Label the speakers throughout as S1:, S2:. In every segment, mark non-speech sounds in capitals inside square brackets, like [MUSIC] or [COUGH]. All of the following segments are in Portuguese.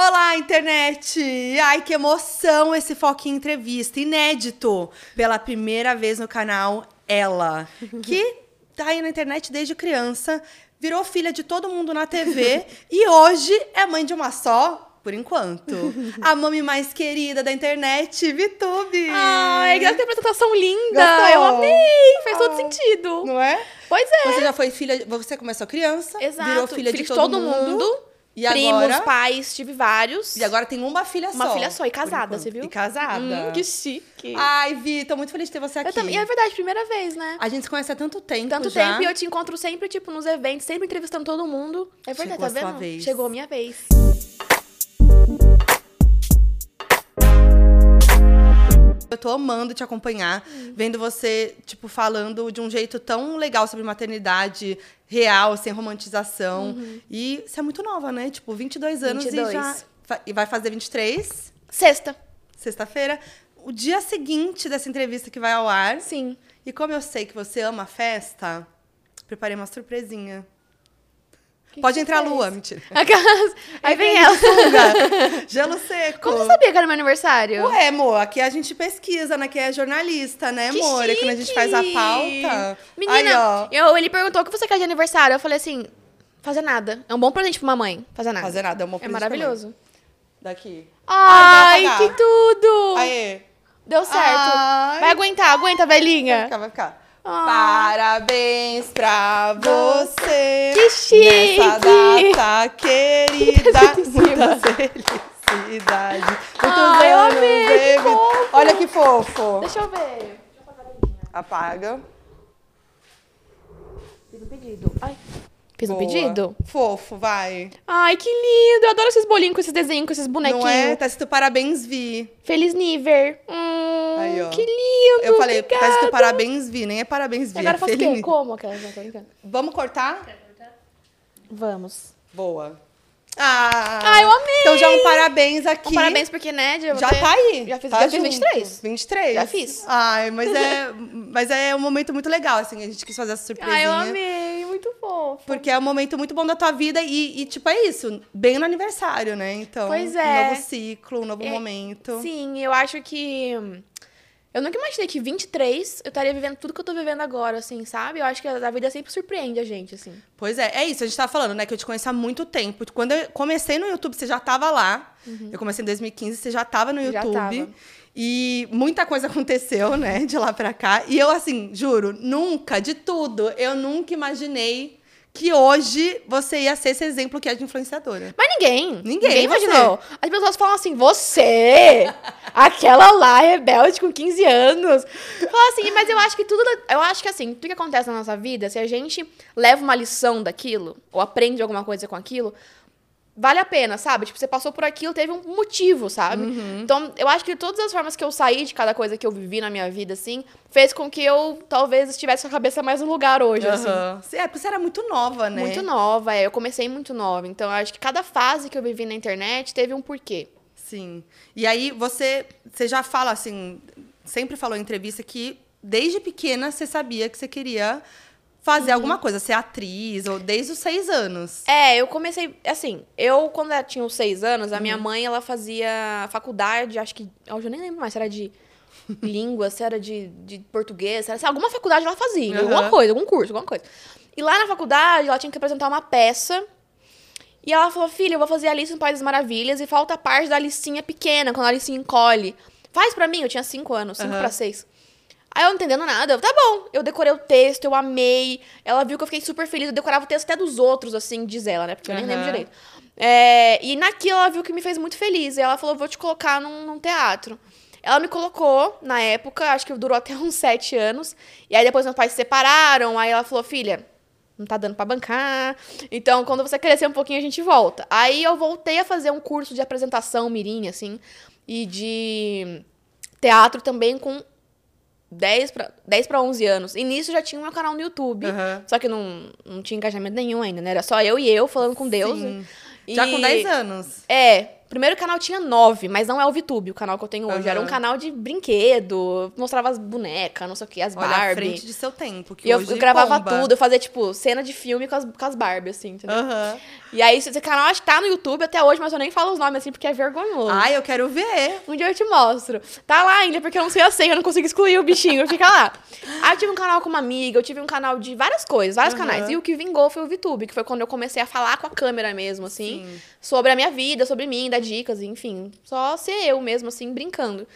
S1: Olá, internet! Ai, que emoção esse Foquinha Entrevista, inédito! Pela primeira vez no canal, ela, [LAUGHS] que tá aí na internet desde criança, virou filha de todo mundo na TV [LAUGHS] e hoje é mãe de uma só, por enquanto. [LAUGHS] A mami mais querida da internet, Vitube!
S2: Ai, que apresentação linda!
S1: Gostou?
S2: Eu amei! Faz todo
S1: Ah.
S2: sentido.
S1: Não é?
S2: Pois é.
S1: Você já foi filha, você começou criança,
S2: Exato.
S1: virou filha, de todo, mundo. E
S2: Primos,
S1: agora,
S2: pais, tive vários.
S1: e agora tem uma filha
S2: Uma
S1: só.
S2: filha só, e casada, você viu?
S1: E casada.
S2: Hum, que chique.
S1: Ai, Vi, tô muito feliz de ter você aqui.
S2: eu também. E é verdade, primeira vez, né?
S1: A gente se conhece há tanto tempo
S2: Tanto
S1: já.
S2: tempo e eu te encontro sempre, tipo, nos eventos, sempre entrevistando todo mundo. É verdade,
S1: Chegou a
S2: tá
S1: sua
S2: vendo?
S1: vez.
S2: Chegou a minha vez.
S1: Eu tô amando te acompanhar, vendo você, tipo, falando de um jeito tão legal sobre maternidade real, sem romantização. E você é muito nova, né? Tipo, 22 anos
S2: 22.
S1: e já... E vai fazer 23,
S2: Sexta.
S1: sexta-feira. O dia seguinte dessa entrevista que vai ao ar.
S2: Sim.
S1: E como eu sei que você ama festa, preparei uma surpresinha.
S2: Que
S1: Pode
S2: que
S1: entrar a
S2: você
S1: lua, mentira.
S2: Aquelas- [LAUGHS] Aí vem ela.
S1: Sunga, [LAUGHS] gelo seco.
S2: Como você sabia que era meu aniversário?
S1: Ué, amor, aqui a gente pesquisa, né? Que é jornalista, né,
S2: Que
S1: amor? E quando a gente faz a pauta.
S2: Menina,
S1: aí,
S2: eu, ele perguntou o que você quer de aniversário. Eu falei assim, fazer nada. É um bom presente pra uma mãe. Fazer nada.
S1: fazer nada, é uma
S2: É
S1: presente
S2: maravilhoso.
S1: pra mãe. Daqui.
S2: Ai,
S1: vai
S2: que tudo!
S1: Aê.
S2: Deu certo.
S1: Ai.
S2: Vai aguentar, aguenta,
S1: Vai
S2: velhinha.
S1: ficar, vai ficar.
S2: Ah.
S1: Parabéns pra você.
S2: Que chique!
S1: Nessa data querida. [LAUGHS]
S2: Muita
S1: felicidade. Muitos
S2: eu
S1: anos,
S2: amei, que
S1: baby.
S2: fofo.
S1: Olha que fofo.
S2: Deixa eu ver.
S1: Apaga.
S2: Fiz um pedido. Ai. Fiz um
S1: Boa.
S2: pedido?
S1: Fofo, vai.
S2: Ai, que lindo. Eu adoro esses bolinhos com esses desenhos, com esses bonequinhos.
S1: Não é? Tá escrito parabéns, Vi.
S2: Feliz Niver. Hum,
S1: Aí, ó.
S2: que lindo.
S1: Eu falei, tá escrito
S2: obrigada.
S1: parabéns, Vi. Nem é parabéns, Vi.
S2: Agora
S1: é
S2: faço o
S1: feliz.
S2: quê? Como? aquela? Não, tô brincando.
S1: Vamos cortar?
S2: Vamos.
S1: Boa. Ah,
S2: Ai, eu amei.
S1: Então já um parabéns aqui.
S2: Um parabéns porque, né, já,
S1: Já tá aí.
S2: Já fiz,
S1: tá
S2: já fiz
S1: junto.
S2: 23.
S1: 23?
S2: Já fiz.
S1: Ai, mas é, [LAUGHS] mas é um momento muito legal, assim. A gente quis fazer essa surpresinha.
S2: Ai, eu amei. Muito fofo.
S1: Porque é um momento muito bom da tua vida e, e, tipo, é isso. Bem no aniversário, né? Então,
S2: Pois
S1: um
S2: é.
S1: novo ciclo, um novo
S2: É,
S1: momento.
S2: Sim, eu acho que. Eu nunca imaginei que 23 eu estaria vivendo tudo que eu tô vivendo agora, assim, sabe? Eu acho que a vida sempre surpreende a gente, assim.
S1: Pois é, é isso. A gente tava falando, né? Que eu te conheço há muito tempo. Quando eu comecei no YouTube, você já tava lá. Eu comecei em 2015, você já tava no
S2: Uhum. Já
S1: YouTube.
S2: tava.
S1: E muita coisa aconteceu, né? De lá pra cá. E eu, assim, juro, nunca, de tudo, eu nunca imaginei que hoje você ia ser esse exemplo que é de influenciadora.
S2: Mas ninguém.
S1: Ninguém,
S2: imaginou. As pessoas falam assim, você! Aquela lá, rebelde com 15 anos. Fala assim, mas eu acho que tudo. Eu acho que assim, tudo que acontece na nossa vida, se a gente leva uma lição daquilo, ou aprende alguma coisa com aquilo, vale a pena, sabe? Tipo, você passou por aquilo, teve um motivo, sabe?
S1: Uhum.
S2: Então, eu acho que todas as formas que eu saí de cada coisa que eu vivi na minha vida, assim, fez com que eu talvez estivesse com a cabeça mais no lugar hoje, assim.
S1: Aham. É, porque você era muito nova, né?
S2: Muito nova, é. Eu comecei muito nova. Então, eu acho que cada fase que eu vivi na internet teve um porquê.
S1: Sim. E aí você, você já fala assim, sempre falou em entrevista que desde pequena você sabia que você queria fazer alguma coisa, ser atriz, ou desde os seis anos.
S2: É, eu comecei. Assim, eu, quando eu tinha uns seis anos, a minha mãe, ela fazia faculdade, acho que. Eu já nem lembro mais se era de [LAUGHS] língua, se era de, de português, se era, se alguma faculdade ela fazia,
S1: Aham.
S2: alguma coisa, algum curso, alguma coisa. E lá na faculdade, ela tinha que apresentar uma peça. E ela falou, filha, eu vou fazer Alice no País das Maravilhas e falta a parte da Alicinha pequena, quando a Alicinha encolhe. Faz pra mim, eu tinha cinco anos, cinco
S1: Aham.
S2: pra seis. Aí eu não entendendo nada, eu, tá bom. Eu decorei o texto, eu amei. Ela viu que eu fiquei super feliz. Eu decorava o texto até dos outros, assim, diz ela, né? Porque eu nem lembro direito. É, e naquilo ela viu que me fez muito feliz. E ela falou, vou te colocar num, num teatro. Ela me colocou na época, acho que durou [LAUGHS] até uns sete anos. E aí depois meus pais se separaram. Aí ela falou, filha, não tá dando pra bancar. Então, quando você crescer um pouquinho, a gente volta. Aí eu voltei a fazer um curso de apresentação mirim, assim, e de teatro também com 10 pra, 10 pra 11 anos. E nisso já tinha o meu canal no YouTube.
S1: Aham.
S2: Só que não, não tinha engajamento nenhum ainda, né? Era só eu e eu falando com Deus.
S1: Sim.
S2: E-
S1: Já com 10 anos.
S2: É. O primeiro canal tinha nove, mas não é o VTube, o canal que eu tenho hoje. Era um canal de brinquedo, mostrava as bonecas, não sei o que, as
S1: Olha, à
S2: Barbie.
S1: frente de seu tempo. Que
S2: E eu, eu gravava
S1: bomba.
S2: tudo, eu fazia, tipo, cena de filme com as, com as Barbie, assim, entendeu?
S1: Aham.
S2: E aí, esse canal acho que tá no YouTube até hoje, mas eu nem falo os nomes, assim, porque é vergonhoso.
S1: Ai, eu quero ver.
S2: Um dia eu te mostro. Tá lá ainda, porque eu não sei a senha, eu não consigo excluir o bichinho, fica lá. Aí eu tive um canal com uma amiga, eu tive um canal de várias coisas, vários
S1: Aham.
S2: canais. E o que vingou foi o VTube, que foi quando eu comecei a falar com a câmera mesmo, assim,
S1: Sim.
S2: sobre a minha vida, sobre mim, dar dicas, enfim. Só ser eu mesmo, assim, brincando.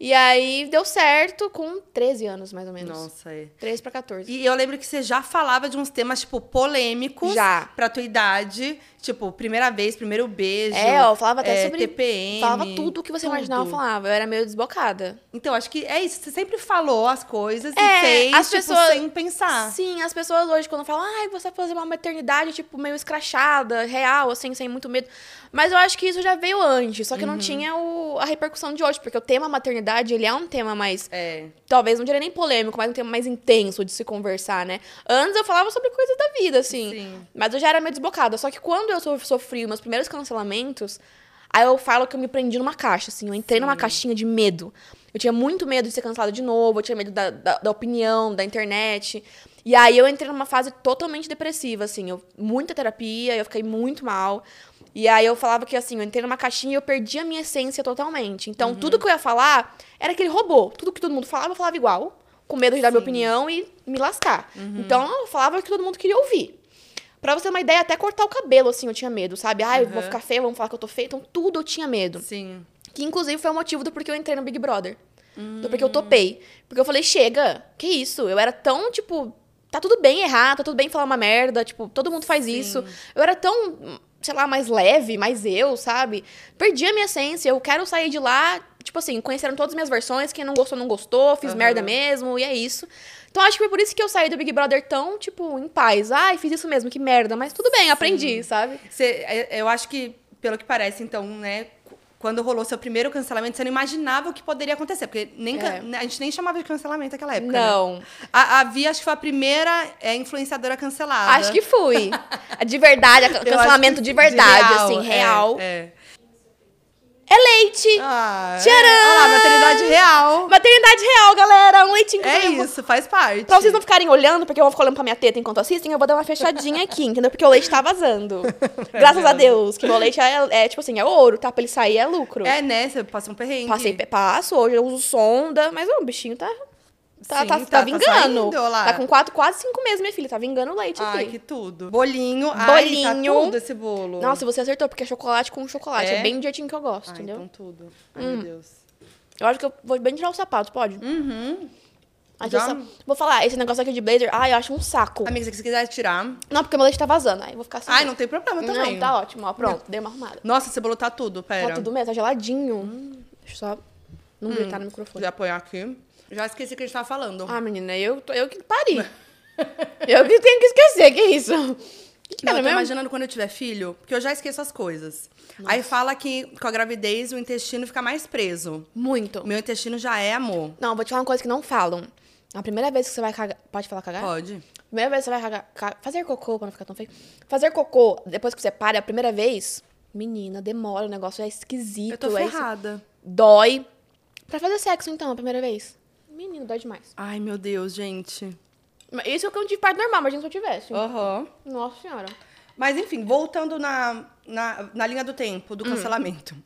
S2: E aí deu certo com 13 anos, mais ou menos.
S1: Nossa, é.
S2: 13 pra 14.
S1: E eu lembro que você já falava de uns temas, tipo, polêmicos.
S2: Já.
S1: Pra tua idade. Tipo, primeira vez, primeiro beijo.
S2: É, eu falava até
S1: é,
S2: sobre.
S1: TPM.
S2: Falava tudo o que você imaginava, eu
S1: tudo.
S2: falava. Eu era meio desbocada.
S1: Então, acho que é isso. Você sempre falou as coisas
S2: É,
S1: e fez,
S2: as
S1: tipo,
S2: pessoas-
S1: sem pensar.
S2: Sim, as pessoas hoje, quando falam, ai, você vai fazer uma maternidade, tipo, meio escrachada, real, assim, sem muito medo. Mas eu acho que isso já veio antes, só que
S1: Uhum.
S2: não tinha o- a repercussão de hoje, porque o tema maternidade, ele é um tema mais,
S1: É.
S2: talvez, não diria nem polêmico, mas um tema mais intenso de se conversar, né? Antes eu falava sobre coisas da vida, assim.
S1: Sim.
S2: Mas eu já era meio desbocada. Só que quando eu so- sofri meus primeiros cancelamentos, aí eu falo que eu me prendi numa caixa, assim. Eu entrei numa caixinha de medo. Eu tinha muito medo de ser cancelada de novo, eu tinha medo da, da, da opinião, da internet. E aí eu entrei numa fase totalmente depressiva, assim. Eu, muita terapia, eu fiquei muito mal. E aí eu falava que, assim, eu entrei numa caixinha e eu perdi a minha essência totalmente. Então, tudo que eu ia falar era aquele robô. Tudo que todo mundo falava, eu falava igual. Com medo de dar minha opinião e me lascar. Então, eu falava o que todo mundo queria ouvir. Pra você ter uma ideia, até cortar o cabelo, assim, eu tinha medo, sabe? Ai, eu vou
S1: Uhum.
S2: ficar feia, vão falar que eu tô feia. Então, tudo eu tinha medo.
S1: Sim.
S2: Que, inclusive, foi o motivo do porquê eu entrei no Big Brother. Do
S1: Hum.
S2: porquê eu topei. Porque eu falei, chega, que isso? Eu era tão, tipo, tá tudo bem errar, tá tudo bem falar uma merda, tipo, todo mundo faz
S1: Sim.
S2: isso. Eu era tão, sei lá, mais leve, mais eu, sabe? Perdi a minha essência, eu quero sair de lá, tipo assim, conheceram todas as minhas versões, quem não gostou, não gostou, fiz
S1: Aham.
S2: merda mesmo, e é isso. Então, acho que foi por isso que eu saí do Big Brother tão, tipo, em paz. Ai, fiz isso mesmo, que merda. Mas tudo bem, aprendi, sabe?
S1: Você, é- eu acho que, pelo que parece, então, né? Quando rolou seu primeiro cancelamento, você não imaginava o que poderia acontecer. Porque nem,
S2: É.
S1: a gente nem chamava de cancelamento naquela época. né?
S2: Não.
S1: A, a Vi, acho que foi a primeira é, influenciadora cancelada.
S2: Acho que fui. [LAUGHS] De verdade, cancelamento de verdade,
S1: real,
S2: assim, real.
S1: É,
S2: É leite!
S1: Ah,
S2: Tcharam!
S1: É. Olha lá, maternidade real.
S2: Maternidade real, galera! Um leitinho
S1: É
S2: vou-
S1: isso, faz parte.
S2: Pra vocês não ficarem olhando, porque eu vou ficar olhando pra minha teta enquanto assistem, eu vou dar uma fechadinha aqui, entendeu? Porque o leite tá vazando. [LAUGHS] Graças a Deus, que meu leite é, é, tipo assim, é ouro, tá? Pra ele sair é lucro.
S1: É, né? Você passa um perrengue.
S2: Passei, passo, hoje eu uso sonda, mas o bichinho tá. Tá,
S1: Sim,
S2: tá,
S1: tá-
S2: tá,
S1: tá
S2: vingando.
S1: saindo, lá.
S2: Tá com quatro, quase cinco meses, minha filha. Tá vingando o leite
S1: Ai,
S2: aqui.
S1: que tudo. Bolinho. Ai,
S2: Bolinho.
S1: tá tudo esse bolo.
S2: Nossa, você acertou, porque é chocolate com chocolate. É,
S1: É?
S2: bem do jeitinho que eu gosto,
S1: Ai,
S2: entendeu?
S1: então tudo. Ai,
S2: Hum.
S1: meu Deus.
S2: Eu acho que eu vou bem tirar o sapato, pode?
S1: Uhum.
S2: Só- Vou falar, esse negócio aqui de blazer, ai, eu acho um saco.
S1: Amiga, se você quiser tirar.
S2: Não, porque meu leite tá vazando. Aí vou ficar assim.
S1: Ai, não tem problema também.
S2: Não, tá ótimo, ó. Pronto, dei uma arrumada.
S1: Nossa, esse bolo tá tudo, pera.
S2: Tá tudo mesmo, tá geladinho. Deixa eu só não
S1: Hum.
S2: gritar no microfone.
S1: Já apoiar aqui. Já esqueci o que a gente tava falando.
S2: Ah, menina, eu, eu que pari. [LAUGHS] eu que tenho que esquecer, que isso? Que que
S1: Não, eu tô
S2: mesmo?
S1: imaginando quando eu tiver filho, porque eu já esqueço as coisas. Aí fala que com a gravidez o intestino fica mais preso.
S2: Muito.
S1: Meu intestino já é amor.
S2: Não, vou te falar uma coisa que não falam. A primeira vez que você vai cagar. Pode falar cagar?
S1: Pode.
S2: Primeira vez que você vai cagar. ca- Fazer cocô, pra não ficar tão feio. Fazer cocô, depois que você para, a primeira vez, menina, demora, o negócio é esquisito.
S1: Eu tô
S2: é
S1: ferrada.
S2: Dói. Pra fazer sexo, então, a primeira vez. Menino, dói demais.
S1: Ai, meu Deus, gente.
S2: Isso é o que eu tive parto normal, imagina se eu tivesse.
S1: Aham.
S2: Nossa senhora.
S1: Mas enfim, voltando na, na, na linha do tempo, do cancelamento.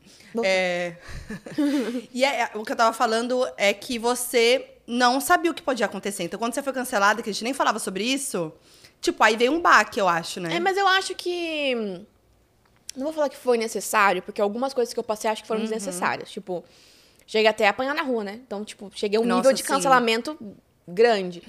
S1: É... [LAUGHS] e é, o que eu tava falando é que você não sabia o que podia acontecer. Então, quando você foi cancelada, que a gente nem falava sobre isso, tipo, aí veio um baque, eu acho, né?
S2: É, mas eu acho que. Não vou falar que foi necessário, porque algumas coisas que eu passei acho que
S1: Uhum.
S2: foram desnecessárias. Tipo, cheguei até a apanhar na rua, né? Então, tipo, cheguei a um
S1: Nossa,
S2: nível de
S1: sim.
S2: cancelamento grande.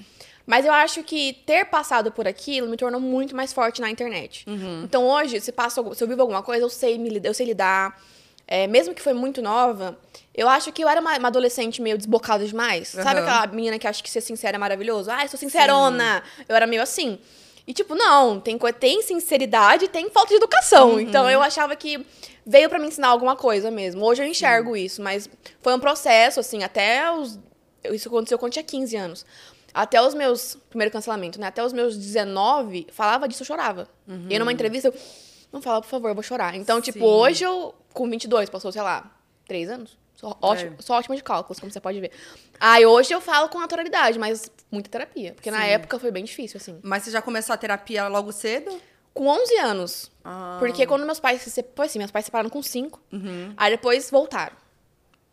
S2: Mas eu acho que ter passado por aquilo me tornou muito mais forte na internet.
S1: Uhum.
S2: Então hoje, se, algum- se eu vivo alguma coisa, eu sei, me, eu sei lidar. É, mesmo que foi muito nova, eu acho que eu era uma, uma adolescente meio desbocada demais. Sabe
S1: Aham.
S2: aquela menina que acha que ser sincera é maravilhoso? Ah, eu sou sincerona! Eu era meio assim. E, tipo, não, tem, tem sinceridade e tem falta de educação.
S1: Uhum.
S2: Então, eu achava que veio pra me ensinar alguma coisa mesmo. Hoje eu enxergo isso, mas foi um processo, assim, até os. Isso aconteceu quando eu tinha 15 anos. Até os meus. Primeiro cancelamento, né? Até os meus 19, falava disso, eu chorava. E
S1: Uhum.
S2: numa entrevista, eu Não fala, por favor, eu vou chorar. Então, tipo,
S1: Sim.
S2: hoje eu, com 22, passou, sei lá, três anos? Sou, ótimo,
S1: É.
S2: sou ótima de cálculos, como você pode ver. Aí hoje eu falo com naturalidade, mas muita terapia. Porque na
S1: Sim.
S2: época foi bem difícil, assim.
S1: Mas você já começou a terapia logo cedo?
S2: Com 11 anos.
S1: Ah.
S2: Porque quando meus pais se separaram, assim, meus pais se separaram com 5.
S1: Uhum.
S2: Aí depois voltaram.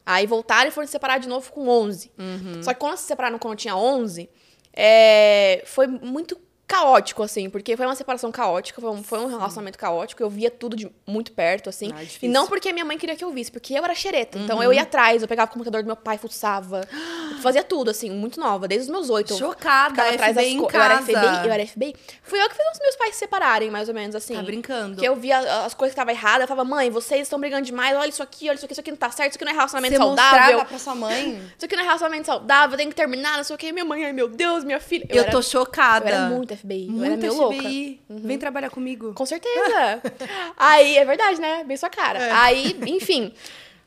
S2: Aí voltaram e foram se separar de novo com 11.
S1: Uhum.
S2: Só que quando se separaram quando eu tinha 11, é, foi muito caótico, assim. Porque foi uma separação caótica, foi um, foi um relacionamento caótico. Eu via tudo de muito perto, assim.
S1: Ah, é
S2: e.
S1: Uhum.
S2: não porque minha mãe queria que eu visse, porque eu era xereta. Então eu ia atrás, eu pegava o computador do meu pai, fuçava. eu fazia tudo, assim, muito nova, desde os meus oito. eu
S1: Chocada,
S2: ficava atrás das
S1: em
S2: co- eu era
S1: casa.
S2: FBI, eu era FBI. Fui eu que fiz os meus pais se separarem, mais ou menos, assim.
S1: Tá brincando.
S2: Que eu via as coisas que estavam erradas, eu falava, mãe, vocês estão brigando demais, olha isso aqui, olha isso aqui, isso aqui não tá certo, isso aqui não é relacionamento
S1: Você
S2: saudável.
S1: pra sua mãe? [LAUGHS]
S2: Isso aqui não é relacionamento saudável, tem que terminar, não sei o que. Minha mãe, ai meu Deus, minha filha.
S1: Eu,
S2: era,
S1: tô chocada.
S2: Eu era muito FBI, eu era meio louca.
S1: FBI. Vem trabalhar comigo.
S2: Com certeza. [LAUGHS] Aí, é verdade, né? Bem sua cara.
S1: É.
S2: Aí, enfim.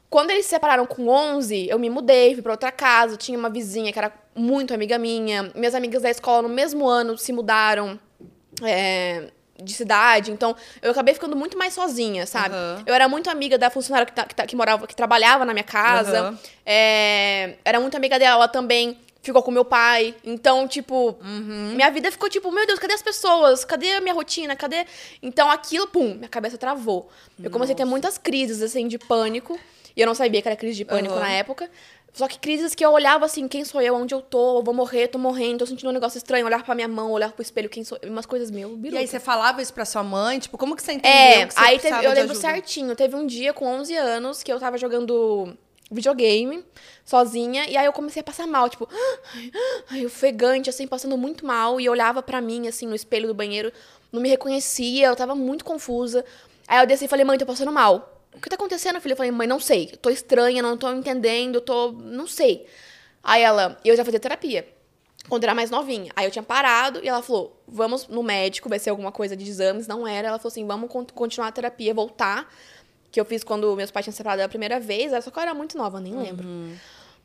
S2: Quando eles se separaram com 11, eu me mudei, fui pra outra casa. Tinha uma vizinha que era muito amiga minha. Minhas amigas da escola, no mesmo ano, se mudaram é, de cidade. Então, eu acabei ficando muito mais sozinha, sabe?
S1: Aham.
S2: Eu era muito amiga da funcionária que, tá- que, tá- que morava, que trabalhava na minha casa.
S1: Aham.
S2: É, era muito amiga dela, ela também ficou com meu pai. Então, tipo,
S1: Uhum.
S2: minha vida ficou tipo, meu Deus, cadê as pessoas? Cadê a minha rotina? Cadê? Então, aquilo, pum, minha cabeça travou. Eu comecei a ter muitas crises, assim, de pânico. E eu não sabia que era crise de pânico
S1: Aham.
S2: na época. Só que crises que eu olhava assim, quem sou eu, onde eu tô, eu vou morrer, tô morrendo, tô sentindo um negócio estranho, olhar pra minha mão, olhar pro espelho, quem sou eu, umas coisas meio
S1: E aí você falava isso pra sua mãe? Tipo, como que você entendeu
S2: É,
S1: que você
S2: aí teve- eu lembro
S1: ajuda?
S2: certinho. Teve um dia com 11 anos que eu tava jogando videogame sozinha e aí eu comecei a passar mal, tipo, [GASPS] ai, ofegante, assim, passando muito mal e olhava pra mim, assim, no espelho do banheiro, não me reconhecia, eu tava muito confusa. Aí eu desci e falei, mãe, tô passando mal. O que tá acontecendo, filha? Eu falei, mãe, não sei. Tô estranha, não tô entendendo, tô. não sei. Aí ela, eu já fazia terapia quando era mais novinha. Aí eu tinha parado e ela falou: vamos no médico, vai ser alguma coisa de exames. Não era. Ela falou assim: vamos con- continuar a terapia, voltar. Que eu fiz quando meus pais tinham separado a primeira vez. Só que eu era muito nova, nem lembro.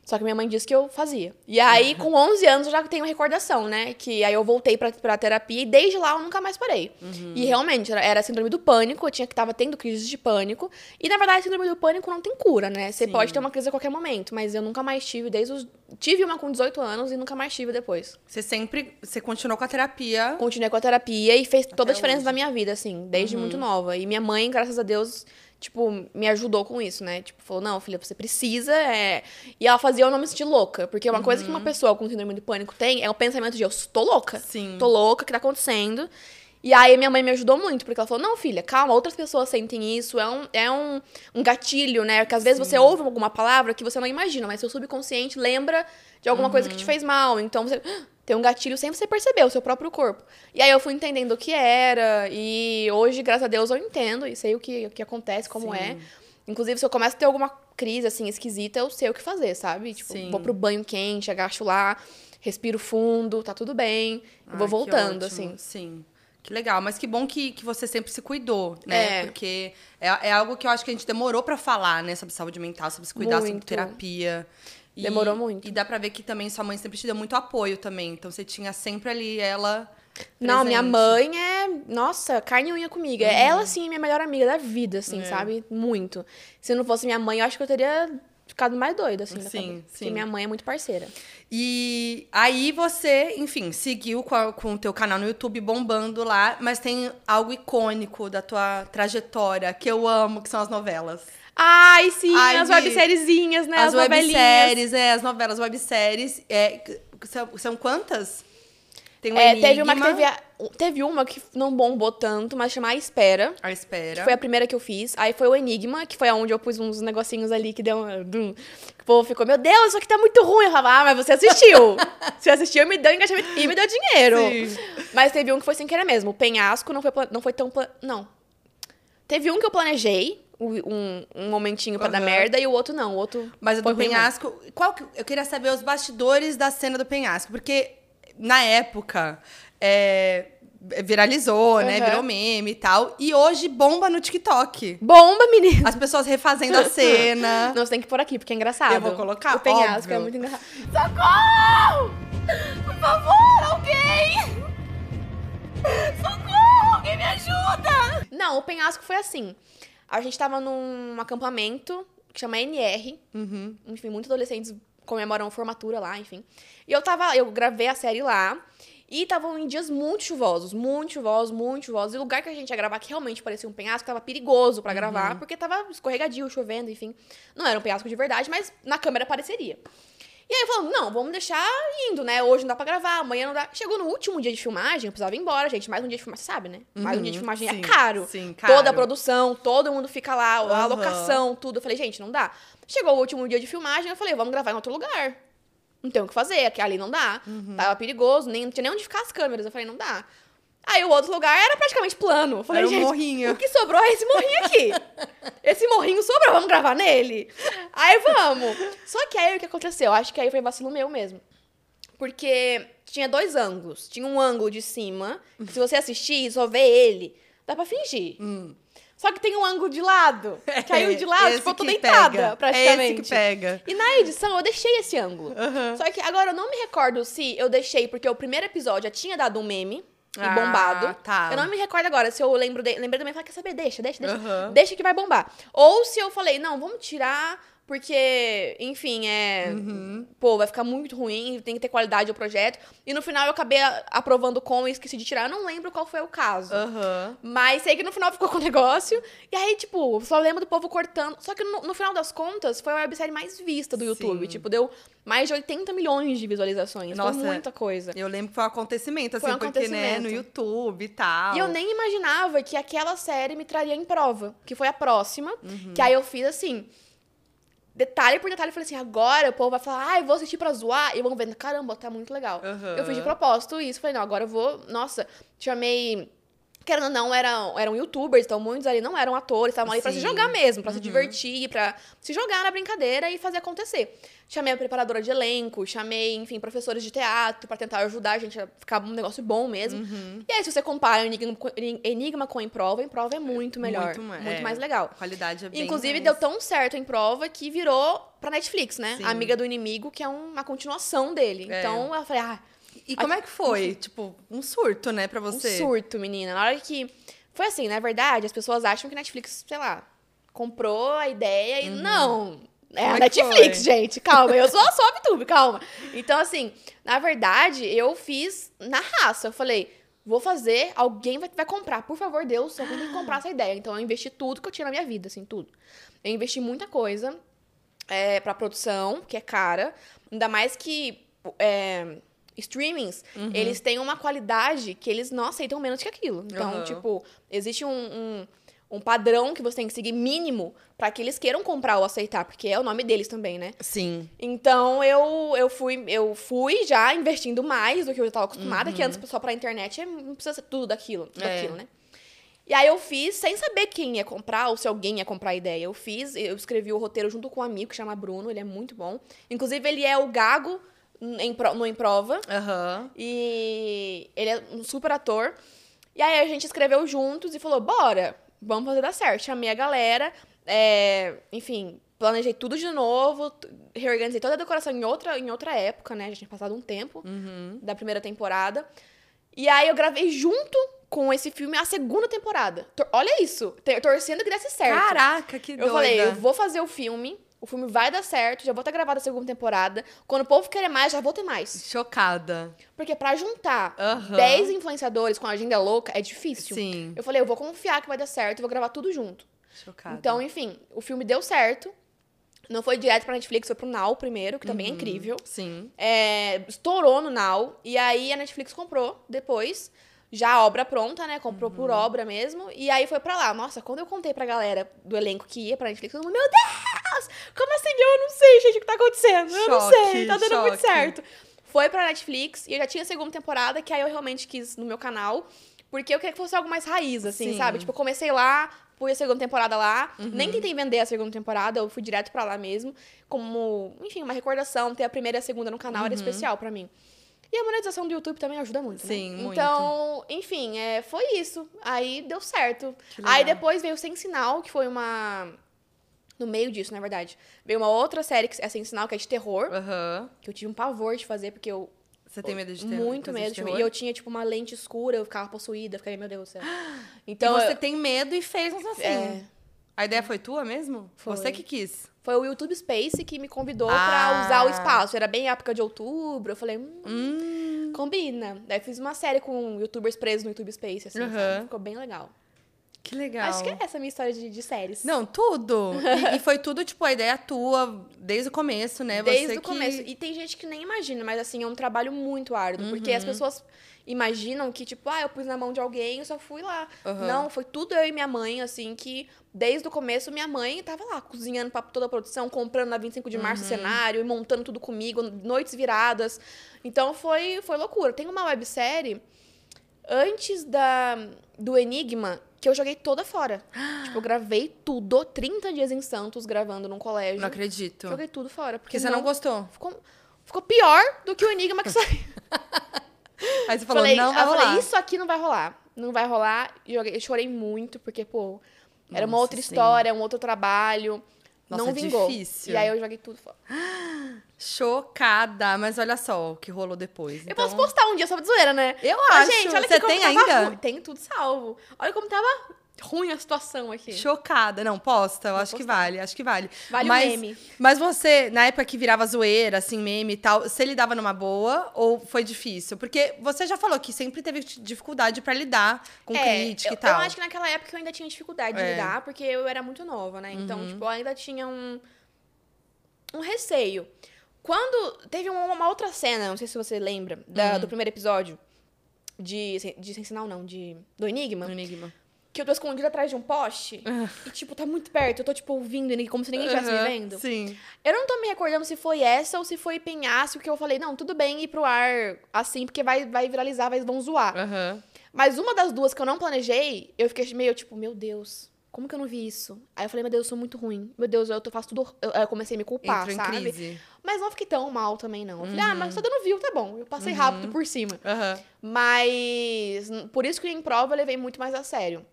S2: Só que minha mãe disse que eu fazia. E aí, com [LAUGHS] 11 anos, eu já tenho recordação, né? Que aí eu voltei pra, pra terapia e desde lá eu nunca mais parei. E realmente, era, era síndrome do pânico, eu tinha que tava tendo crises de pânico. E na verdade, síndrome do pânico não tem cura, né? Você
S1: Sim.
S2: pode ter uma crise a qualquer momento, mas eu nunca mais tive, desde os. Tive uma com 18 anos e nunca mais tive depois.
S1: Você sempre... Você continuou com a terapia.
S2: Continuei com a terapia e fez toda a diferença
S1: hoje.
S2: na minha vida, assim, desde muito nova. E minha mãe, graças a Deus, tipo, me ajudou com isso, né? Tipo, falou, não, filha, você precisa. É... E ela fazia eu não me sentir louca. Porque uma coisa que uma pessoa com síndrome do pânico tem é o pensamento de eu tô louca.
S1: Sim.
S2: Tô louca, o que tá acontecendo? E aí minha mãe me ajudou muito, porque ela falou, não, filha, calma, outras pessoas sentem isso, é um, é um, um gatilho, né? Porque às vezes você ouve alguma palavra que você não imagina, mas seu subconsciente lembra de alguma coisa que te fez mal. Então você "Ah, [GASPS] tem um gatilho sem você perceber, o seu próprio corpo. E aí eu fui entendendo o que era, e hoje, graças a Deus, eu entendo e sei o que, o que acontece, como
S1: Sim.
S2: é. Inclusive, se eu começo a ter alguma crise, assim, esquisita, eu sei o que fazer, sabe? Tipo,
S1: Sim.
S2: vou pro banho quente, agacho lá, respiro fundo, tá tudo bem. Eu vou
S1: Ai, que
S2: voltando, assim.
S1: Sim. Que legal, mas que bom que, que você sempre se cuidou, né?
S2: É.
S1: Porque é, é algo que eu acho que a gente demorou pra falar, né? Sobre saúde mental, sobre se cuidar, sobre
S2: Muito.
S1: terapia. E-
S2: Demorou muito.
S1: E dá pra ver que também sua mãe sempre te deu muito apoio também. Então você tinha sempre ali ela.
S2: Não, minha
S1: presente. Uhum.
S2: mãe é, nossa, carne e unha comigo. Ela, sim, é minha melhor amiga da vida, assim,
S1: É.
S2: sabe? Muito. Se não fosse minha mãe, eu acho que eu teria ficado mais doida, assim,
S1: Sim,
S2: cabeça. Porque
S1: sim.
S2: minha mãe é muito parceira.
S1: E aí você, enfim, seguiu com, a- com o teu canal no YouTube bombando lá, mas tem algo icônico da tua trajetória que eu amo, que são as novelas.
S2: Ai, sim,
S1: Ai,
S2: as websériezinhas, né?
S1: as
S2: As,
S1: webséries, é, as novelas webséries. É, são, são quantas? Tem um
S2: É, teve uma que teve, a- teve uma que não bombou tanto, mas chama A Espera.
S1: A espera.
S2: Foi a primeira que eu fiz. Aí foi o Enigma, que foi onde eu pus uns negocinhos ali que deu um. dum. Que o povo ficou, meu Deus, isso aqui tá muito ruim. Eu falava, ah, mas você assistiu. [LAUGHS] você assistiu, me deu engajamento e me deu dinheiro.
S1: Sim.
S2: Mas teve um que foi sem querer mesmo. O penhasco não foi, não foi tão. Não. Teve um que eu planejei, um, um momentinho pra dar
S1: Aham.
S2: merda, e o outro não. O outro.
S1: Mas o do penhasco, qual que, eu queria saber os bastidores da cena do penhasco, porque na época é, viralizou, né?
S2: Aham.
S1: Virou meme e tal. E hoje bomba no TikTok.
S2: Bomba, menina!
S1: As pessoas refazendo a [LAUGHS] cena.
S2: Não, você tem que pôr aqui, porque é engraçado.
S1: Eu vou colocar,
S2: O penhasco
S1: óbvio.
S2: é muito engraçado. Socorro! Por favor, alguém! Socorro!
S1: Alguém me ajuda!
S2: Não, o penhasco foi assim. A gente tava num acampamento que chama NR.
S1: Uhum.
S2: Enfim, muitos adolescentes comemoram formatura lá, enfim. E eu tava, eu gravei a série lá. E estavam em dias muito chuvosos, muito chuvosos, muito chuvosos. E o lugar que a gente ia gravar, que realmente parecia um penhasco, tava perigoso pra gravar, porque tava escorregadio, chovendo, enfim. Não era um penhasco de verdade, mas na câmera pareceria. E aí falamos, não, vamos deixar indo, né? Hoje não dá pra gravar, amanhã não dá. Chegou no último dia de filmagem, eu precisava ir embora, gente. Mais um dia de filmagem, sabe, né? Mais um dia de
S1: Uhum,
S2: filmagem
S1: sim,
S2: é caro.
S1: sim, caro.
S2: Toda a produção, todo mundo fica lá, a
S1: Aham.
S2: locação, tudo. Eu falei, gente, não dá. Chegou o último dia de filmagem, eu falei, vamos gravar em outro lugar. Não tem o que fazer, aqui ali não dá.
S1: Uhum.
S2: Tava perigoso, nem, não tinha nem onde ficar as câmeras. Eu falei, não dá. Aí o outro lugar era praticamente plano. Eu falei,
S1: Era um
S2: gente,
S1: morrinho.
S2: o que sobrou é esse morrinho aqui. [LAUGHS] esse morrinho sobrou, vamos gravar nele? Aí vamos. Só que aí o que aconteceu? Acho que aí foi vacilo meu mesmo. Porque tinha dois ângulos. Tinha um ângulo de cima, que se você assistir e só ver ele, dá pra fingir. Só que tem um ângulo de lado. O de lado,
S1: Hum. [LAUGHS] Esse
S2: tipo, eu tô
S1: que
S2: deitada,
S1: pega.
S2: praticamente.
S1: É esse que pega.
S2: E na edição eu deixei esse ângulo.
S1: Aham.
S2: Só que agora eu não me recordo se eu deixei porque o primeiro episódio já tinha dado um meme e
S1: Ah,
S2: bombado.
S1: tá.
S2: Eu não me recordo agora se eu lembro de, lembrei também, falei, quer saber? Deixa, deixa, deixa.
S1: Aham.
S2: Deixa que vai bombar. Ou se eu falei, não, vamos tirar porque, enfim, é,
S1: Uhum.
S2: pô, vai ficar muito ruim, tem que ter qualidade o projeto. E no final eu acabei aprovando com e esqueci de tirar. Eu não lembro qual foi o caso.
S1: Aham.
S2: Mas sei que no final ficou [LAUGHS] com o negócio. E aí, tipo, só lembro do povo cortando. Só que no, no final das contas, foi a websérie mais vista do YouTube.
S1: Sim.
S2: Tipo, deu mais de 80 milhões de visualizações.
S1: Nossa,
S2: foi muita coisa.
S1: Eu lembro que foi um acontecimento, assim,
S2: um
S1: porque, né, no
S2: acontecimento.
S1: YouTube e tal.
S2: E eu nem imaginava que aquela série me traria em prova, que foi a próxima.
S1: Uhum.
S2: Que aí eu fiz assim. Detalhe por detalhe, eu falei assim: agora o povo vai falar, ah, eu vou assistir pra zoar. E vão ver, caramba, tá muito legal.
S1: Aham.
S2: Eu fiz de propósito isso. Falei, não, agora eu vou. Nossa, chamei. Querendo ou não, eram, eram youtubers, então muitos ali não eram atores, estavam ali pra se.
S1: Uhum.
S2: jogar mesmo, pra se divertir, pra se jogar na brincadeira e fazer acontecer. Chamei a preparadora de elenco, chamei, enfim, professores de teatro pra tentar ajudar a gente a ficar um negócio bom mesmo.
S1: Uhum.
S2: E aí, se você compara o Enigma, com- Enigma com Improva, Improva é muito melhor.
S1: Muito
S2: Muito,
S1: é.
S2: mais legal.
S1: A qualidade é bem
S2: Inclusive,
S1: mais-
S2: deu tão certo a Improva que virou pra Netflix, né?
S1: Sim.
S2: Amiga do Inimigo, que é uma continuação dele.
S1: É.
S2: Então, eu falei, ah,
S1: E como é que foi? Tipo, um surto, né, pra
S2: um
S1: você?
S2: surto, menina. Na hora que. Foi assim, na verdade, as pessoas acham que Netflix, sei lá, comprou a ideia e. Não! É
S1: Como
S2: a
S1: é
S2: Netflix,
S1: foi?
S2: gente, calma. Eu sou a [LAUGHS] VTube, calma. Então, assim, na verdade, eu fiz na raça. Eu falei, vou fazer, alguém vai, vai comprar. Por favor, Deus, alguém tem que [GASPS] comprar essa ideia. Então, eu investi tudo que eu tinha na minha vida, assim, tudo. Eu investi muita coisa é, pra produção, que é cara. Ainda mais que é, streamings,
S1: Uhum.
S2: eles têm uma qualidade que eles não aceitam menos que aquilo. Então,
S1: Aham.
S2: tipo, existe um, um, um padrão que você tem que seguir mínimo pra que eles queiram comprar ou aceitar, porque é o nome deles também, né?
S1: Sim.
S2: Então eu, eu, fui, eu fui já investindo mais do que eu estava acostumada, que antes só pra internet é- não precisa ser tudo daquilo, tudo
S1: Uhum. É.
S2: daquilo, né? E aí eu fiz sem saber quem ia comprar ou se alguém ia comprar a ideia. Eu fiz, eu escrevi o roteiro junto com um amigo que chama Bruno, ele é muito bom. Inclusive, ele é o Gago em, no Improva.
S1: Aham.
S2: E ele é um super ator. E aí a gente escreveu juntos e falou: bora, vamos fazer dar certo. Chamei a galera, é, enfim, planejei tudo de novo, reorganizei toda a decoração em outra, em outra época, né? Já tinha passado um tempo
S1: Uhum.
S2: da primeira temporada. E aí eu gravei junto com esse filme a segunda temporada. Tor- Olha isso, torcendo que desse certo.
S1: Caraca, que doida.
S2: Eu falei, eu vou fazer o filme, o filme vai dar certo, já vou estar gravada a segunda temporada. Quando o povo querer mais, já vou ter mais.
S1: Chocada.
S2: Porque pra juntar
S1: Aham.
S2: 10 influenciadores com a agenda louca é difícil.
S1: Sim.
S2: Eu falei, eu vou confiar que vai dar certo, eu vou gravar tudo junto.
S1: Chocada.
S2: Então, enfim, o filme deu certo. Não foi direto pra Netflix, foi pro Now primeiro, que
S1: Uhum.
S2: também é incrível.
S1: Sim.
S2: É, estourou no Now. E aí a Netflix comprou depois. Já a obra pronta, né? Comprou por
S1: Uhum.
S2: obra mesmo. E aí foi pra lá. Nossa, quando eu contei pra galera do elenco que ia pra Netflix, todo mundo, meu Deus! Como assim? Eu não sei, gente, o que tá acontecendo. Eu não
S1: Choque,
S2: sei, tá dando muito
S1: choque.
S2: certo. Foi pra Netflix e eu já tinha a segunda temporada, que aí eu realmente quis no meu canal. Porque eu queria que fosse algo mais raiz, assim,
S1: Sim.
S2: sabe? Tipo, eu comecei lá, fui a segunda temporada lá.
S1: Uhum.
S2: Nem tentei vender a segunda temporada, eu fui direto pra lá mesmo. Como, enfim, uma recordação. Ter a primeira e a segunda no canal era especial pra mim. E a monetização do YouTube também ajuda muito, né?
S1: Sim, muito.
S2: Então, enfim, é, foi isso. Aí deu certo. Aí depois veio Sem Sinal, que foi uma... No meio disso, na verdade. Veio uma outra série que é Sem Sinal, que é de terror.
S1: Aham.
S2: Que eu tive um pavor de fazer, porque eu
S1: Você tem medo de ter
S2: Muito medo.
S1: de
S2: tipo,
S1: terror?
S2: e eu tinha, tipo, uma lente escura, eu ficava possuída, eu ficava, meu Deus do céu.
S1: Então
S2: Então,
S1: você
S2: eu-
S1: tem medo e fez mesmo assim.
S2: É.
S1: A ideia foi tua mesmo?
S2: Foi.
S1: Você que quis.
S2: foi o YouTube Space que me convidou
S1: Ah.
S2: pra usar o espaço. Era bem época de outubro. Eu falei, hum,
S1: Hum.
S2: combina. Daí fiz uma série com youtubers presos no YouTube Space, assim, sabe? Ficou bem legal.
S1: Que legal.
S2: Acho que é essa a minha história de, de séries.
S1: Não, tudo. E, e foi tudo, tipo, a ideia tua desde o começo, né?
S2: Desde
S1: Você
S2: o
S1: que-
S2: começo. E tem gente que nem imagina, mas assim, é um trabalho muito árduo. Porque
S1: Uhum.
S2: as pessoas imaginam que, tipo, ah, eu pus na mão de alguém e só fui lá.
S1: Aham.
S2: Não, foi tudo eu e minha mãe, assim, que desde o começo minha mãe tava lá cozinhando pra toda a produção, comprando na 25 de março o
S1: Uhum.
S2: cenário e montando tudo comigo, noites viradas. Então foi, foi loucura. Tem uma websérie antes da, do Enigma que eu joguei toda fora. [GASPS] tipo, eu gravei tudo, 30 dias em Santos, gravando num colégio.
S1: Não acredito.
S2: Joguei tudo fora. Porque
S1: Porque você não gostou.
S2: Ficou, ficou pior do que o Enigma que saiu. [LAUGHS]
S1: Aí você falou,
S2: falei,
S1: não vai
S2: eu falei,
S1: rolar.
S2: isso aqui não vai rolar. Não vai rolar. E eu chorei muito, porque, pô, era uma
S1: Nossa,
S2: outra
S1: sim.
S2: história, um outro trabalho.
S1: Nossa,
S2: não
S1: é
S2: vingou.
S1: difícil.
S2: E aí eu joguei tudo fora.
S1: Chocada. Mas olha só o que rolou depois.
S2: Eu
S1: Então,
S2: posso postar um dia só de zoeira, né?
S1: Eu
S2: Mas,
S1: acho.
S2: gente, olha
S1: Você tem ainda?
S2: ruim. Tem tudo salvo. Olha como tava ruim a situação aqui.
S1: Chocada. Não, posta. Eu acho que
S2: postar.
S1: vale. Acho que vale.
S2: Vale o
S1: mas,
S2: meme.
S1: Mas você, na época que virava zoeira, assim, meme e tal, você lidava numa boa ou foi difícil? Porque você já falou que sempre teve dificuldade pra lidar com crítica
S2: eu,
S1: e tal.
S2: Eu acho que naquela época eu ainda tinha dificuldade de
S1: É. Uhum.
S2: lidar, porque eu era muito nova, né? Então, tipo, eu ainda tinha um, um receio. Quando teve uma, outra cena, não sei se você lembra, da-
S1: Uhum.
S2: do primeiro episódio de, de Sem Sinal, não, de, do Enigma,
S1: No Enigma.
S2: Que eu tô escondida atrás de um poste e, tipo, tá muito perto. Eu tô, tipo, ouvindo Enigma como se ninguém estivesse me vendo.
S1: Sim.
S2: Eu não tô me recordando se foi essa ou se foi penhasco que eu falei, não, tudo bem ir pro ar assim, porque vai, vai viralizar, vai, vão zoar. Mas uma das duas que eu não planejei, eu fiquei meio tipo, meu Deus, como que eu não vi isso? Aí eu falei, meu Deus, eu sou muito ruim. Meu Deus, eu faço tudo. Eu, eu comecei a me culpar,
S1: em
S2: sabe?
S1: crise.
S2: Mas não fiquei tão mal também, não. Eu falei, ah, mas só dando viu, tá bom. Eu passei rápido por cima.
S1: Aham.
S2: Mas por isso que em prova eu levei muito mais a sério.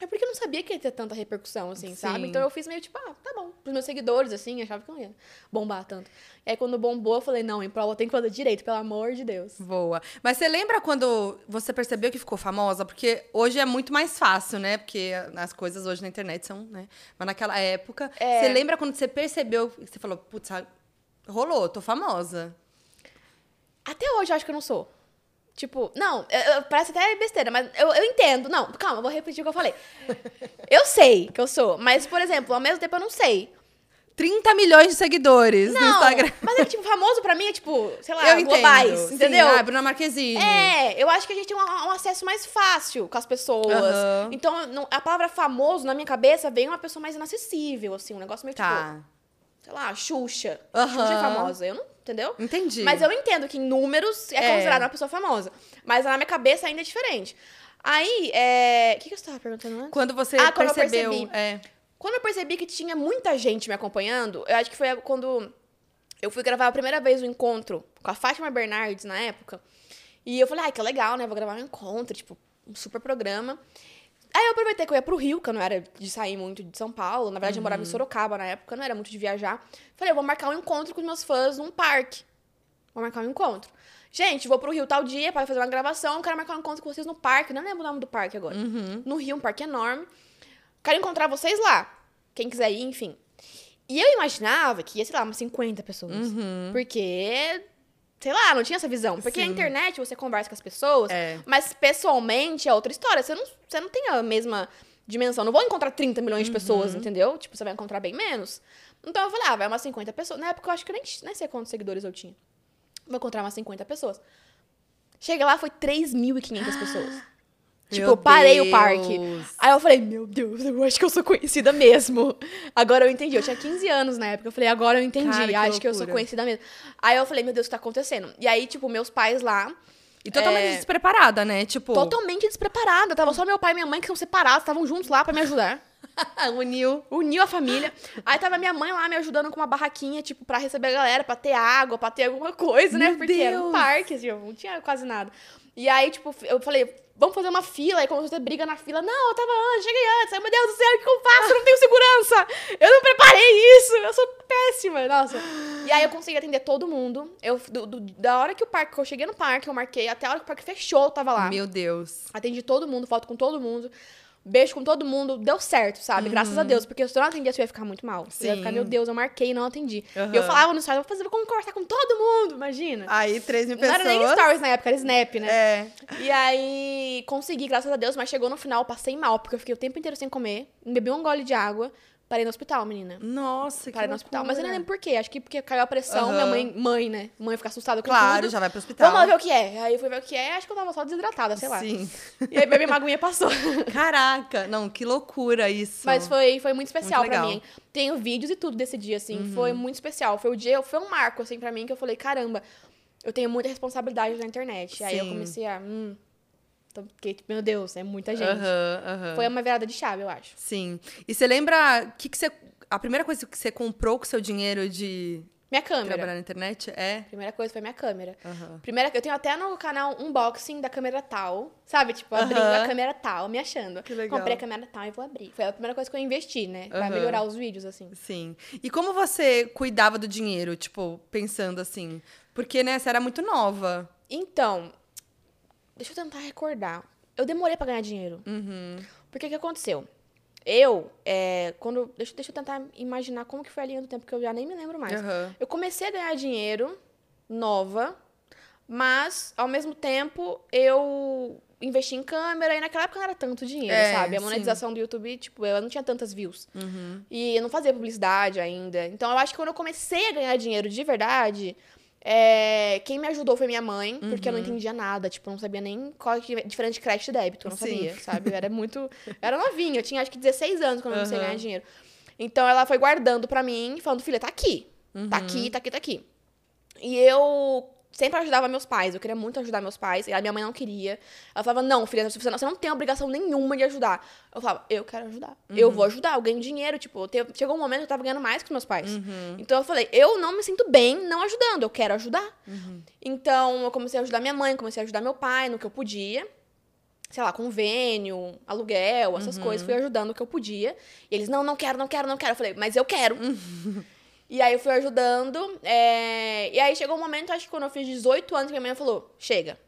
S2: É porque eu não sabia que ia ter tanta repercussão, assim,
S1: Sim.
S2: sabe? Então eu fiz meio tipo, ah, tá bom. Pros meus seguidores, assim, achava que não ia bombar tanto. E aí quando bombou, eu falei, não, em prova tem que fazer direito, pelo amor de Deus.
S1: Boa. Mas você lembra quando você percebeu que ficou famosa? Porque hoje é muito mais fácil, né? Porque as coisas hoje na internet são, né? Mas naquela época,
S2: É.
S1: você lembra quando você percebeu, que você falou, putz, rolou, tô famosa.
S2: Até hoje eu acho que eu não sou. Tipo, não, eu- eu- parece até besteira, mas eu, eu entendo. Não, calma, eu vou repetir o que eu falei. [LAUGHS] Eu sei que eu sou, mas, por exemplo, ao mesmo tempo eu não sei.
S1: 30 milhões de seguidores no
S2: Não,
S1: Instagram.
S2: mas é que, tipo, famoso pra mim é, tipo, sei lá,
S1: Eu entendo.
S2: globais,
S1: Sim,
S2: entendeu?
S1: Ah, Bruna Marquezine.
S2: É, eu acho que a gente tem um, um acesso mais fácil com as pessoas.
S1: Aham.
S2: Então, não- a palavra famoso, na minha cabeça, vem uma pessoa mais inacessível, assim, um negócio meio tipo,
S1: Tá.
S2: sei lá, Xuxa.
S1: Aham.
S2: Xuxa é famosa, eu não, entendeu?
S1: Entendi.
S2: Mas eu entendo que em números é
S1: É.
S2: considerada uma pessoa famosa. Mas na minha cabeça ainda é diferente. Aí, é... O que, que você tava perguntando antes?
S1: Quando você
S2: Ah, quando eu
S1: percebeu.
S2: percebi.
S1: é.
S2: Quando eu percebi que tinha muita gente me acompanhando, eu acho que foi quando eu fui gravar a primeira vez o encontro com a Fátima Bernardes na época. E eu falei, ai, que legal, né? Vou gravar um encontro, tipo, um super programa. Aí eu aproveitei que eu ia pro Rio, que eu não era de sair muito de São Paulo. Na verdade, eu morava em Sorocaba na época, não era muito de viajar. Falei, eu vou marcar um encontro com os meus fãs num parque. Vou marcar um encontro. Gente, vou pro Rio tal dia para fazer uma gravação. Quero marcar um encontro com vocês no parque. Não lembro o nome do parque agora. No Rio, um parque enorme. Quero encontrar vocês lá. Quem quiser ir, enfim. E eu imaginava que ia, sei lá, umas 50 pessoas. Porque, sei lá, não tinha essa visão. Porque
S1: Sim.
S2: a internet você conversa com as pessoas,
S1: É.
S2: mas pessoalmente é outra história. Você não, você não tem a mesma dimensão. Não vou encontrar 30 milhões de pessoas, entendeu? Tipo, você vai encontrar bem menos. Então eu falei, ah, vai umas 50 pessoas. Na época eu acho que eu nem, nem sei quantos seguidores eu tinha. Vou encontrar umas 50 pessoas. Chega lá, foi 3.500 pessoas. Tipo,
S1: Meu
S2: eu parei o parque.
S1: Deus.
S2: Aí eu falei, meu Deus, eu acho que eu sou conhecida mesmo. Agora eu entendi. Eu tinha 15 anos na época. Eu falei, agora eu entendi.
S1: Cara, que
S2: acho que eu sou
S1: loucura.
S2: conhecida mesmo. Aí eu falei, meu Deus, o que tá acontecendo? E aí, tipo, meus pais lá,
S1: E totalmente
S2: É.
S1: despreparada, né? Tipo,
S2: totalmente despreparada. Tava só meu pai e minha mãe que são separados, estavam juntos lá pra me ajudar. [LAUGHS]
S1: uniu.
S2: Uniu a família. Aí tava minha mãe lá me ajudando com uma barraquinha, tipo, pra receber a galera, pra ter água, pra ter alguma coisa, né?
S1: Meu
S2: Porque era um
S1: Deus.
S2: parque, assim, não tinha quase nada. E aí, tipo, eu falei, vamos fazer uma fila. Começou a ter briga na fila. Não, eu tava antes, cheguei antes. Ai, meu Deus do céu, o que eu faço? Eu não tenho segurança. Eu não preparei isso. Eu sou péssima. Nossa. E aí eu consegui atender todo mundo. Eu, do- do- da hora que o parque, que eu cheguei no parque, eu marquei, até a hora que o parque fechou, eu tava lá.
S1: Meu Deus.
S2: Atendi todo mundo, foto com todo mundo. Beijo com todo mundo, deu certo, sabe? Graças a Deus. Porque se eu não atendesse, eu ia ficar muito mal. Eu ia ficar,
S1: Sim.
S2: meu Deus, eu marquei e não atendi.
S1: Aham.
S2: E eu falava no stories, vou fazer, vou conversar com todo mundo, imagina.
S1: Aí, 3 mil
S2: não
S1: pessoas.
S2: era nem stories na época, era Snap, né?
S1: É.
S2: E aí, consegui, graças a Deus, mas chegou no final, eu passei mal, porque eu fiquei o tempo inteiro sem comer, bebi um gole de água, parei no hospital, menina.
S1: Nossa, que
S2: Parei no hospital. Mas eu nem lembro por quê. Acho que porque caiu a pressão,
S1: Aham.
S2: minha mãe, mãe, né? Mãe fica assustada com
S1: Claro,
S2: tudo.
S1: já vai pro hospital.
S2: Vamos lá ver o que é. Aí eu fui ver o que é, acho que eu tava só desidratada, sei lá.
S1: Sim.
S2: E aí bebi uma aguinha passou. [LAUGHS]
S1: Caraca, não, que loucura isso.
S2: Mas foi, foi muito especial
S1: Muito
S2: pra mim. Tenho vídeos e tudo desse dia, assim. Foi muito especial. Foi o dia, foi um marco, assim, pra mim, que eu falei, caramba, eu tenho muita responsabilidade na internet. Aí eu comecei a. Hum, tô- fiquei, tipo, meu Deus, é muita gente.
S1: Aham, aham.
S2: Foi uma virada de chave, eu acho.
S1: Sim. E você lembra que, que você. A primeira coisa que você comprou com seu dinheiro de
S2: Minha câmera.
S1: trabalhar na internet é.
S2: Primeira coisa foi minha câmera.
S1: Aham.
S2: Primeira, eu tenho até no canal unboxing da câmera tal, sabe? Tipo, abrindo a câmera tal, me achando.
S1: Que legal.
S2: Comprei a câmera tal e vou abrir. Foi a primeira coisa que eu investi, né? Pra melhorar os vídeos, assim.
S1: Sim. E como você cuidava do dinheiro, tipo, pensando assim? Porque, né, você era muito nova.
S2: Então, deixa eu tentar recordar. Eu demorei pra ganhar dinheiro.
S1: Uhum.
S2: Porque o que aconteceu? Eu, é, quando. Deixa, deixa eu tentar imaginar como que foi a linha do tempo, que eu já nem me lembro mais.
S1: Aham.
S2: Eu comecei a ganhar dinheiro nova, mas ao mesmo tempo eu investi em câmera e naquela época não era tanto dinheiro,
S1: É,
S2: sabe? A
S1: sim.
S2: monetização do YouTube, tipo, eu não tinha tantas views.
S1: Uhum.
S2: E eu não fazia publicidade ainda. Então eu acho que quando eu comecei a ganhar dinheiro de verdade, é, quem me ajudou foi minha mãe, porque eu não entendia nada, tipo, eu não sabia nem qual é a diferença de crédito e débito, eu não
S1: Sim.
S2: sabia, sabe? Eu era [LAUGHS] muito. Eu era novinha, eu tinha acho que 16 anos quando eu comecei a ganhar dinheiro. Então ela foi guardando pra mim, falando, filha, tá aqui. Tá
S1: Uhum.
S2: aqui, tá aqui, tá aqui. E eu sempre ajudava meus pais. Eu queria muito ajudar meus pais. E a minha mãe não queria. Ela falava, não, filha, você não, você não tem obrigação nenhuma de ajudar. Eu falava, eu quero ajudar. Eu vou ajudar, eu ganho dinheiro. Tipo, te- chegou um momento que eu tava ganhando mais que os meus pais. Então eu falei, eu não me sinto bem não ajudando, eu quero ajudar. Então eu comecei a ajudar minha mãe, comecei a ajudar meu pai no que eu podia. Sei lá, convênio, aluguel, essas coisas. Fui ajudando o que eu podia. E eles, não, não quero, não quero, não quero. Eu falei, mas eu quero. E aí eu fui ajudando. é, E aí chegou um momento, acho que quando eu fiz 18 anos, que minha mãe falou: chega.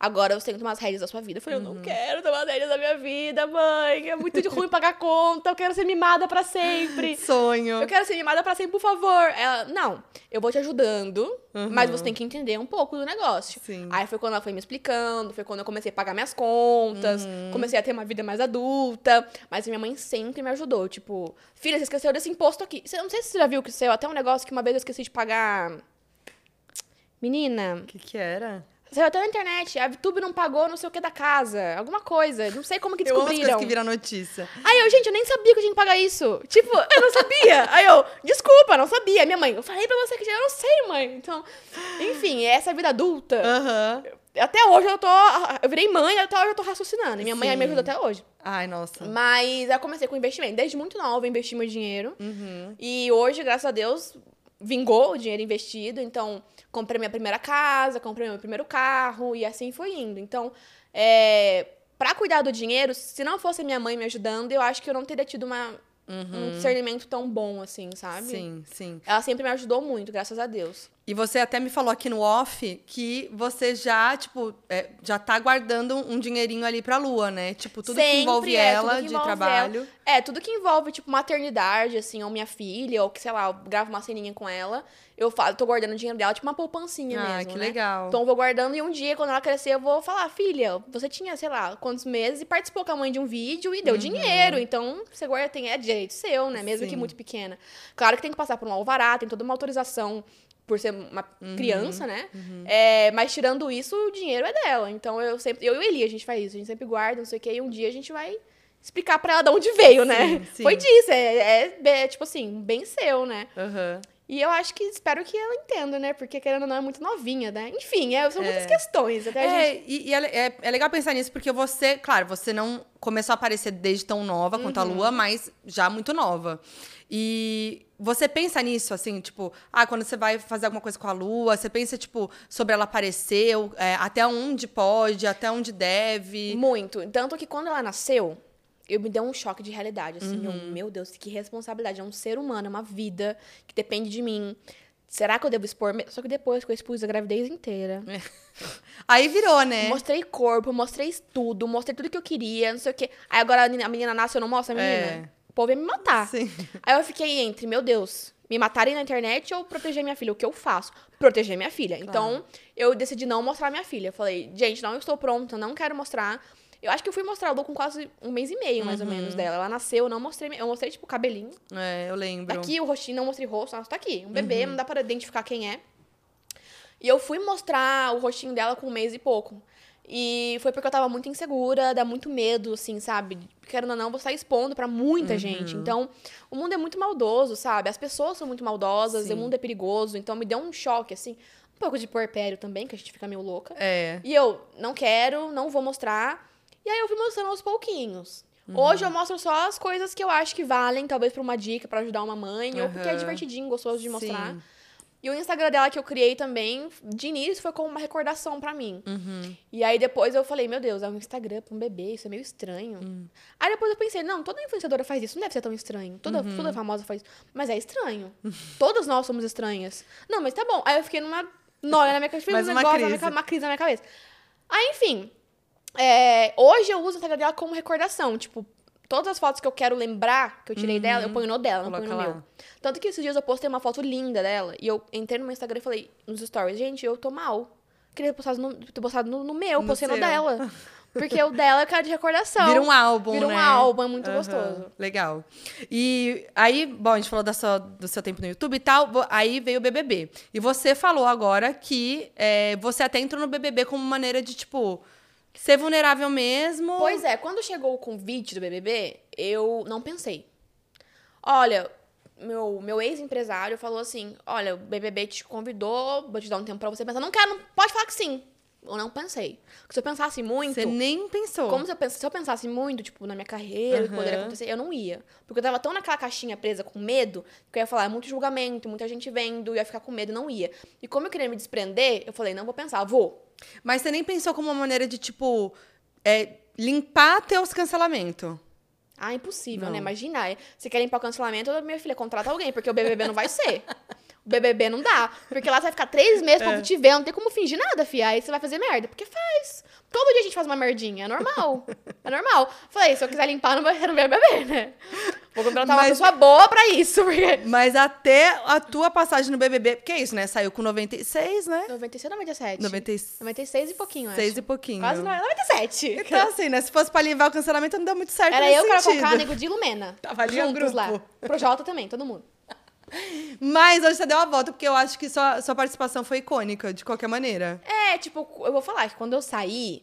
S2: Agora você tem que tomar as rédeas da sua vida. Eu falei, eu não quero tomar as rédeas da minha vida, mãe. É muito de ruim pagar conta. Eu quero ser mimada pra sempre. [LAUGHS]
S1: Sonho.
S2: Eu quero ser mimada pra sempre, por favor. Ela, não, eu vou te ajudando, mas você tem que entender um pouco do negócio.
S1: Sim.
S2: Aí foi quando ela foi me explicando, foi quando eu comecei a pagar minhas contas, comecei a ter uma vida mais adulta. Mas minha mãe sempre me ajudou. Tipo, filha, você esqueceu desse imposto aqui. Você, não sei se você já viu que saiu até um negócio que uma vez eu esqueci de pagar. Menina,
S1: O que que era?
S2: Saiu até na internet, a VTube não pagou não sei o que da casa, alguma coisa. Não sei como que
S1: Eu amo as
S2: descobriram.
S1: coisas que viram notícia.
S2: Aí eu, gente, eu nem sabia que eu tinha que pagar isso. Tipo, eu não sabia. Aí eu, desculpa, não sabia. Minha mãe, eu falei pra você que eu não sei, mãe. Então, enfim, essa vida adulta.
S1: Aham.
S2: Até hoje eu tô. Eu virei mãe, até hoje eu tô raciocinando. E minha mãe
S1: Sim.
S2: me ajuda até hoje.
S1: Ai, nossa.
S2: Mas eu comecei com investimento. Desde muito nova, eu investi meu dinheiro.
S1: Uhum.
S2: E hoje, graças a Deus, vingou o dinheiro investido. Então, comprei minha primeira casa, comprei meu primeiro carro e assim foi indo. Então, é, para cuidar do dinheiro, se não fosse minha mãe me ajudando, eu acho que eu não teria tido uma, um discernimento tão bom assim, sabe?
S1: Sim, sim.
S2: Ela sempre me ajudou muito, graças a Deus.
S1: E você até me falou aqui no off que você já, tipo, é, já tá guardando um dinheirinho ali pra lua, né? Tipo, tudo que
S2: Sempre,
S1: envolve
S2: é,
S1: ela
S2: que
S1: de
S2: envolve
S1: trabalho.
S2: É, tudo que envolve, tipo, maternidade, assim, ou minha filha, ou que, sei lá, eu gravo uma ceninha com ela, eu falo, tô guardando o dinheiro dela, tipo uma poupancinha
S1: Ah,
S2: mesmo,
S1: que
S2: né?
S1: legal.
S2: Então eu vou guardando e um dia, quando ela crescer, eu vou falar, filha, você tinha, sei lá, quantos meses e participou com a mãe de um vídeo e deu dinheiro. Então, você guarda, tem, é direito seu, né? Mesmo que
S1: Sim.
S2: muito pequena. Claro que tem que passar por um alvará, tem toda uma autorização por ser uma
S1: Uhum,
S2: criança, né? É, mas tirando isso, o dinheiro é dela. Então eu sempre. Eu e o Eli, a gente faz isso, a gente sempre guarda, não sei o quê, e um dia a gente vai explicar pra ela de onde veio, né?
S1: sim.
S2: Foi disso, é, é, é, tipo assim, bem seu, né?
S1: Aham.
S2: E eu acho que espero que ela entenda, né? Porque querendo ou não é muito novinha, né? Enfim, é, são muitas
S1: É.
S2: questões. Até a gente.
S1: É, e, e é, é- é legal pensar nisso, porque você, claro, você não começou a aparecer desde tão nova quanto
S2: Uhum.
S1: a Lua, mas já muito nova. E você pensa nisso, assim, tipo, ah, quando você vai fazer alguma coisa com a Lua, você pensa, tipo, sobre ela aparecer, é, até onde pode, até onde deve.
S2: Muito. Tanto que quando ela nasceu, eu me deu um choque de realidade. Assim, eu,
S1: Uhum.
S2: meu Deus, que responsabilidade. É um ser humano, é uma vida que depende de mim. será que eu devo expor? Só que depois que eu expus a gravidez inteira. [LAUGHS]
S1: Aí virou, né?
S2: Mostrei corpo, mostrei tudo, mostrei tudo que eu queria, não sei o quê. Aí agora a menina, a menina nasce, eu não mostro a menina.
S1: É.
S2: Povo ia me matar.
S1: Sim.
S2: Aí eu fiquei entre, meu Deus, me matarem na internet ou proteger minha filha? O que eu faço? Proteger minha filha. Então, eu decidi não mostrar minha filha. Eu falei, gente, não estou pronta, não quero mostrar. Eu acho que eu fui mostrar a Lu com quase um mês e meio, mais ou
S1: Uhum.
S2: menos, dela. Ela nasceu, eu não mostrei. Eu mostrei, tipo, o cabelinho.
S1: É, eu lembro.
S2: Aqui o rostinho, não mostrei rosto. Nossa, tá aqui. Um
S1: Uhum.
S2: bebê, não dá pra identificar quem é. E eu fui mostrar o rostinho dela com um mês e pouco. E foi porque eu tava muito insegura, dá muito medo, assim, sabe? Querendo ou não, você tá expondo pra
S1: Uhum.
S2: muita gente. Então, o mundo é muito maldoso, sabe? As pessoas são muito maldosas,
S1: Sim.
S2: o mundo é perigoso. Então, me deu um choque, assim. Um pouco de puerpério também, que a gente fica meio louca.
S1: É.
S2: E eu, não quero, não vou mostrar. E aí eu fui mostrando aos pouquinhos.
S1: Uhum.
S2: Hoje eu mostro só as coisas que eu acho que valem, talvez pra uma dica, pra ajudar uma mãe, ou porque é divertidinho, gostoso de mostrar.
S1: Sim.
S2: E o Instagram dela que eu criei também, de início, foi como uma recordação pra mim.
S1: Uhum.
S2: E aí depois eu falei, meu Deus, é um Instagram pra um bebê, isso é meio estranho.
S1: Hum.
S2: Aí depois eu pensei, não, toda influenciadora faz isso, não deve ser tão estranho. Toda,
S1: Uhum.
S2: toda famosa faz isso. Mas é estranho. [LAUGHS] Todas nós somos estranhas. Não, mas tá bom. Aí eu fiquei numa noia na minha cabeça, um
S1: uma
S2: negócio minha
S1: crise.
S2: ca- uma crise na minha cabeça. Aí, enfim, é, hoje eu uso o Instagram dela como recordação. Tipo, todas as fotos que eu quero lembrar, que eu tirei dela, eu ponho no dela, não
S1: Coloca
S2: ponho no
S1: lá.
S2: meu. Tanto que esses dias eu postei uma foto linda dela. E eu entrei no meu Instagram e falei nos stories, gente, eu tô mal. Queria ter postado no, ter postado no, no meu,
S1: No
S2: postei no
S1: seu.
S2: dela. [LAUGHS] Porque o dela é cara de recordação.
S1: Vira um álbum,
S2: Vira um
S1: né?
S2: álbum, é muito
S1: Aham,
S2: gostoso.
S1: Legal. E aí, bom, a gente falou da sua- do seu tempo no YouTube e tal, aí veio o BBB. E você falou agora que é, você até entrou no BBB como maneira de, tipo, ser vulnerável mesmo.
S2: Pois é, quando chegou o convite do BBB, eu não pensei. Olha, meu, meu ex-empresário falou assim: olha, o BBB te convidou, vou te dar um tempo pra você pensar. Não quero, não, pode falar que sim. Eu não pensei. Porque se eu pensasse muito.
S1: Você nem pensou.
S2: Como se eu, pens- se eu pensasse muito, tipo, na minha carreira, o que poderia acontecer, eu não ia. Porque eu tava tão naquela caixinha presa com medo, que eu ia falar, é muito julgamento, muita gente vendo, eu ia ficar com medo, não ia. E como eu queria me desprender, eu falei, não vou pensar, vou.
S1: Mas você nem pensou como uma maneira de, tipo, é, limpar teus cancelamentos.
S2: Ah, impossível,
S1: Não.
S2: né? Imagina, é, você quer limpar o cancelamento, minha filha, contrata alguém, porque o BBB não vai ser. [LAUGHS] O BBB não dá. Porque lá você vai ficar três [LAUGHS] meses pra
S1: É.
S2: te ver, não tem como fingir nada, fia. Aí você vai fazer merda. Porque faz. Todo dia a gente faz uma merdinha, é normal. [LAUGHS] É normal. Falei, se eu quiser limpar, não vai no BBB, né? Vou contratar uma pessoa boa pra isso, porque...
S1: Mas até a tua passagem no BBB, porque é isso, né? Saiu com 96, né?
S2: 96 ou 97?
S1: 96
S2: 96 e pouquinho, acho.
S1: e pouquinho.
S2: Quase não, 97.
S1: Então, assim, né? Se fosse pra livrar o cancelamento, não deu muito certo
S2: Era eu, Carol. Conká, Nego de Lumena.
S1: Tava ali o
S2: juntos
S1: grupo.
S2: lá. Projota também, todo mundo.
S1: Mas hoje você deu a volta, porque eu acho que sua, sua participação foi icônica, de qualquer maneira.
S2: É, tipo, eu vou falar que quando eu saí,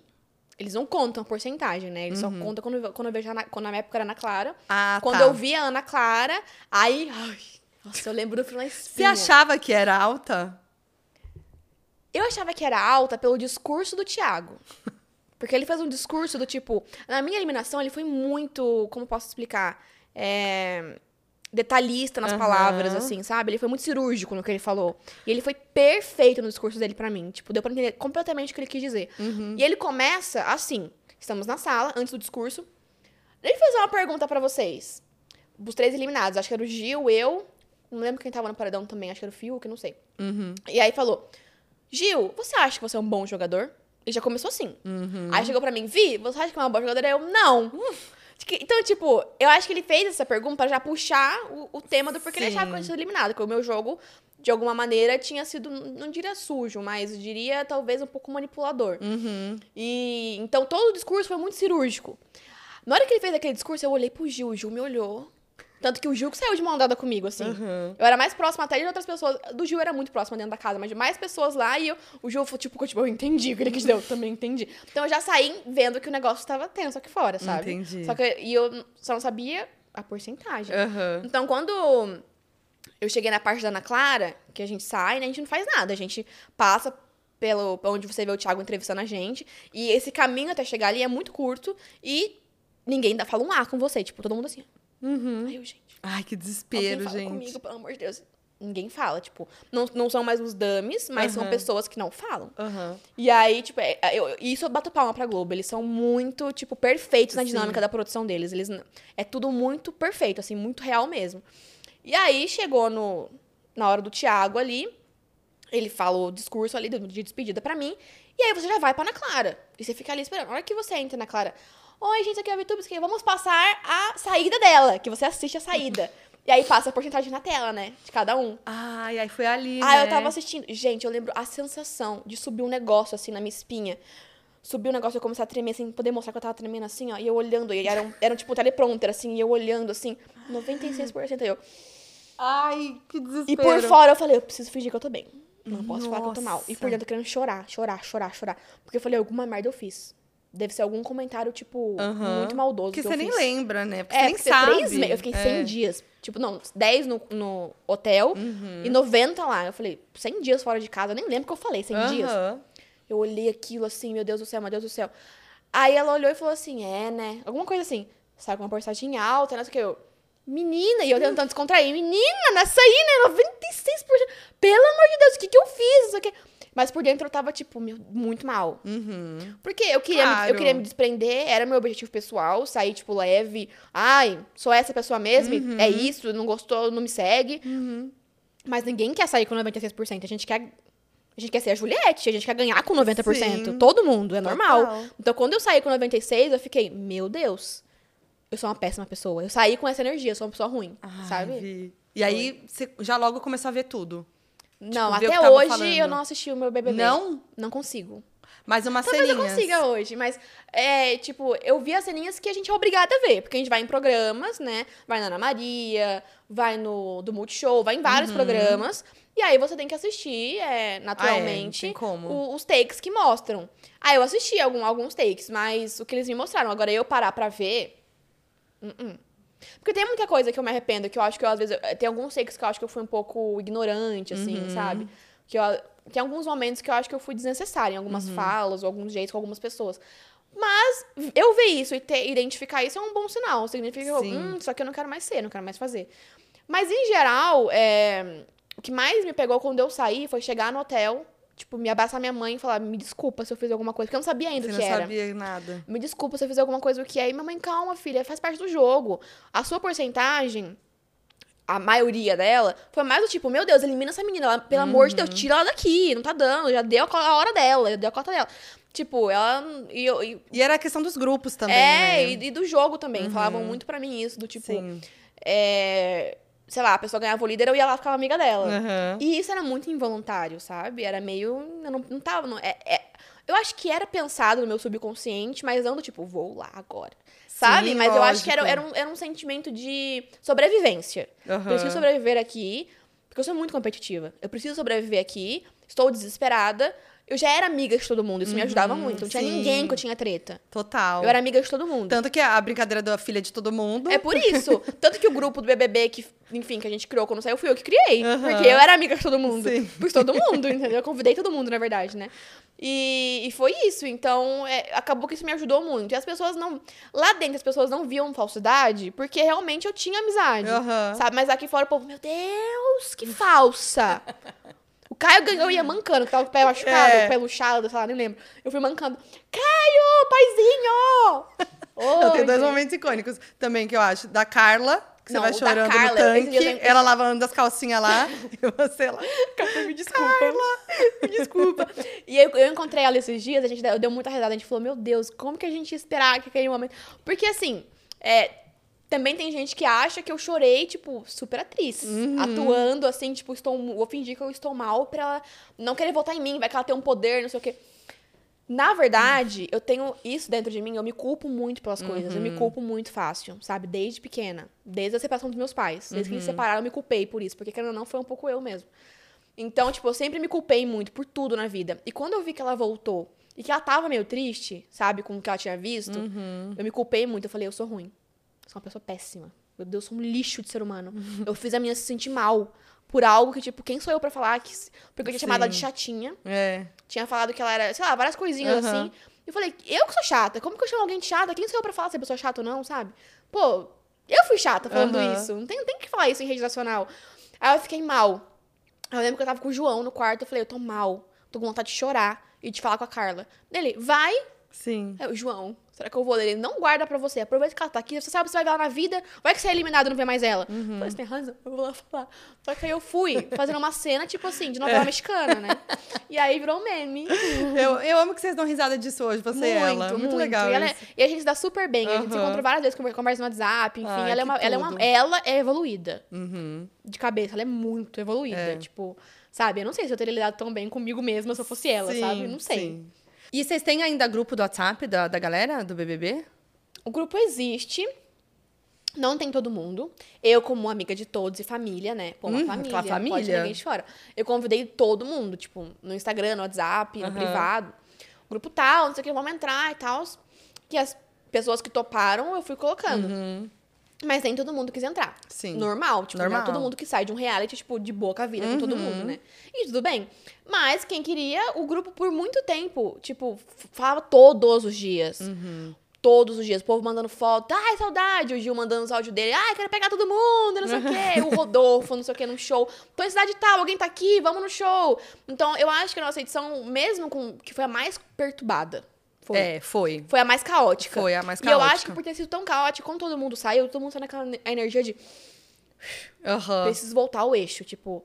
S2: eles não contam a porcentagem, né? Eles só contam quando, quando eu vejo a Ana, quando na minha época era Ana Clara.
S1: Ah,
S2: quando
S1: tá.
S2: eu vi a Ana Clara, aí. Ai, nossa, eu lembro do na
S1: Você achava que era alta?
S2: Eu achava que era alta pelo discurso do Thiago. [LAUGHS] Porque ele fez um discurso do tipo. Na minha eliminação, ele foi muito. Como posso explicar? É, detalhista nas
S1: Aham.
S2: palavras, assim, sabe? Ele foi muito cirúrgico no que ele falou. E ele foi perfeito no discurso dele pra mim. Tipo, deu pra entender completamente o que ele quis dizer. E ele começa assim: estamos na sala, antes do discurso. Deixa eu fazer uma pergunta pra vocês. Os três eliminados, acho que era o Gil, eu. Não lembro quem tava no paredão também, acho que era o Fiuk, não sei.
S1: Uhum.
S2: E aí falou: Gil, você acha que você é um bom jogador? Ele já começou assim.
S1: Uhum.
S2: Aí chegou pra mim, Vi, você acha que é uma boa jogadora? Eu, não. Então, tipo, eu acho que ele fez essa pergunta pra já puxar o, o tema do porquê ele
S1: Sim.
S2: achava que eu tinha sido eliminado. Que o meu jogo, de alguma maneira, tinha sido, não diria sujo, mas diria talvez um pouco manipulador.
S1: Uhum.
S2: E então todo o discurso foi muito cirúrgico. Na hora que ele fez aquele discurso, eu olhei pro Gil, o Gil me olhou. Tanto que o Gil que saiu de mão dada comigo, assim.
S1: Uhum.
S2: Eu era mais próxima até de outras pessoas. Do Gil era muito próxima dentro da casa, mas de mais pessoas lá e eu, o Gil foi tipo, tipo, eu entendi o que ele quis dizer, eu também entendi. Então eu já saí vendo que o negócio estava tenso aqui fora, sabe?
S1: Entendi.
S2: Só que e eu só não sabia a porcentagem.
S1: Aham.
S2: Então, quando eu cheguei na parte da Ana Clara, que a gente sai, né, a gente não faz nada. A gente passa pelo onde você vê o Thiago entrevistando a gente. E esse caminho até chegar ali é muito curto e ninguém dá, fala um A com você. Tipo, todo mundo assim.
S1: Uhum.
S2: Aí eu, gente.
S1: Ai, que desespero,
S2: fala
S1: gente.
S2: comigo, pelo amor de Deus. Ninguém fala, tipo, não, não são mais os dummies, mas são
S1: Aham.
S2: pessoas que não falam.
S1: Aham.
S2: E aí, tipo, é- é- eu, isso eu bato palma pra Globo. Eles são muito, tipo, perfeitos na
S1: Sim.
S2: dinâmica da produção deles. Eles, é tudo muito perfeito, assim, muito real mesmo. E aí chegou no. na hora do Thiago ali. Ele fala o discurso ali de despedida pra mim. E aí você já vai pra Ana Clara. E você fica ali esperando. Na hora que você entra na Clara, Oi, gente, aqui é a VTubes, vamos passar a saída dela, que você assiste a saída. E aí passa a porcentagem na tela, né? De cada um.
S1: Ai, aí foi ali,
S2: Ah,
S1: né?
S2: eu tava assistindo. Gente, eu lembro a sensação de subir um negócio assim na minha espinha. Subir um negócio e eu começar a tremer, assim, poder mostrar que eu tava tremendo assim, ó. E eu olhando, e era um, era um tipo um teleprompter, assim, e eu olhando, assim, 96% eu.
S1: Ai, que desespero.
S2: E por fora eu falei, eu preciso fingir que eu tô bem. Não posso falar que eu tô mal. E
S1: Nossa.
S2: por dentro eu querendo chorar, chorar, chorar, chorar. Porque eu falei, alguma merda eu fiz. Deve ser algum comentário, tipo,
S1: Aham.
S2: muito maldoso.
S1: Que
S2: que
S1: você nem
S2: fiz.
S1: lembra, né? Porque
S2: É,
S1: você nem sabe.
S2: três meses. Eu fiquei 100
S1: É.
S2: dias. Tipo, não, 10 no, no hotel
S1: Uhum.
S2: e 90 lá. Eu falei, 100 dias fora de casa. Eu nem lembro o que eu falei, 100 dias.
S1: Aham.
S2: Eu olhei aquilo assim, meu Deus do céu, meu Deus do céu. Aí ela olhou e falou assim, é, né? Alguma coisa assim. Sai com uma porcentagem alta, não sei o que. Eu, menina, e eu tentando descontrair. Menina, nessa aí, né? 96%. Pelo amor de Deus, o que que eu fiz? Não sei o que. Mas por dentro eu tava, tipo, muito mal.
S1: Uhum.
S2: Porque eu queria, me-
S1: Claro.
S2: eu queria me desprender, era meu objetivo pessoal, sair, tipo, leve. Ai, sou essa pessoa mesmo,
S1: Uhum.
S2: é isso, não gostou, não me segue. Mas ninguém quer sair com 96%. A gente quer. A gente quer ser a Juliette, a gente quer ganhar com 90%.
S1: Sim.
S2: Todo mundo, é normal.
S1: Total.
S2: Então, quando eu saí com 96%, eu fiquei, meu Deus, eu sou uma péssima pessoa. Eu saí com essa energia, eu sou uma pessoa ruim,
S1: Ai,
S2: sabe?
S1: Vi. E aí, você já logo começou a ver tudo.
S2: Não,
S1: Tipo,
S2: até hoje
S1: falando.
S2: eu não assisti o meu BBB.
S1: Não?
S2: Não consigo.
S1: Mas umas
S2: Talvez eu
S1: ceninhas.
S2: consiga hoje, mas é, tipo, eu vi as ceninhas que a gente é obrigada a ver, porque a gente vai em programas, né? Vai na Ana Maria, vai no do Multishow, vai em vários programas, e aí você tem que assistir, é, naturalmente,
S1: tem como.
S2: o- os takes que mostram. Aí eu assisti algum, alguns takes, mas o que eles me mostraram, agora eu parar pra ver. uh-uh. Porque tem muita coisa que eu me arrependo, que eu acho que eu, às vezes. Tem alguns takes que eu acho que eu fui um pouco ignorante, assim,
S1: Uhum.
S2: sabe? Que eu, tem alguns momentos que eu acho que eu fui desnecessária em algumas
S1: Uhum.
S2: falas ou alguns jeitos com algumas pessoas. Mas eu ver isso e ter, identificar isso é um bom sinal. Significa que eu, hum, isso aqui eu não quero mais ser, não quero mais fazer. Mas, em geral, é, o que mais me pegou quando eu saí foi chegar no hotel, tipo, me abraçar minha mãe e falar, me desculpa se eu fiz alguma coisa, porque eu não sabia ainda
S1: Você
S2: o
S1: não
S2: que era.
S1: sabia nada.
S2: Me desculpa se eu fiz alguma coisa o que é. E minha mãe, calma, filha, faz parte do jogo. A sua porcentagem, a maioria dela, foi mais do tipo, meu Deus, elimina essa menina. Ela, pelo amor de Deus, tira ela daqui. Não tá dando. Já deu a hora dela, já deu a cota dela. Tipo, ela. E, eu- e-
S1: E era a questão dos grupos também,
S2: é,
S1: né?
S2: e, e do jogo também. Falavam muito pra mim isso, do tipo.
S1: Sim.
S2: é, sei lá, a pessoa ganhava o líder, eu ia lá ficar amiga dela.
S1: Aham.
S2: E isso era muito involuntário, sabe? Era meio. Eu não, não tava. Não, é, é- eu acho que era pensado no meu subconsciente, mas não do tipo, vou lá agora. Sabe?
S1: Sim,
S2: mas eu acho que era,
S1: lógico.
S2: era, um, era um sentimento de sobrevivência.
S1: Aham.
S2: Preciso sobreviver aqui, porque eu sou muito competitiva. Eu preciso sobreviver aqui, estou desesperada. Eu já era amiga de todo mundo, isso me ajudava muito. Não tinha
S1: Uhum, sim.
S2: ninguém que eu tinha treta.
S1: Total.
S2: Eu era amiga de todo mundo.
S1: Tanto que a brincadeira da filha de todo mundo.
S2: É por isso. [LAUGHS] Tanto que o grupo do BBB, que, enfim, que a gente criou quando saiu, fui eu que criei.
S1: Aham.
S2: Porque eu era amiga de todo mundo.
S1: Sim.
S2: Pus todo mundo, entendeu? Eu convidei todo mundo, na verdade, né? E, e foi isso. Então, é, acabou que isso me ajudou muito. E as pessoas não. Lá dentro, as pessoas não viam falsidade, porque realmente eu tinha amizade.
S1: Aham.
S2: Sabe? Mas aqui fora, o povo, meu Deus, que falsa! [LAUGHS] Caio ganhou e ia mancando, que tava com o pé machucado,
S1: É.
S2: o pé luxado, sei lá, nem lembro. Eu fui mancando. Caio, paizinho! [LAUGHS]
S1: Eu tenho dois momentos icônicos também que eu acho. Da Carla, que
S2: Não,
S1: você vai chorando
S2: Carla,
S1: no tanque.
S2: eu-
S1: Ela lavando as calcinhas lá. [LAUGHS] e você lá.
S2: me desculpa. me desculpa. E eu, eu encontrei ela esses dias, a gente deu, deu muita risada. A gente falou, meu Deus, como que a gente ia esperar que aquele momento. Porque assim, é, também tem gente que acha que eu chorei, tipo, super atriz. Atuando assim, tipo, estou, vou fingir que eu estou mal pra ela não querer votar em mim, vai que ela tem um poder, não sei o quê. Na verdade, eu tenho isso dentro de mim, eu me culpo muito pelas coisas. Eu me culpo muito fácil, sabe? Desde pequena. Desde a separação dos meus pais. Desde que eles se separaram, eu me culpei por isso. Porque, querendo ou não, foi um pouco eu mesmo. Então, tipo, eu sempre me culpei muito por tudo na vida. E quando eu vi que ela voltou e que ela tava meio triste, sabe, com o que ela tinha visto, eu me culpei muito. Eu falei, eu sou ruim. Sou uma pessoa péssima. Meu Deus, eu sou um lixo de ser humano. Eu fiz a minha se sentir mal por algo que, tipo, quem sou eu pra falar que. Porque eu tinha chamado ela de chatinha.
S1: É.
S2: Tinha falado que ela era, sei lá, várias coisinhas
S1: Aham.
S2: assim. Eu falei, eu que sou chata. Como que eu chamo alguém de chata? Quem sou eu pra falar se a pessoa é chata ou não, sabe? Pô, eu fui chata falando
S1: Aham.
S2: isso. Não tem, não tem que falar isso em rede nacional. Aí eu fiquei mal. Eu lembro que eu tava com o João no quarto. Eu falei, eu tô mal. Tô com vontade de chorar e de falar com a Carla. Ele, vai,
S1: Sim.
S2: Aí, o João, será que eu vou? Ele não guarda pra você. Aproveita que ela tá aqui. Você sabe, você vai ver ela na vida. Vai que você é eliminado e não vê mais ela.
S1: Uhum.
S2: Falei, você tem razão, eu vou lá falar. Só que aí eu fui fazendo uma cena, tipo assim, de novela mexicana, né? E aí virou um meme.
S1: Eu, eu amo que vocês dão risada disso hoje, você e ela. Muito, legal
S2: E, ela é- e a gente se dá super bem. A gente se
S1: Aham.
S2: encontrou várias vezes, conver- conversa no WhatsApp, enfim.
S1: Ai,
S2: ela, é
S1: que
S2: uma, ela, é uma, ela é evoluída.
S1: Uhum.
S2: De cabeça, ela é muito evoluída.
S1: É.
S2: Tipo, sabe? Eu não sei se eu teria lidado tão bem comigo mesma se eu fosse ela,
S1: Sim,
S2: sabe? Não sei.
S1: sim. E vocês têm ainda grupo do WhatsApp da, da galera, do BBB?
S2: O grupo existe. Não tem todo mundo. Eu, como amiga de todos e família, né? Pô, uma
S1: Hum,
S2: família. Não
S1: família.
S2: pode ter ninguém de fora. Eu convidei todo mundo, tipo, no Instagram, no WhatsApp, no
S1: Aham.
S2: privado. Grupo tal, não sei o que, vamos entrar e tal. Que as pessoas que toparam, eu fui colocando. Mas nem todo mundo quis entrar.
S1: Uhum. Sim.
S2: Normal, tipo, não é
S1: Normal.
S2: todo mundo que sai de um reality, tipo, de boa com a vida com todo
S1: Uhum.
S2: mundo, né? E tudo bem. Mas quem queria, o grupo por muito tempo, tipo, falava todos os dias.
S1: Uhum.
S2: Todos os dias. O povo mandando foto. Ai, saudade. O Gil mandando os áudios dele. Ai, quero pegar todo mundo, não sei o quê. [LAUGHS] O Rodolfo, não sei o quê, num show. Tô em cidade tal, alguém tá aqui, vamos no show. Então, eu acho que a nossa edição, mesmo com. que foi a mais perturbada. Foi.
S1: É, foi.
S2: Foi a mais caótica.
S1: Foi a mais
S2: E eu acho
S1: caótica.
S2: que por ter sido tão caótico, quando todo mundo saiu, todo mundo saiu naquela ne- energia de
S1: Aham.
S2: preciso voltar ao eixo. Tipo,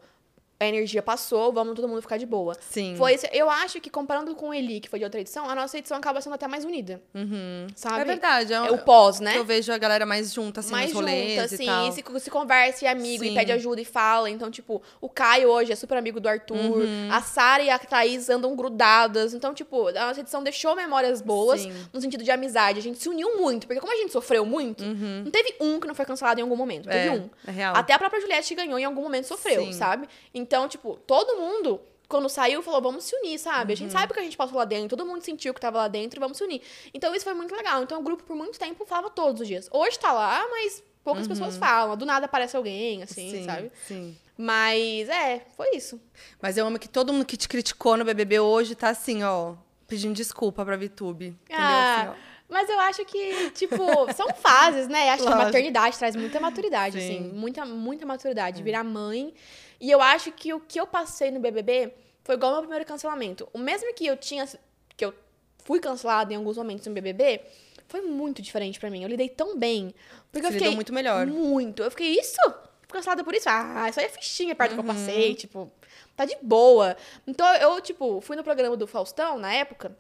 S2: a energia passou, vamos todo mundo ficar de boa.
S1: Sim.
S2: Foi esse- eu acho que comparando com o Eli, que foi de outra edição, a nossa edição acaba sendo até mais unida.
S1: Uhum.
S2: Sabe?
S1: É verdade. É,
S2: É o pós, né?
S1: Eu vejo a galera mais junta, assim,
S2: mais
S1: nos rolês
S2: junta, assim, e se, se conversa e é amigo,
S1: Sim.
S2: e pede ajuda e fala. Então, tipo, o Caio hoje é super amigo do Arthur,
S1: Uhum.
S2: a Sara e a Thaís andam grudadas. Então, tipo, a nossa edição deixou memórias boas
S1: Sim.
S2: no sentido de amizade. A gente se uniu muito, porque como a gente sofreu muito, não teve um que não foi cancelado em algum momento. Teve
S1: Uhum. É,
S2: um.
S1: é real.
S2: Até a própria Juliette ganhou em algum momento sofreu,
S1: Sim.
S2: sabe? Então, tipo, todo mundo. Quando saiu, falou, vamos se unir, sabe? A
S1: Uhum.
S2: gente sabe o que a gente passou lá dentro, todo mundo sentiu que tava lá dentro, vamos se unir. Então, isso foi muito legal. Então, o grupo, por muito tempo, falava todos os dias. Hoje tá lá, mas poucas pessoas falam. Do nada aparece alguém, assim,
S1: Uhum. sim,
S2: sabe?
S1: Sim.
S2: Mas, é, foi isso.
S1: Mas eu amo que todo mundo que te criticou no BBB hoje tá assim, ó, pedindo desculpa pra VTube. Entendeu?
S2: Ah,
S1: Assim, ó.
S2: mas eu acho que, tipo, são fases, né? Acho que a
S1: Lógico.
S2: maternidade traz muita maturidade,
S1: Sim. É.
S2: assim. Muita, muita maturidade. Virar mãe. E eu acho que o que eu passei no BBB foi igual ao meu primeiro cancelamento. O mesmo que eu tinha... Que eu fui cancelada em alguns momentos no BBB... Foi muito diferente pra mim. Eu lidei tão bem. Porque
S1: Você
S2: eu fiquei...
S1: muito melhor.
S2: Muito. Eu fiquei, isso? Fui cancelada por isso? Ah, isso aí é fichinha perto do
S1: Uhum.
S2: que eu passei. Tipo, tá de boa. Então, eu, tipo, fui no programa do Faustão, na época...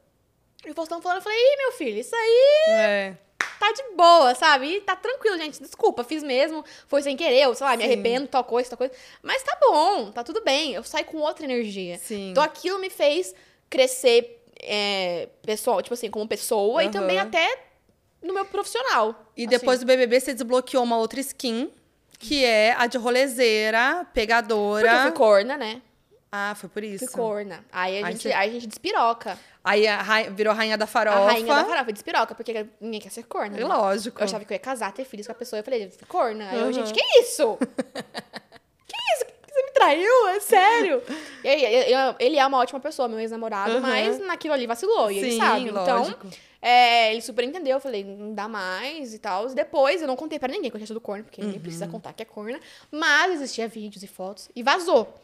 S2: E o Faustão falando, eu falei, ih, meu filho, isso aí
S1: É.
S2: tá de boa, sabe? E tá tranquilo, gente. Desculpa, fiz mesmo. Foi sem querer, eu, sei lá, me
S1: Sim.
S2: arrependo, tal coisa, tal coisa. Mas tá bom, tá tudo bem. Eu saí com outra energia.
S1: Sim.
S2: Então aquilo me fez crescer é, pessoal, tipo assim, como pessoa e
S1: Aham.
S2: também até no meu profissional.
S1: E
S2: assim.
S1: depois do BBB você desbloqueou uma outra skin, que é a de rolezeira, pegadora.
S2: Porque eu fui corna, né?
S1: Ah, foi por isso.
S2: Fui corna. Aí a,
S1: Aí
S2: gente,
S1: você-
S2: aí a gente despiroca.
S1: Aí a virou rainha da farofa.
S2: A rainha da farofa despiroca, porque ninguém quer ser corna.
S1: É
S2: né?
S1: lógico.
S2: Eu achava que eu ia casar, ter filhos com a pessoa. Eu falei, fui corna. Aí eu,
S1: Uhum.
S2: gente, que isso? [LAUGHS] que isso? Você me traiu? É sério? E aí, eu- eu- ele é uma ótima pessoa, meu ex-namorado,
S1: Uhum.
S2: mas naquilo ali vacilou, e ele
S1: Sim,
S2: sabe.
S1: lógico.
S2: Então, é, ele super entendeu. Eu falei, não dá mais e tal. Depois, eu não contei pra ninguém que eu tinha sido corna, porque
S1: Uhum.
S2: ninguém precisa contar que é corna. Mas existia vídeos e fotos. E vazou.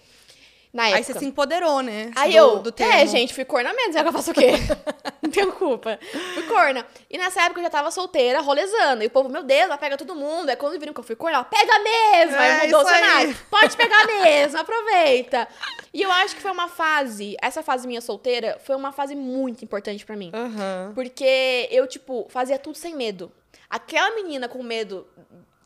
S2: Na época.
S1: Aí você se empoderou, né?
S2: Aí
S1: do,
S2: eu,
S1: do termo.
S2: é, gente, fui corna mesmo, agora eu faço o quê? [LAUGHS] Não tenho culpa. Fui corna. E nessa época eu já tava solteira, rolezando. E o povo, meu Deus, ela pega todo mundo. Aí quando viram que eu fui corna, ela pega mesmo.
S1: É,
S2: aí mudou o
S1: isso aí.
S2: cenário. [LAUGHS] Pode pegar mesmo, aproveita. E eu acho que foi uma fase, essa fase minha solteira, foi uma fase muito importante pra mim.
S1: Aham.
S2: Porque eu, tipo, fazia tudo sem medo. Aquela menina com medo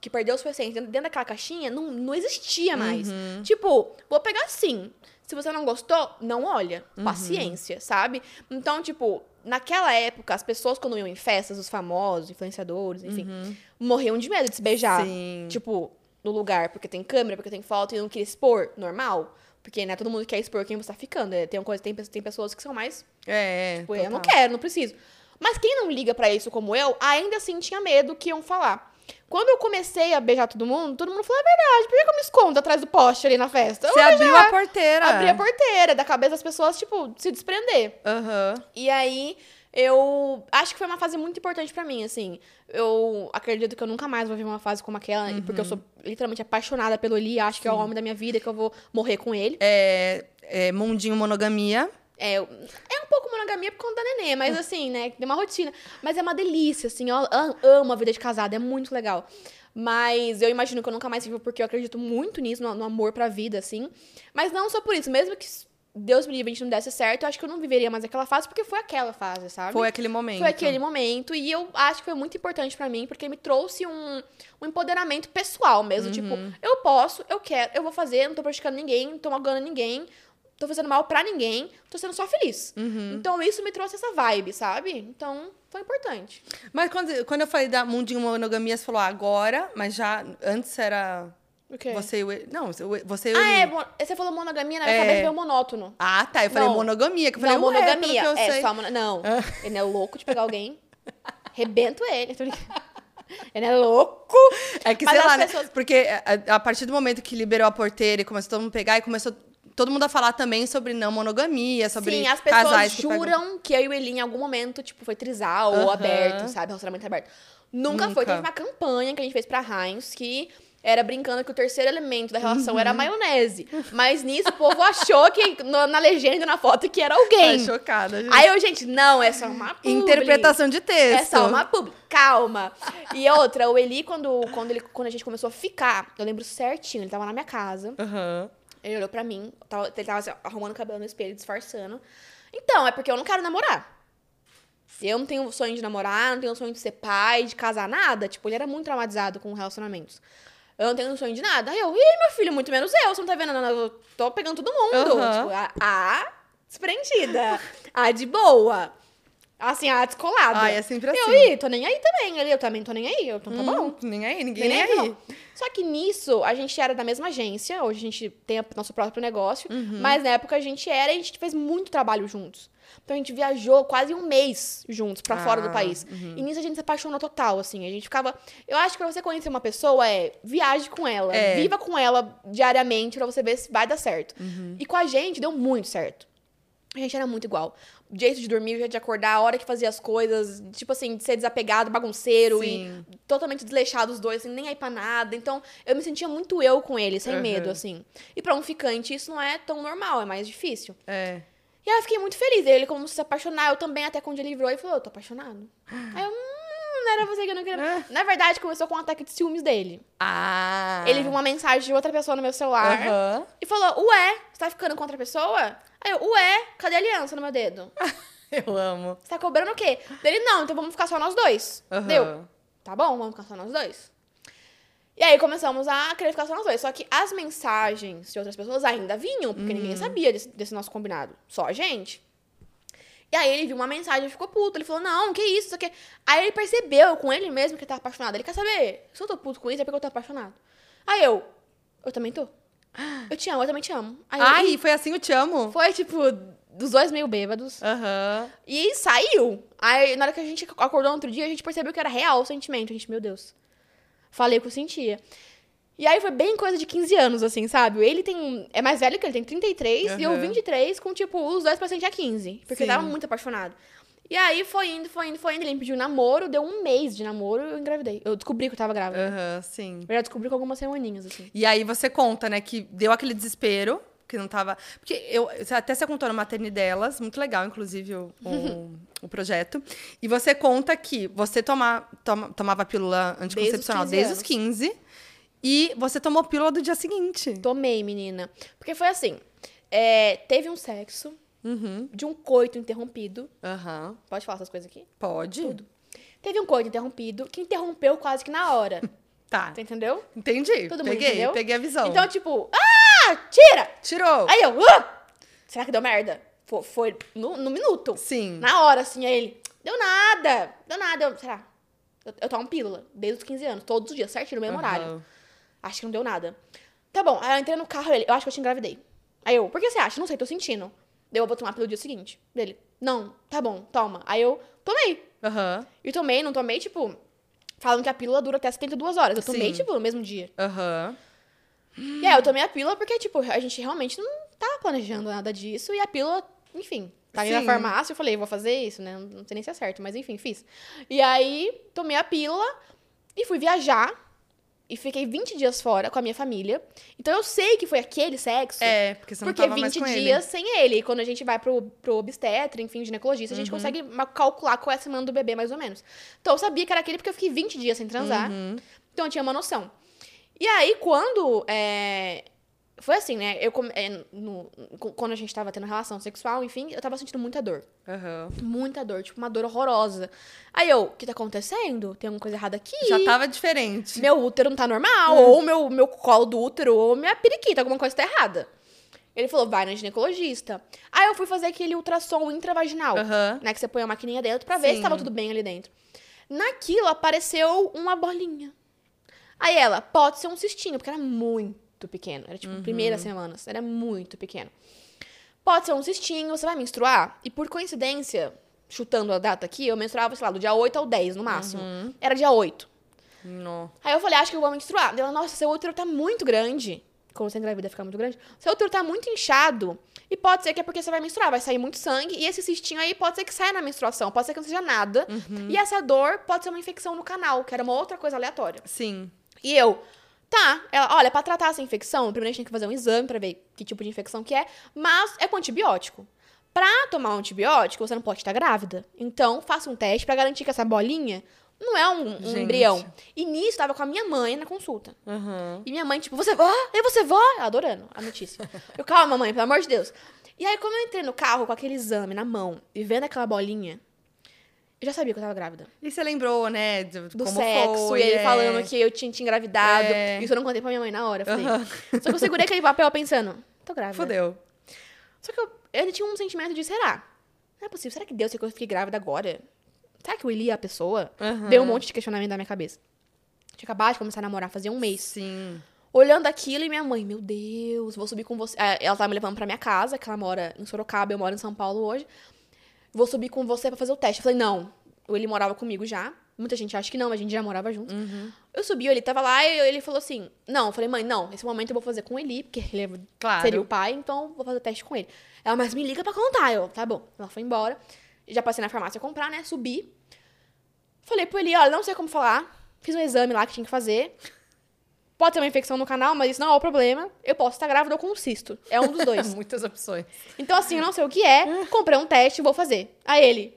S2: que perdeu os pacientes dentro, daquela caixinha não, não existia mais.
S1: Uhum.
S2: Tipo, vou pegar sim. Se você não gostou, não olha.
S1: Uhum.
S2: Paciência, sabe? Então, tipo, naquela época, as pessoas quando iam em festas, os famosos, influenciadores, enfim, morriam de medo de se beijar.
S1: Uhum. Sim.
S2: Tipo, no lugar, porque tem câmera, porque tem foto e não queria expor, normal. Porque, né, todo mundo quer expor quem você tá ficando. É, Tem, uma coisa, tem, tem pessoas que são mais
S1: É,
S2: Tipo, eu não
S1: total.
S2: quero, não preciso. Mas quem não liga pra isso como eu, ainda assim tinha medo que iam falar. Quando eu comecei a beijar todo mundo, todo mundo falou, é verdade, por que eu me escondo atrás do poste ali na festa?
S1: Você abriu
S2: beijar.
S1: a porteira.
S2: Abri a porteira, da cabeça das pessoas, tipo, se desprender.
S1: Aham.
S2: E aí, eu acho que foi uma fase muito importante pra mim, assim. Eu acredito que eu nunca mais vou ver uma fase como aquela, porque eu sou literalmente apaixonada pelo Eli, acho que é o homem da minha vida, que eu vou morrer com ele.
S1: É, é Mundinho Monogamia.
S2: É, é um pouco monogamia por conta da nenê, mas assim, né? Tem uma rotina. Mas é uma delícia, assim. Eu am- amo a vida de casada, é muito legal. Mas eu imagino que eu nunca mais vivo porque eu acredito muito nisso, no, no amor pra vida, assim. Mas não só por isso, mesmo que Deus me livre a gente não desse certo, eu acho que eu não viveria mais aquela fase porque foi aquela fase, sabe?
S1: Foi aquele momento.
S2: Foi aquele momento. E eu acho que foi muito importante pra mim, porque me trouxe um, um empoderamento pessoal mesmo. Tipo, eu posso, eu quero, eu vou fazer, não tô prejudicando ninguém, não tô magoando ninguém, tô fazendo mal pra ninguém, tô sendo só feliz. Então isso me trouxe essa vibe, sabe? Então foi importante.
S1: Mas quando, quando eu falei da mundinho monogamia, você falou agora, mas já antes era
S2: O quê?
S1: você e o Não, você e o
S2: Ah, é, você falou monogamia, na minha
S1: É.
S2: cabeça veio monótono.
S1: Ah, tá. Eu falei
S2: Não.
S1: monogamia, que eu falei
S2: não, monogamia.
S1: que eu
S2: É
S1: sei.
S2: só mono... Não, ele não é louco de pegar alguém. Rebento ele. Ele é louco.
S1: É que,
S2: Mas
S1: sei lá, né?
S2: pessoas-
S1: Porque a, a partir do momento que liberou a porteira e começou todo mundo a pegar, e começou todo mundo a falar também sobre não monogamia, sobre
S2: Sim, as pessoas
S1: casais que pegam-
S2: juram que eu e o Eli em algum momento, tipo, foi trisal ou aberto, sabe? Relacionamento aberto. Nunca,
S1: Nunca.
S2: foi. Teve uma campanha que a gente fez pra Heinz que era brincando que o terceiro elemento da relação
S1: Uhum.
S2: era a maionese. Mas nisso o povo achou que no- na legenda, na foto, que era alguém.
S1: Ai, chocada, gente.
S2: Aí eu, gente, não, é só uma publi.
S1: Interpretação de texto.
S2: É só uma publi. Calma. E outra, o Eli, quando, quando, ele, quando a gente começou a ficar, eu lembro certinho, ele tava na minha casa.
S1: Aham.
S2: Ele olhou pra mim, tava- ele tava assim, arrumando o cabelo no espelho, disfarçando. Então, é porque eu não quero namorar. Eu não tenho sonho de namorar, não tenho sonho de ser pai, de casar, nada. Tipo, ele era muito traumatizado com relacionamentos. Eu não tenho sonho de nada. Aí eu, ih, meu filho, muito menos eu. Você não tá vendo? Não, Eu tô pegando todo mundo.
S1: Aham.
S2: Tipo, a, a desprendida. A de boa. Assim, a descolada.
S1: Ai, é sempre
S2: Eu,
S1: assim.
S2: ih, tô nem aí também. Ele, eu também tô nem aí. Eu, então tá bom.
S1: Hum, nem aí, ninguém
S2: Nem
S1: nem
S2: aí. Só que nisso, a gente era da mesma agência. Hoje a gente tem o nosso próprio negócio.
S1: Uhum.
S2: Mas na época a gente era e a gente fez muito trabalho juntos. Então a gente viajou quase um mês juntos pra fora do
S1: Ah,
S2: país. E nisso a gente se apaixonou total, assim. A gente ficava. Eu acho que pra você conhecer uma pessoa é viaje com ela,
S1: É.
S2: viva com ela diariamente pra você ver se vai dar certo.
S1: Uhum.
S2: E com a gente deu muito certo. A gente era muito igual. Jeito de dormir, o jeito de acordar, a hora que fazia as coisas, tipo assim, de ser desapegado, bagunceiro
S1: Sim.
S2: e totalmente desleixado os dois, assim, nem aí pra nada. Então, eu me sentia muito eu com ele, sem
S1: Uhum.
S2: medo, assim. E pra um ficante, isso não é tão normal, é mais difícil.
S1: É.
S2: E aí eu fiquei muito feliz. Ele começou a se apaixonar, eu também, até quando ele virou e falou, eu tô apaixonado. [GASPS] Aí eu, hum, não era você que eu não queria.
S1: É.
S2: Na verdade, começou com um ataque de ciúmes dele.
S1: Ah.
S2: Ele viu uma mensagem de outra pessoa no meu celular
S1: Aham.
S2: e falou, ué, você tá ficando com outra pessoa? Aí eu, ué, cadê a aliança no meu dedo? [LAUGHS]
S1: Eu amo.
S2: Você tá cobrando o quê? Dele, não, então vamos ficar só nós dois.
S1: Aham.
S2: Deu. Tá bom, vamos ficar só nós dois. E aí começamos a querer ficar só nós dois. Só que as mensagens de outras pessoas ainda vinham, porque
S1: Uhum.
S2: ninguém sabia desse, desse nosso combinado. Só a gente. E aí ele viu uma mensagem e ficou puto. Ele falou, não, que isso, isso aqui. Aí ele percebeu com ele mesmo que ele tava apaixonado. Ele quer saber, se eu tô puto com isso é porque eu tô apaixonado. Aí eu, eu também tô. Eu te amo, eu também te amo. Aí
S1: Ai, foi assim, eu te amo.
S2: foi tipo, dos dois meio bêbados.
S1: Aham.
S2: E saiu. Aí, na hora que a gente acordou no outro dia, a gente percebeu que era real o sentimento. A gente, meu Deus. Falei o que eu sentia. E aí foi bem coisa de 15 anos, assim, sabe? Ele tem. É mais velho que ele, tem 33 e eu
S1: Aham.
S2: 23, com, tipo, os dois pra sentir a 15. Porque
S1: Sim.
S2: eu tava muito apaixonado. E aí foi indo, foi indo, foi indo. Ele me pediu namoro, deu um mês de namoro eu engravidei. Eu descobri que eu tava grávida.
S1: Aham, sim.
S2: Eu já descobri com algumas semaninhas, assim.
S1: E aí você conta, né, que deu aquele desespero, que não tava. Porque eu até você contou no delas, muito legal, inclusive, o, o, [LAUGHS] o projeto. E você conta que você toma, toma- tomava pílula anticoncepcional
S2: Desde
S1: desde,
S2: os
S1: os
S2: 15
S1: 15 e você tomou pílula do dia seguinte.
S2: Tomei, menina. Porque foi assim: é, teve um sexo
S1: Uhum.
S2: de um coito interrompido.
S1: Aham.
S2: Pode falar essas coisas aqui?
S1: Pode?
S2: Tudo. Teve um coito interrompido que interrompeu quase que na hora. [LAUGHS]
S1: Tá.
S2: Você entendeu?
S1: Entendi.
S2: Todo mundo
S1: peguei,
S2: entendeu?
S1: peguei a visão.
S2: Então, tipo, ah, tira!
S1: Tirou.
S2: Aí eu, ah! Será que deu merda? Foi, foi no, no minuto.
S1: Sim.
S2: Na hora, assim, aí ele, deu nada, deu nada. Eu, será? Eu, eu tomo pílula, desde os 15 anos, todos os dias, certinho, no mesmo horário.
S1: Aham.
S2: Acho que não deu nada. Tá bom, aí eu entrei no carro, ele, eu acho que eu te engravidei. Aí eu, por que você acha? Não sei, tô sentindo. Daí eu vou tomar pelo dia seguinte. Dele, não, tá bom, toma. Aí eu tomei.
S1: Aham.
S2: E tomei, não tomei, tipo, falam que a pílula dura até 72 horas. Eu tomei,
S1: Sim.
S2: tipo, no mesmo dia.
S1: Aham.
S2: E aí eu tomei a pílula porque, tipo, a gente realmente não tava planejando nada disso. E a pílula, enfim, tava indo na farmácia, eu falei, vou fazer isso, né? Não sei nem se é certo, mas enfim, fiz. E aí, tomei a pílula e fui viajar. E fiquei 20 dias fora com a minha família. Então eu sei que foi aquele sexo.
S1: É, porque você não
S2: Porque
S1: tava mais
S2: 20
S1: com
S2: dias
S1: ele.
S2: sem ele. E quando a gente vai pro, pro obstetra, enfim, ginecologista, a
S1: Uhum.
S2: gente consegue ma- calcular qual é a semana do bebê, mais ou menos. Então eu sabia que era aquele porque eu fiquei 20 dias sem transar.
S1: Uhum.
S2: Então eu tinha uma noção. E aí, quando. é, Foi assim, né? Eu, é, no- Quando a gente tava tendo relação sexual, enfim, eu tava sentindo muita dor.
S1: Aham.
S2: Muita dor, tipo, uma dor horrorosa. Aí eu, o que tá acontecendo? Tem alguma coisa errada aqui?
S1: Já tava diferente.
S2: meu útero não tá normal, ou meu, meu colo do útero, ou minha periquita, alguma coisa tá errada. Ele falou, vai na ginecologista. Aí eu fui fazer aquele ultrassom intravaginal,
S1: Aham.
S2: né? Que você põe a maquininha dentro pra ver
S1: Sim.
S2: se tava tudo bem ali dentro. Naquilo apareceu uma bolinha. Aí ela, pode ser um cistinho, porque era muito pequeno. Era tipo, primeiras semanas, era muito pequeno. Pode ser um cistinho, você vai menstruar? E por coincidência, chutando a data aqui, eu menstruava, sei lá, do dia 8 ao 10 no máximo. Era dia 8.
S1: Não.
S2: Aí eu falei, acho que eu vou menstruar. Ela, nossa, seu útero tá muito grande. Como você engravida fica muito grande. Seu útero tá muito inchado. E pode ser que é porque você vai menstruar, vai sair muito sangue. E esse cistinho aí pode ser que saia na menstruação. Pode ser que não seja nada. E essa dor pode ser uma infecção no canal, que era uma outra coisa aleatória.
S1: Sim.
S2: E eu, tá, ela, olha, pra tratar essa infecção, primeiro a gente tem que fazer um exame pra ver que tipo de infecção que é, mas é com antibiótico. Pra tomar um antibiótico, você não pode estar grávida. Então, faça um teste pra garantir que essa bolinha não é um, um embrião. E nisso, tava com a minha mãe na consulta.
S1: Aham.
S2: E minha mãe, tipo, você vó? E você vó? Ela adorando a notícia. [LAUGHS] Eu, calma, mãe, pelo amor de Deus. E aí, quando eu entrei no carro com aquele exame na mão e vendo aquela bolinha, eu já sabia que eu tava grávida.
S1: E você lembrou, né,
S2: Do
S1: como
S2: sexo,
S1: foi,
S2: e ele
S1: é.
S2: falando que eu tinha te engravidado.
S1: É.
S2: Isso eu não contei pra minha mãe na hora. Falei.
S1: Aham.
S2: Só que eu segurei aquele papel pensando, tô grávida.
S1: Fudeu.
S2: Só que eu, eu tinha um sentimento de, será? Não é possível. Será que Deus quer que eu fique grávida agora? Será que o Eli é a pessoa?
S1: Aham.
S2: Deu um monte de questionamento na minha cabeça. Tinha acabado de começar a namorar, fazia um mês.
S1: Sim.
S2: Olhando aquilo e minha mãe, meu Deus, vou subir com você. Ah, Ela tava me levando pra minha casa, que ela mora em Sorocaba, eu moro em São Paulo hoje. Vou subir com você pra fazer o teste. Eu falei, não. Ele morava comigo já. Muita gente acha que não, mas a gente já morava junto. Eu subi, ele tava lá e ele falou assim: Não, eu falei, mãe, não, esse momento eu vou fazer com o Eli, porque ele é-
S1: Claro.
S2: seria o pai, então vou fazer o teste com ele. Ela, mas me liga pra contar. Eu, tá bom. Ela foi embora. Já passei na farmácia comprar, né? Subi. Falei pro Eli, olha, não sei como falar. Fiz um exame lá que tinha que fazer. Pode ser uma infecção no canal, mas isso não é o problema. Eu posso estar grávida ou com um cisto. É um dos dois. [LAUGHS]
S1: Muitas opções.
S2: então, assim, eu não sei o que é. Comprei um teste e vou fazer. Aí ele,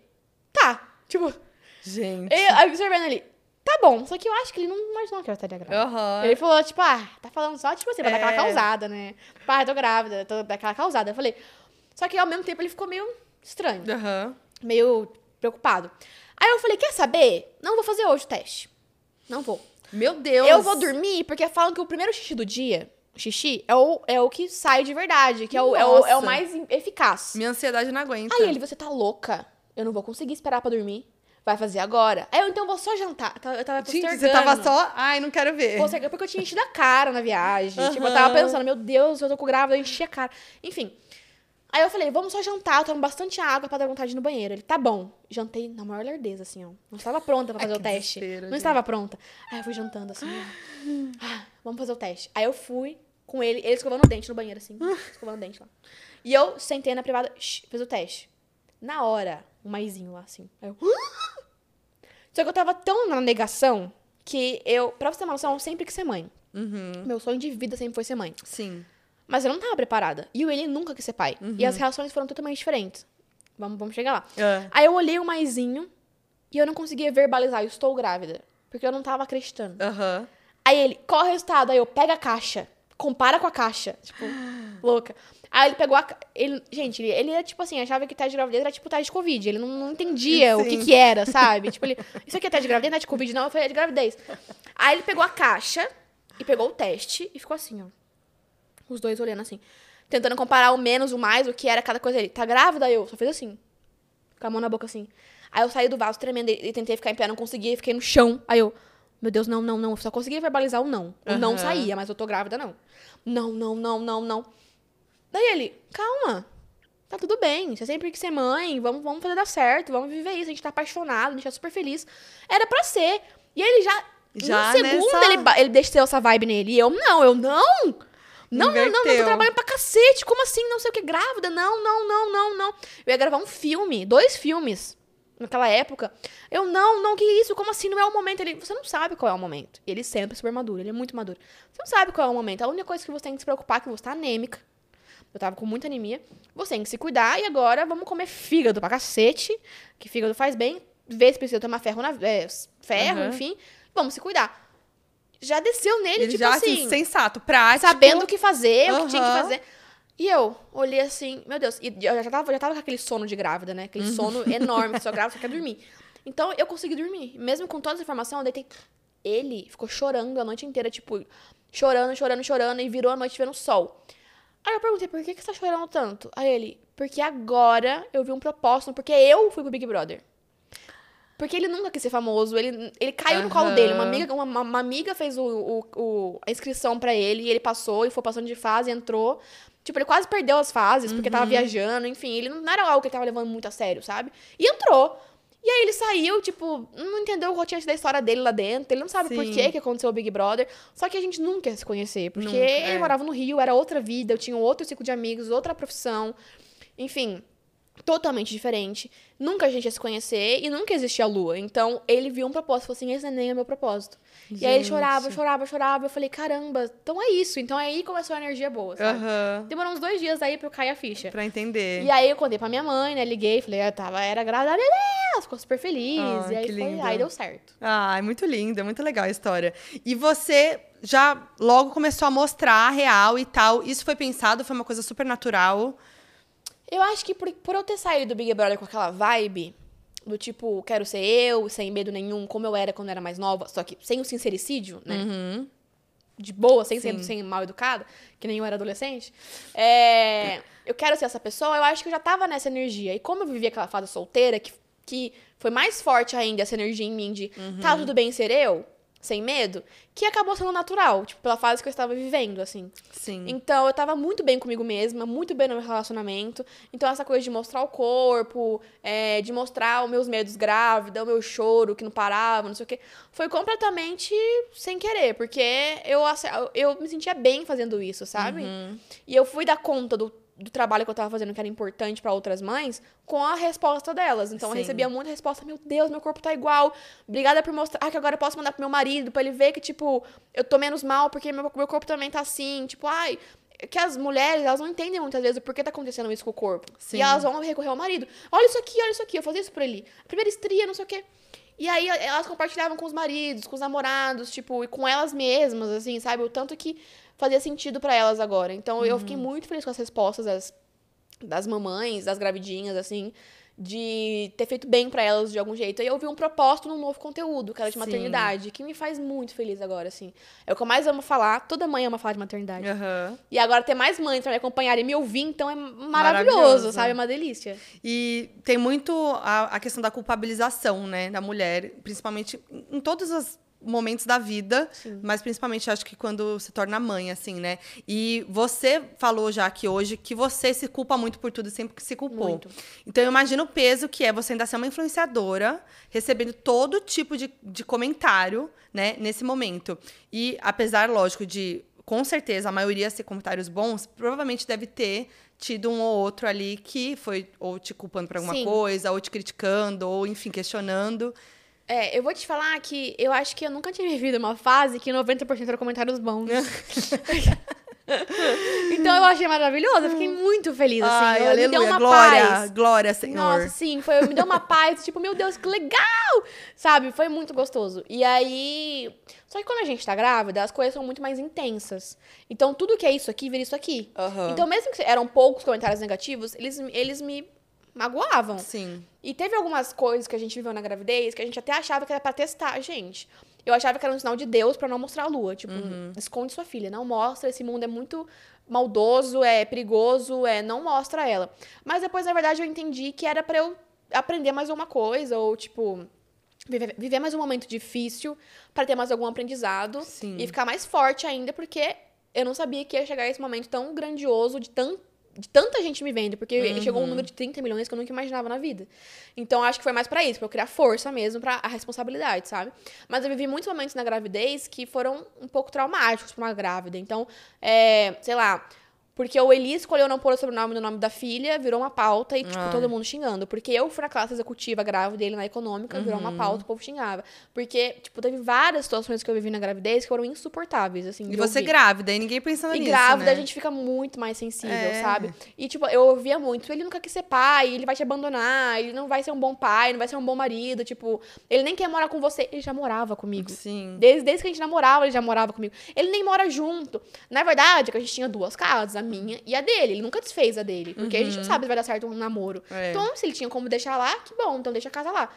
S2: tá. Tipo,
S1: Gente.
S2: eu, aí observando ali, tá bom. Só que eu acho que ele não imaginou que eu estaria grávida.
S1: Aham.
S2: Ele falou, tipo, ah, tá falando só, tipo assim, pra dar aquela
S1: É.
S2: causada, né? Pai, tô grávida, tô daquela causada. Eu falei. Só que ao mesmo tempo ele ficou meio estranho,
S1: Aham.
S2: meio preocupado. Aí eu falei, quer saber? Não vou fazer hoje o teste. Não vou.
S1: Meu Deus.
S2: Eu vou dormir porque falam que o primeiro xixi do dia, o xixi, é o, é o que sai de verdade, que é o, é o, é o mais eficaz.
S1: Minha ansiedade não aguenta.
S2: Aí ele, você tá louca? Eu não vou conseguir esperar pra dormir. Vai fazer agora. Aí eu, então, vou só jantar. Eu tava- postergando.
S1: você tava só... Ai, não quero ver.
S2: Postergando, porque eu tinha enchido a cara na viagem. Tipo, eu tava pensando, meu Deus, eu tô com grávida, eu enchi a cara. Enfim. Aí eu falei, vamos só jantar, eu tomo bastante água pra dar vontade no banheiro. Ele, tá bom. Jantei na maior lerdeza, assim, ó. Não estava pronta pra [LAUGHS]
S1: Ai,
S2: fazer o
S1: que
S2: teste. Não
S1: gente.
S2: estava pronta. Aí eu fui jantando, assim, ó. [GASPS] Ah, vamos fazer o teste. Aí eu fui com ele, ele escovando o dente no banheiro, assim. [LAUGHS] escovando o dente lá. E eu sentei na privada, shh, fiz o teste. Na hora, um maisinho lá, assim. Aí eu... [GASPS] Só que eu tava tão na negação que eu, pra você ter uma noção, eu sempre quis ser mãe.
S1: Uhum.
S2: Meu sonho de vida sempre foi ser mãe.
S1: Sim.
S2: Mas eu não tava preparada. E o ele nunca quis ser pai.
S1: Uhum.
S2: E as relações foram totalmente diferentes. Vamos, vamos chegar lá.
S1: É.
S2: Aí eu olhei o maisinho e eu não conseguia verbalizar, eu estou grávida. Porque eu não tava acreditando.
S1: Aham.
S2: Aí ele, qual é o resultado? Aí eu, pega a caixa. Compara com a caixa. Tipo, [GASPS] louca. Aí ele pegou a. Ele, gente, ele, ele era tipo assim, achava que teste de gravidez era tipo teste de Covid. Ele não, não entendia o que
S1: Sim.
S2: que era, sabe? tipo, ele. Isso aqui é teste de gravidez, não é de Covid, não. Eu falei, é de gravidez. Aí ele pegou a caixa e pegou o teste e ficou assim, ó. Os dois olhando assim. Tentando comparar o menos, o mais, o que era cada coisa. Ele, tá grávida? Eu só fiz assim. Com a mão na boca assim. Aí eu saí do vaso tremendo e tentei ficar em pé, não conseguia, fiquei no chão. Aí eu, meu Deus, não, não, não. Eu só conseguia verbalizar o não. O não
S1: Aham.
S2: saía, mas eu tô grávida, não. Não, não, não, não, não. Daí ele, calma. Tá tudo bem. Você sempre quis ser mãe. Vamos, vamos fazer dar certo. Vamos viver isso. A gente tá apaixonado, a gente tá super feliz. Era pra ser. E ele já.
S1: Já
S2: um segundo
S1: nessa-
S2: ele, ele desceu essa vibe nele. E eu, não, eu não. Não, não, não, eu tô trabalhando pra cacete. Como assim? Não sei o que, grávida? Não, não, não, não, não. Eu ia gravar um filme, dois filmes. naquela época. Eu, não, não, que isso? Como assim? Não é o momento. Ele, você não sabe qual é o momento. E ele sempre é super maduro, ele é muito maduro. Você não sabe qual é o momento. A única coisa que você tem que se preocupar é que você tá anêmica. Eu tava com muita anemia. Você tem que se cuidar e agora vamos comer fígado pra cacete, que fígado faz bem. Ver se precisa tomar ferro, na, é, ferro,
S1: Uhum.
S2: enfim. Vamos se cuidar. Já desceu nele,
S1: Ele
S2: tipo
S1: já,
S2: assim,
S1: assim, sensato, prático.
S2: sabendo o que fazer, o que tinha que fazer. E eu olhei assim, meu Deus, e eu já tava, já tava com aquele sono de grávida, né? Aquele
S1: Uhum.
S2: sono enorme, que [LAUGHS] só grávida, só quer dormir. Então eu consegui dormir. Mesmo com toda essa informação, eu deitei. Ele ficou chorando a noite inteira, tipo, chorando, chorando, chorando, e virou a noite vendo o sol. Aí eu perguntei, por que, que você tá chorando tanto? Aí ele, porque agora eu vi um propósito, porque eu fui pro Big Brother. Porque ele nunca quis ser famoso, ele, ele caiu no colo dele. Uma amiga, uma, uma- amiga fez o, o- o- a inscrição pra ele e ele passou e foi passando de fase, entrou. Tipo, ele quase perdeu as fases porque
S1: Uhum.
S2: tava viajando, enfim, ele não, era algo que ele tava levando muito a sério, sabe? E entrou. E aí ele saiu, tipo, não entendeu o rotante da história dele lá dentro, ele não sabe por
S1: Sim.
S2: que que aconteceu o Big Brother. Só que a gente nunca ia se conhecer, porque
S1: Nunca,
S2: ele
S1: é.
S2: morava no Rio, era outra vida, eu tinha outro ciclo de amigos, outra profissão. Enfim, totalmente diferente. Nunca a gente ia se conhecer e nunca existia a lua. Então, ele viu um propósito, falou assim, esse nem é meu propósito. E aí ele
S1: Gente.
S2: chorava, chorava, chorava. Eu falei, caramba, então é isso. Então aí começou a energia boa, sabe?
S1: Aham.
S2: Demorou uns dois dias aí pra eu cair a ficha.
S1: Pra entender.
S2: E aí eu contei pra minha mãe, né? Liguei, falei, eu tava, era grávida, ela ficou super feliz.
S1: Ah,
S2: e aí foi, aí deu certo.
S1: Ah, é muito lindo, é muito legal a história. E você já logo começou a mostrar a real e tal. Isso foi pensado, foi uma coisa super natural.
S2: Eu acho que por, por eu ter saído do Big Brother com aquela vibe, do tipo, quero ser eu, sem medo nenhum, como eu era quando eu era mais nova, só que sem o sincericídio, né?
S1: Uhum.
S2: De boa, sem ser sem mal educada, que nem eu era adolescente. É, eu quero ser essa pessoa, eu acho que eu já tava nessa energia. E como eu vivia aquela fase solteira, que, que foi mais forte ainda essa energia em mim de tá tudo bem ser eu, sem medo, que acabou sendo natural, tipo, pela fase que eu estava vivendo, assim.
S1: Sim.
S2: Então, eu tava muito bem comigo mesma, muito bem no meu relacionamento. Então, essa coisa de mostrar o corpo, é, de mostrar os meus medos grávida, o meu choro que não parava, não sei o quê, foi completamente sem querer, porque eu, eu me sentia bem fazendo isso, sabe? E eu fui dar conta do, do trabalho que eu tava fazendo, que era importante pra outras mães, com a resposta delas. Então, eu
S1: Sim.
S2: recebia muita resposta: meu Deus, meu corpo tá igual. Obrigada por mostrar. Ah, que agora eu posso mandar pro meu marido, pra ele ver que, tipo, eu tô menos mal porque meu, meu corpo também tá assim. Tipo, ai. Que as mulheres, elas não entendem muitas vezes o porquê tá acontecendo isso com o corpo.
S1: Sim.
S2: E elas vão recorrer ao marido. Olha isso aqui, olha isso aqui, eu fazia isso por ele. Primeira estria, não sei o quê. E aí elas compartilhavam com os maridos, com os namorados, tipo, e com elas mesmas, assim, sabe? O tanto que fazia sentido pra elas agora. Então eu
S1: Uhum.
S2: fiquei muito feliz com as respostas das, das mamães, das gravidinhas, assim, de ter feito bem pra elas de algum jeito. Aí eu vi um propósito num novo conteúdo, que era de
S1: Sim.
S2: maternidade, que me faz muito feliz agora, assim. É o que eu mais amo falar, toda mãe ama falar de maternidade.
S1: Aham.
S2: E agora ter mais mães pra me acompanhar e me ouvir, então é maravilhoso,
S1: Maravilhoso.
S2: sabe? É uma delícia.
S1: E tem muito a, a questão da culpabilização, né, da mulher, principalmente em todos os momentos da vida, mas principalmente acho que quando se torna mãe, assim, né? E você falou já aqui hoje que você se culpa muito por tudo, sempre que se culpou.
S2: Muito.
S1: Então eu imagino o peso que é você ainda ser uma influenciadora, recebendo todo tipo de, de comentário, né, nesse momento. E apesar, lógico, de com certeza a maioria ser comentários bons, provavelmente deve ter tido um ou outro ali que foi ou te culpando por alguma
S2: Sim.
S1: coisa, ou te criticando, ou enfim, questionando.
S2: É, eu vou te falar que eu acho que eu nunca tinha vivido uma fase que 90% eram comentários bons. [LAUGHS] então eu achei maravilhoso, eu fiquei muito feliz, assim.
S1: Ai,
S2: eu, me
S1: aleluia,
S2: deu uma
S1: glória,
S2: paz.
S1: glória, Senhor.
S2: Nossa, sim, foi, me deu uma paz, tipo, meu Deus, que legal! Sabe? Foi muito gostoso. E aí. Só que quando a gente tá grávida, as coisas são muito mais intensas. Então, tudo que é isso aqui vira isso aqui.
S1: Aham.
S2: Então, mesmo que eram poucos comentários negativos, eles, eles me magoavam.
S1: Sim.
S2: E teve algumas coisas que a gente viveu na gravidez que a gente até achava que era pra testar gente. Eu achava que era um sinal de Deus pra não mostrar a lua. Tipo, esconde sua filha, não mostra, esse mundo é muito maldoso, é perigoso, é não mostra ela. Mas depois, na verdade, eu entendi que era pra eu aprender mais uma coisa, ou tipo. Viver, viver mais um momento difícil pra ter mais algum aprendizado
S1: Sim.
S2: e ficar mais forte ainda, porque eu não sabia que ia chegar esse momento tão grandioso de tão de tanta gente me vendo, porque chegou um número de 30 milhões que eu nunca imaginava na vida. Então, acho que foi mais pra isso, pra eu criar força mesmo, pra a responsabilidade, sabe? Mas eu vivi muitos momentos na gravidez que foram um pouco traumáticos pra uma grávida. Então, é, sei lá, Porque o Eli escolheu não pôr o sobrenome no nome da filha, virou uma pauta e, tipo,
S1: Ah.
S2: todo mundo xingando. Porque eu fui na classe executiva grávida dele na econômica, virou
S1: Uhum.
S2: uma pauta, o povo xingava. Porque, tipo, teve várias situações que eu vivi na gravidez que foram insuportáveis, assim.
S1: E você
S2: ouvir.
S1: grávida, e ninguém pensando
S2: E
S1: nisso,
S2: grávida
S1: né?
S2: a gente fica muito mais sensível,
S1: É.
S2: sabe? E, tipo, eu ouvia muito, ele nunca quis ser pai, ele vai te abandonar, ele não vai ser um bom pai, não vai ser um bom marido, tipo, ele nem quer morar com você. Ele já morava comigo.
S1: Sim.
S2: Desde, desde que a gente namorava, ele já morava comigo. Ele nem mora junto. Na verdade, é que a gente tinha duas casas, minha e a dele. Ele nunca desfez a dele. Porque a gente não sabe se vai dar certo um namoro.
S1: Uhum. É.
S2: Então, se ele tinha como deixar lá, que bom, então deixa a casa lá.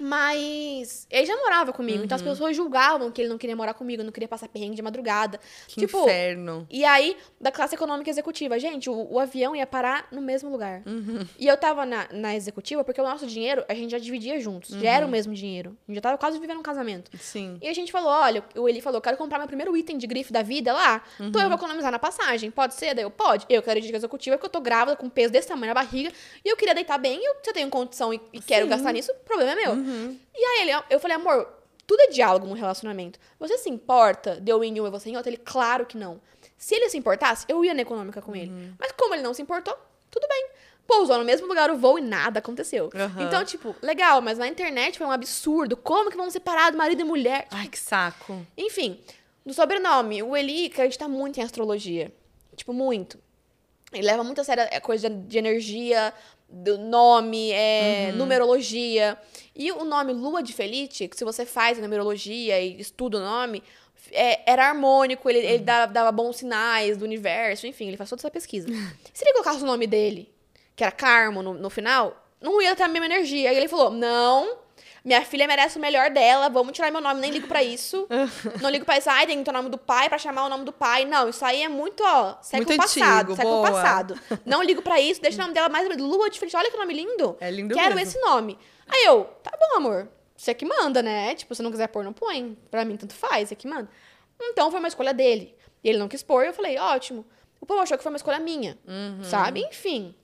S2: Mas ele já morava comigo, então as
S1: Uhum.
S2: pessoas julgavam que ele não queria morar comigo, não queria passar perrengue de madrugada.
S1: Que
S2: tipo,
S1: inferno.
S2: e aí, da classe econômica executiva, gente, o, o avião ia parar no mesmo lugar.
S1: Uhum.
S2: E eu tava na, na executiva porque o nosso dinheiro a gente já dividia juntos. Já
S1: Uhum.
S2: era o mesmo dinheiro. A gente já tava quase vivendo um casamento.
S1: Sim.
S2: E a gente falou: olha, o Eli falou, quero comprar meu primeiro item de grife da vida lá. Então
S1: Uhum.
S2: eu vou economizar na passagem. Pode ser? Daí eu, pode. Eu quero ir de executiva porque eu tô grávida com peso desse tamanho na barriga. E eu queria deitar bem. E eu, se eu tenho condição e, e quero gastar nisso, o problema é meu.
S1: Uhum.
S2: E aí ele, eu falei, amor, tudo é diálogo no relacionamento. Você se importa de eu ir em um e você em outro? Ele, claro que não. Se ele se importasse, eu ia na econômica com ele.
S1: Uhum.
S2: Mas como ele não se importou, tudo bem. Pousou no mesmo lugar o voo e nada aconteceu.
S1: Aham.
S2: Então, tipo, legal, mas na internet foi um absurdo. Como que vão separar do marido e mulher?
S1: Ai, que saco.
S2: Enfim, do sobrenome, o Eli acredita muito em astrologia. Tipo, muito. Ele leva muito a sério a coisa de energia, do nome, é, numerologia. E o nome Lua de Felite, que se você faz a numerologia e estuda o nome, é, era harmônico, ele, ele dava, dava bons sinais do universo, enfim, ele faz toda essa pesquisa. [LAUGHS] se ele colocasse o nome dele, que era Carmo, no, no final, não ia ter a mesma energia. Aí ele falou: não. Minha filha merece o melhor dela, vamos tirar meu nome, nem ligo pra isso. [LAUGHS] não ligo pra isso, ai, tem que ter o nome do pai pra chamar o nome do pai. Não, isso aí é muito, ó, século
S1: Muito
S2: passado,
S1: antigo,
S2: século
S1: boa.
S2: passado. [LAUGHS] Não ligo pra isso, deixa o nome dela mais Lua de Frente, olha que nome lindo.
S1: É lindo
S2: Quero
S1: mesmo.
S2: esse nome. Aí eu, tá bom, amor. Você que manda, né? Tipo, se não quiser pôr, não põe. Pra mim, tanto faz, você que manda. Então, foi uma escolha dele. E ele não quis pôr, eu falei, ótimo. O povo achou que foi uma escolha minha,
S1: Uhum.
S2: sabe? Enfim,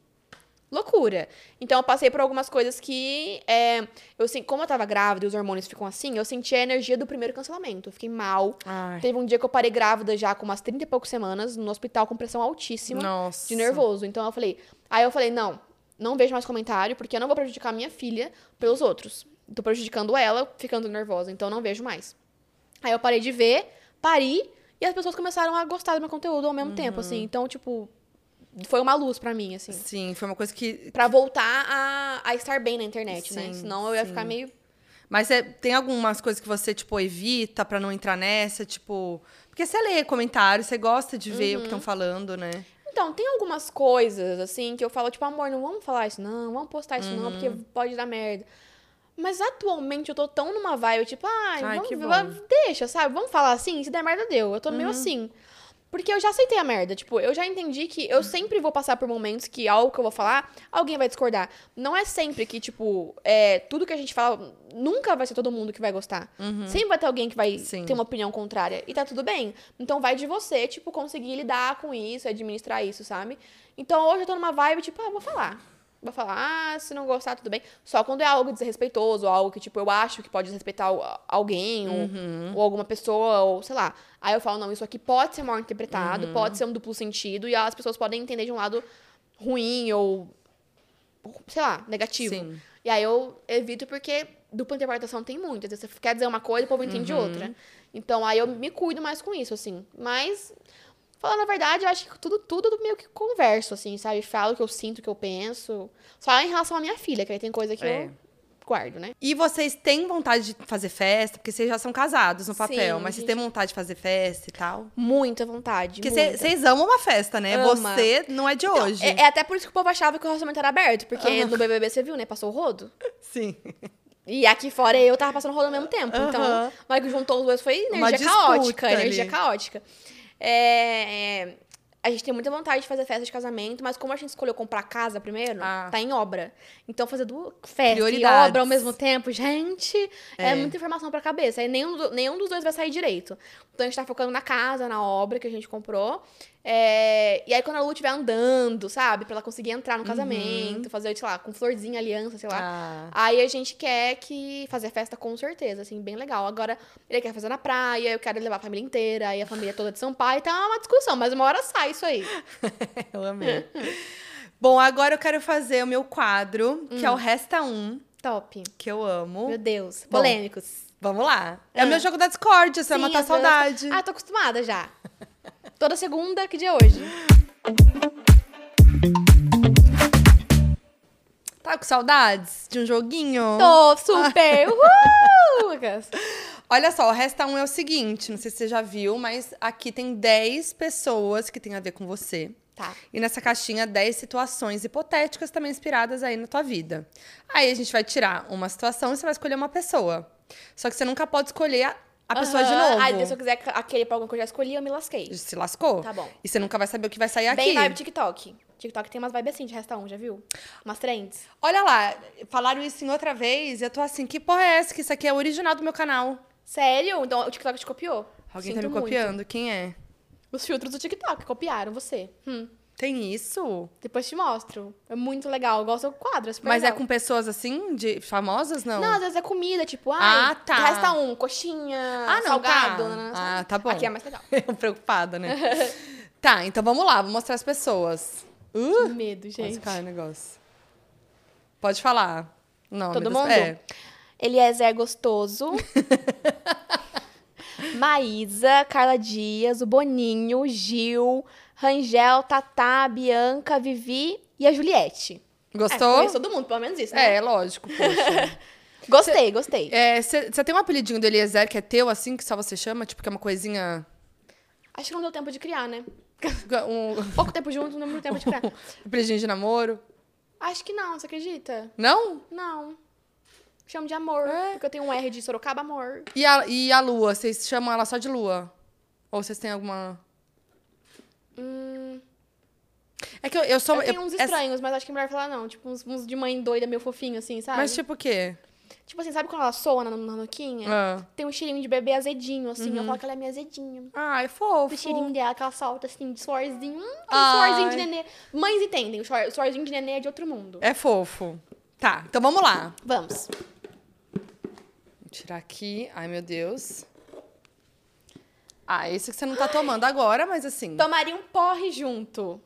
S2: loucura. Então, eu passei por algumas coisas que, é, eu como eu tava grávida e os hormônios ficam assim, eu senti a energia do primeiro cancelamento. Eu fiquei mal.
S1: Ai,
S2: Teve um dia que eu parei grávida já com umas 30 e poucas semanas, no hospital com pressão altíssima
S1: nossa.
S2: de nervoso. Então eu falei. Aí eu falei, não, não vejo mais comentário, porque eu não vou prejudicar minha filha pelos outros. Tô prejudicando ela ficando nervosa, então não vejo mais. Aí eu parei de ver, pari, e as pessoas começaram a gostar do meu conteúdo ao mesmo tempo, assim. Então, tipo, foi uma luz pra mim, assim.
S1: Sim, foi uma coisa que...
S2: Pra voltar a, a estar bem na internet, né?
S1: Sim,
S2: Senão eu ia
S1: sim.
S2: ficar meio.
S1: Mas é, tem algumas coisas que você, tipo, evita pra não entrar nessa, tipo... Porque você lê comentários, você gosta de ver o que
S2: Uhum.
S1: estão falando, né?
S2: Então, tem algumas coisas, assim, que eu falo, tipo, amor, não vamos falar isso, não, vamos postar isso, não, porque
S1: Uhum.
S2: pode dar merda. Mas atualmente eu tô tão numa vibe, tipo, ai,
S1: Ai,
S2: vamos- deixa, sabe? Vamos falar assim, se der merda, deu. Eu tô
S1: Uhum.
S2: meio assim. Porque eu já aceitei a merda. Tipo, eu já entendi que eu sempre vou passar por momentos que algo que eu vou falar, alguém vai discordar. Não é sempre que, tipo, é, tudo que a gente fala, nunca vai ser todo mundo que vai gostar. Sempre vai ter alguém que vai
S1: Uhum. Sim.
S2: ter uma opinião contrária. E tá tudo bem. Então vai de você, tipo, conseguir lidar com isso, administrar isso, sabe? Então hoje eu tô numa vibe, tipo, ah, vou falar. Vou falar, ah, se não gostar, tudo bem. Só quando é algo desrespeitoso, algo que, tipo, eu acho que pode desrespeitar al- alguém, ou,
S1: Uhum.
S2: ou alguma pessoa, ou sei lá. Aí eu falo, não, isso aqui pode ser mal interpretado,
S1: Uhum.
S2: pode ser um duplo sentido, e as pessoas podem entender de um lado ruim ou, sei lá, negativo.
S1: Sim.
S2: E aí eu evito porque dupla interpretação tem muito. Às vezes você quer dizer uma coisa e o povo entende
S1: Uhum.
S2: outra. Então aí eu me cuido mais com isso, assim. Mas, falando a verdade, eu acho que tudo, tudo meio que converso, assim, sabe? Falo o que eu sinto, o que eu penso. Só em relação à minha filha, que aí tem coisa que
S1: É.
S2: eu guardo, né?
S1: E vocês têm vontade de fazer festa? Porque vocês já são casados no papel,
S2: Sim,
S1: mas vocês
S2: gente.
S1: têm vontade de fazer festa e tal?
S2: Muita vontade.
S1: Porque vocês amam uma festa, né?
S2: Ama.
S1: Você não é de
S2: Então,
S1: hoje.
S2: É, é até por isso que o povo achava que o relacionamento era aberto. Porque
S1: Aham.
S2: no BBB você viu, né? Passou o rodo. [LAUGHS]
S1: Sim.
S2: E aqui fora eu tava passando rodo ao mesmo tempo. Então,
S1: Aham.
S2: na hora que juntou os dois foi energia caótica. Energia
S1: ali.
S2: caótica. É, é, a gente tem muita vontade de fazer festa de casamento, mas como a gente escolheu comprar casa primeiro,
S1: Ah.
S2: tá em obra. Então fazer duas festa e obra ao mesmo tempo, gente, é,
S1: É.
S2: muita informação pra cabeça. Aí nenhum, nenhum dos dois vai sair direito. Então a gente tá focando na casa, na obra que a gente comprou. É, e aí, quando a Lu estiver andando, sabe? Pra ela conseguir entrar
S1: Uhum.
S2: no casamento, fazer, sei lá, com florzinha, aliança, sei lá.
S1: Ah.
S2: Aí a gente quer que fazer festa com certeza, assim, bem legal. Agora, ele quer fazer na praia, eu quero levar a família inteira, aí a família toda de São Paulo, então é uma discussão, mas uma hora sai isso aí. [LAUGHS]
S1: Eu amei. Bom, agora eu quero fazer o meu quadro, que é o Resta Um,
S2: Top.
S1: que eu amo.
S2: Meu Deus.
S1: Bom,
S2: Polêmicos.
S1: Vamos lá. É
S2: Ah.
S1: o meu jogo da Discord, você vai
S2: Sim,
S1: matar a
S2: às vezes-
S1: saudade.
S2: Ah, tô acostumada já. [LAUGHS] Toda segunda, que dia é hoje?
S1: Tá com saudades de um joguinho?
S2: Tô super. [LAUGHS] Uhul! Lucas.
S1: Olha só, o Resta Um é o seguinte, não sei se você já viu, mas aqui tem 10 pessoas que tem a ver com você.
S2: Tá.
S1: E nessa caixinha, 10 situações hipotéticas também inspiradas aí na tua vida. Aí a gente vai tirar uma situação e você vai escolher uma pessoa. Só que você nunca pode escolher a, pessoa de
S2: Aham.
S1: novo.
S2: Aí, se eu quiser aquele pra alguma que eu já escolhi, eu me lasquei.
S1: Se lascou.
S2: Tá bom.
S1: E você nunca vai saber o que vai sair aqui.
S2: Bem vibe TikTok. TikTok tem umas vibes assim de resta um, já viu? Umas trends.
S1: Olha lá, falaram isso em outra vez e eu tô assim, que porra é essa? Que isso aqui é original do meu canal.
S2: Sério? Então o TikTok te copiou?
S1: Alguém
S2: Sinto
S1: tá me
S2: muito.
S1: copiando? Quem é?
S2: Os filtros do TikTok copiaram você. Hum.
S1: Tem isso?
S2: Depois te mostro. É muito legal. Eu gosto do quadro, é
S1: Mas é
S2: legal.
S1: com pessoas assim, de famosas, não?
S2: Não, às vezes é comida, tipo,
S1: Ah, tá.
S2: resta um, coxinha,
S1: Ah, não,
S2: salgado.
S1: tá.
S2: né,
S1: Ah, tá bom.
S2: Aqui é mais legal. [LAUGHS]
S1: Eu preocupada, né? [LAUGHS] tá, então vamos lá, vou mostrar as pessoas. Uh,
S2: Que medo, gente.
S1: cai o negócio. Pode falar. Não,
S2: Todo mundo?
S1: É.
S2: Eliezer Gostoso. [LAUGHS] Maísa, Carla Dias, o Boninho, Gil, Rangel, Tatá, Bianca, Vivi e a Juliette. É,
S1: Gostou?
S2: conheço todo mundo, pelo menos isso, né?
S1: É, lógico, poxa. [LAUGHS]
S2: Gostei, gostei.
S1: Você tem um apelidinho do Eliezer que é teu, assim, que só você chama? Tipo, que é uma coisinha...
S2: Acho que não deu tempo de criar, né?
S1: Um [LAUGHS]
S2: Pouco tempo juntos, não deu tempo de criar. [LAUGHS]
S1: apelidinho de namoro?
S2: Acho que não, você acredita?
S1: Não?
S2: Não. Chamo de amor,
S1: É.
S2: porque eu tenho um R de Sorocaba, amor.
S1: E a, e a Lua? Vocês chamam ela só de Lua? Ou vocês têm alguma...
S2: Hum,
S1: É que eu, eu sou...
S2: eu tenho uns
S1: essa-
S2: estranhos, mas acho que é melhor falar não. Tipo, uns, uns de mãe doida, meio fofinho, assim, sabe?
S1: Mas tipo o quê?
S2: Tipo assim, sabe quando ela soa na, na nuquinha?
S1: Ah.
S2: Tem um cheirinho de bebê azedinho, assim.
S1: Uhum.
S2: Eu falo que ela é minha azedinha.
S1: Ai, fofo.
S2: O cheirinho dela, que ela solta, assim, de suorzinho. Hum, suorzinho de nenê. Mães entendem, o suorzinho de nenê é de outro mundo.
S1: É fofo. Tá, então vamos lá.
S2: Vamos.
S1: Vou tirar aqui. Ai, meu Deus. Ah, esse que você não tá tomando agora, mas assim.
S2: Tomaria um porre junto.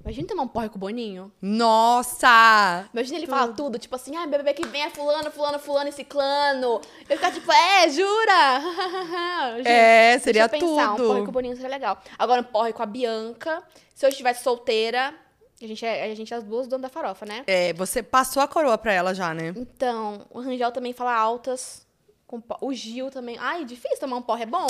S2: Imagina tomar um porre com o Boninho.
S1: Nossa!
S2: Imagina ele falar tudo, tipo assim, ai, meu bebê que vem é fulano, fulano, fulano e ciclano. Eu ficar tipo, é, jura? [LAUGHS] Gente,
S1: É, seria
S2: deixa eu pensar,
S1: tudo.
S2: um porre com o Boninho seria legal. Agora, um porre com a Bianca. Se eu estivesse solteira, a gente é, a gente é as duas donas da farofa, né?
S1: É, você passou a coroa pra ela já, né?
S2: Então, o Rangel também fala altas. O Gil também. Ai, difícil tomar um porre, é bom?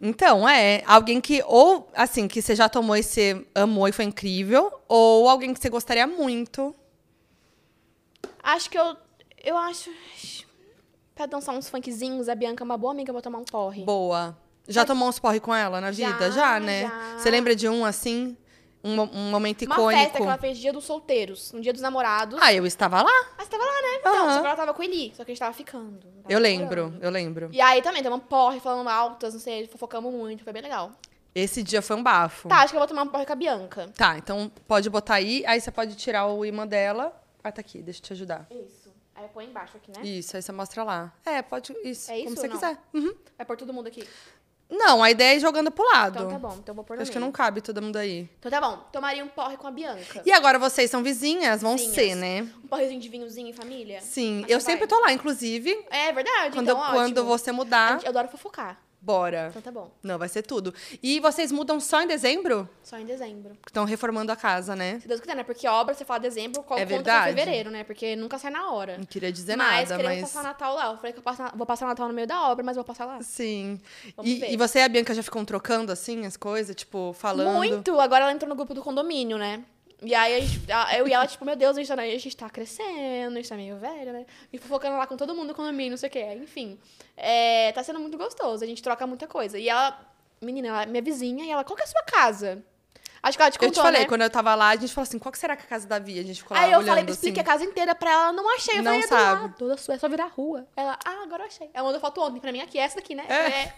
S1: Então, é. Alguém que, ou, assim, que você já tomou e você amou e foi incrível, ou alguém que você gostaria muito.
S2: Acho que eu. Eu acho. Pra dançar uns funkzinhos, a Bianca é uma boa amiga pra tomar um porre.
S1: Boa. Já
S2: Pode-
S1: tomou uns porre com ela na vida?
S2: Já,
S1: Já, né?
S2: já.
S1: Você lembra de um assim? Um, um momento
S2: Uma
S1: icônico?
S2: festa que ela fez dia dos solteiros, no dia dos namorados.
S1: Ah, eu estava lá.
S2: Ah, você tava lá, né? Então,
S1: Aham.
S2: só que ela tava com ele, só que a gente tava ficando. tava
S1: Eu lembro,
S2: namorando.
S1: eu lembro.
S2: E aí também, tomamos porre, falando altas, não sei, fofocamos muito, foi bem legal.
S1: Esse dia foi um bafo.
S2: Tá, acho que eu vou tomar um porre com a Bianca.
S1: Tá, então pode botar aí, aí você pode tirar o imã dela. Ah, tá aqui, deixa eu te ajudar.
S2: Isso. Aí põe embaixo aqui, né?
S1: Isso, aí você mostra lá. É, pode, isso,
S2: É isso
S1: como você quiser. Uhum.
S2: Vai pôr todo mundo aqui.
S1: Não, a ideia é ir jogando pro lado.
S2: Então tá bom, então vou pôr no
S1: Acho que não cabe todo mundo aí.
S2: Então tá bom, tomaria um porre com a Bianca.
S1: E agora vocês são vizinhas, vão
S2: Vizinhas.
S1: ser, né?
S2: Um porrezinho de vinhozinho em família?
S1: Sim, eu sempre tô lá, inclusive.
S2: É verdade,
S1: Quando,
S2: então
S1: eu-
S2: ótimo.
S1: quando você
S2: A
S1: mudar,
S2: gente- Eu adoro fofocar,
S1: bora.
S2: então tá bom.
S1: Não, vai ser tudo. E vocês mudam só em dezembro?
S2: Só em dezembro.
S1: Estão reformando a casa, né?
S2: Se Deus quiser, né? Porque obra, você fala dezembro, qual
S1: É
S2: conta
S1: verdade.
S2: em fevereiro, né? Porque nunca sai na hora.
S1: Não queria dizer
S2: mas
S1: nada, mas.
S2: passar Natal lá. Eu falei que eu passo vou passar Natal no meio da obra, mas vou passar lá.
S1: Sim. E, e você e a Bianca já ficam trocando assim as coisas, tipo, falando?
S2: Muito! Agora ela entrou no grupo do condomínio, né? E aí a gente- a- eu e ela, tipo, meu Deus, a gente, tá, a gente tá crescendo, a gente tá meio velha, né? E fofocando lá com todo mundo no condomínio, não sei o quê. Enfim. É, tá sendo muito gostoso, a gente troca muita coisa. E ela, menina, ela é minha vizinha, e ela, qual que é a sua casa? Acho que ela te
S1: Eu
S2: contou,
S1: te falei,
S2: né?
S1: quando eu tava lá, a gente falou assim, qual que será que é a casa da Via? A gente ficou lá
S2: Aí eu
S1: olhando,
S2: falei, explique
S1: assim.
S2: a casa inteira pra ela, não achei. Eu
S1: Não
S2: falei, é
S1: sabe.
S2: lado, toda sua, é só virar a rua. Ela, ah, agora eu achei. Ela mandou foto ontem pra mim aqui, essa daqui, né?
S1: É.
S2: É,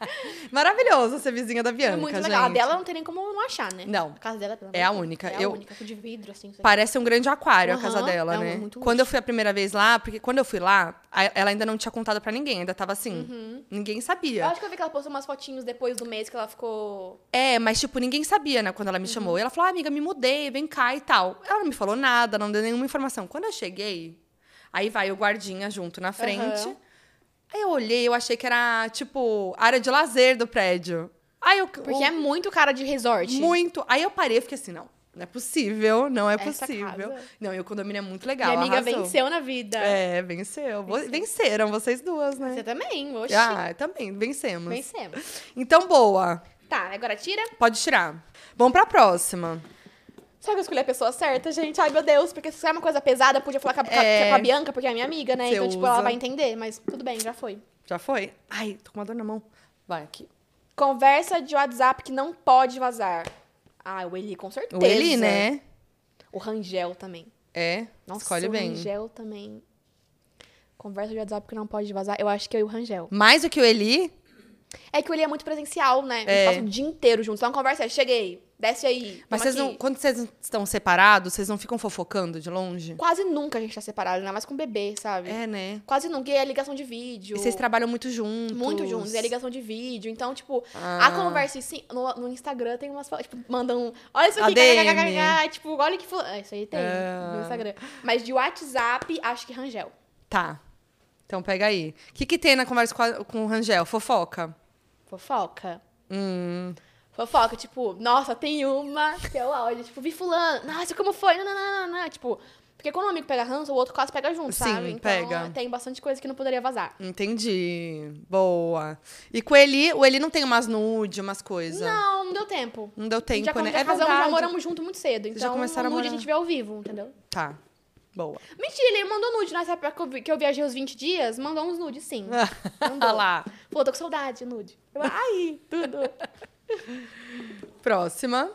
S2: [LAUGHS]
S1: Maravilhoso ser vizinha da Bianca,
S2: é muito
S1: gente.
S2: legal. A dela não tem nem como não achar, né?
S1: Não.
S2: A casa dela, pelo
S1: É a única.
S2: É
S1: Eu-
S2: a única, de vidro, assim.
S1: Parece um grande aquário a
S2: Aham,
S1: casa dela,
S2: é
S1: né? quando eu fui a primeira vez lá, porque quando eu fui lá, a- ela ainda não tinha contado pra ninguém, ainda tava assim, ninguém
S2: Eu
S1: sabia.
S2: acho que eu vi que ela postou umas fotinhos depois do mês que ela ficou.
S1: É, mas tipo, ninguém sabia, né, quando ela me
S2: Uhum.
S1: chamou. E ela falou, ah, amiga, me mudei, vem cá e tal. Ela não me falou nada, não deu nenhuma informação. Quando eu cheguei, aí vai o guardinha junto na frente.
S2: Aham.
S1: Aí eu olhei, eu achei que era, tipo, área de lazer do prédio. Aí eu...
S2: Porque
S1: o-
S2: é muito cara de resort.
S1: Muito. Aí eu parei e fiquei assim, não, não é possível, não é possível. Não, e o condomínio é muito legal,
S2: Minha amiga
S1: arrasou.
S2: venceu na vida.
S1: É, venceu. Vo- Venceram vocês duas, né?
S2: Você também, oxi.
S1: Ah, também, vencemos.
S2: Vencemos.
S1: Então, boa.
S2: Tá, agora tira.
S1: Pode tirar. Vamos pra próxima.
S2: Só que eu escolhi a pessoa certa, gente. Ai, meu Deus. Porque se é uma coisa pesada, eu podia falar com a,
S1: É.
S2: com a Bianca, porque é minha amiga, né?
S1: Você
S2: então, tipo, ela vai entender. Mas tudo bem, já foi.
S1: Já foi? Ai, tô com uma dor na mão. Vai aqui.
S2: Conversa de WhatsApp que não pode vazar. Ah, o Eli, com certeza.
S1: O Eli, né?
S2: O Rangel também.
S1: É.
S2: Nossa,
S1: escolhe
S2: o
S1: bem.
S2: Rangel também. Conversa de WhatsApp que não pode vazar. Eu acho que eu e o Rangel.
S1: Mais do que o Eli?
S2: É que o Eli é muito presencial, né?
S1: É.
S2: passa o dia inteiro juntos. Então, conversa é, cheguei, desce aí.
S1: Mas vocês não, quando vocês estão separados, vocês não ficam fofocando de longe?
S2: Quase nunca a gente tá separado, ainda mais com bebê, sabe?
S1: É, né?
S2: Quase nunca. E é ligação de vídeo.
S1: E vocês trabalham muito juntos.
S2: Muito juntos, e é ligação de vídeo. Então, tipo,
S1: Ah.
S2: a conversa sim, no, no Instagram tem umas. Tipo, mandam. Olha isso aqui, kkkk, tipo, olha que. É, isso aí tem
S1: Ah.
S2: no Instagram. Mas de WhatsApp, acho que Rangel.
S1: Tá. Então pega aí. O que, que tem na conversa com, a- com o Rangel? Fofoca?
S2: Fofoca.
S1: Hum.
S2: Fofoca, tipo, nossa, tem uma que eu olho, tipo, vi fulano, nossa, como foi? Não, não, não, não, não. Tipo, porque quando um amigo pega ranço, o outro quase pega junto,
S1: Sim,
S2: sabe? Então,
S1: pega.
S2: tem bastante coisa que não poderia vazar.
S1: Entendi. Boa. E com o Eli, o Eli não tem umas nude, umas coisas?
S2: Não, não deu tempo.
S1: Não deu tempo,
S2: já,
S1: né?
S2: já
S1: é
S2: casamos, já
S1: verdade.
S2: moramos junto muito cedo. Então,
S1: já começaram a
S2: nude a
S1: morar-
S2: gente vê ao vivo, entendeu?
S1: Tá. Boa.
S2: Mentira, ele mandou nude nessa época que eu, vi- que eu viajei os 20 dias, mandou uns nudes, sim. [LAUGHS]
S1: Olha lá.
S2: Pô, tô com saudade de nude. Eu, ai, tudo. [LAUGHS] [LAUGHS]
S1: Próxima.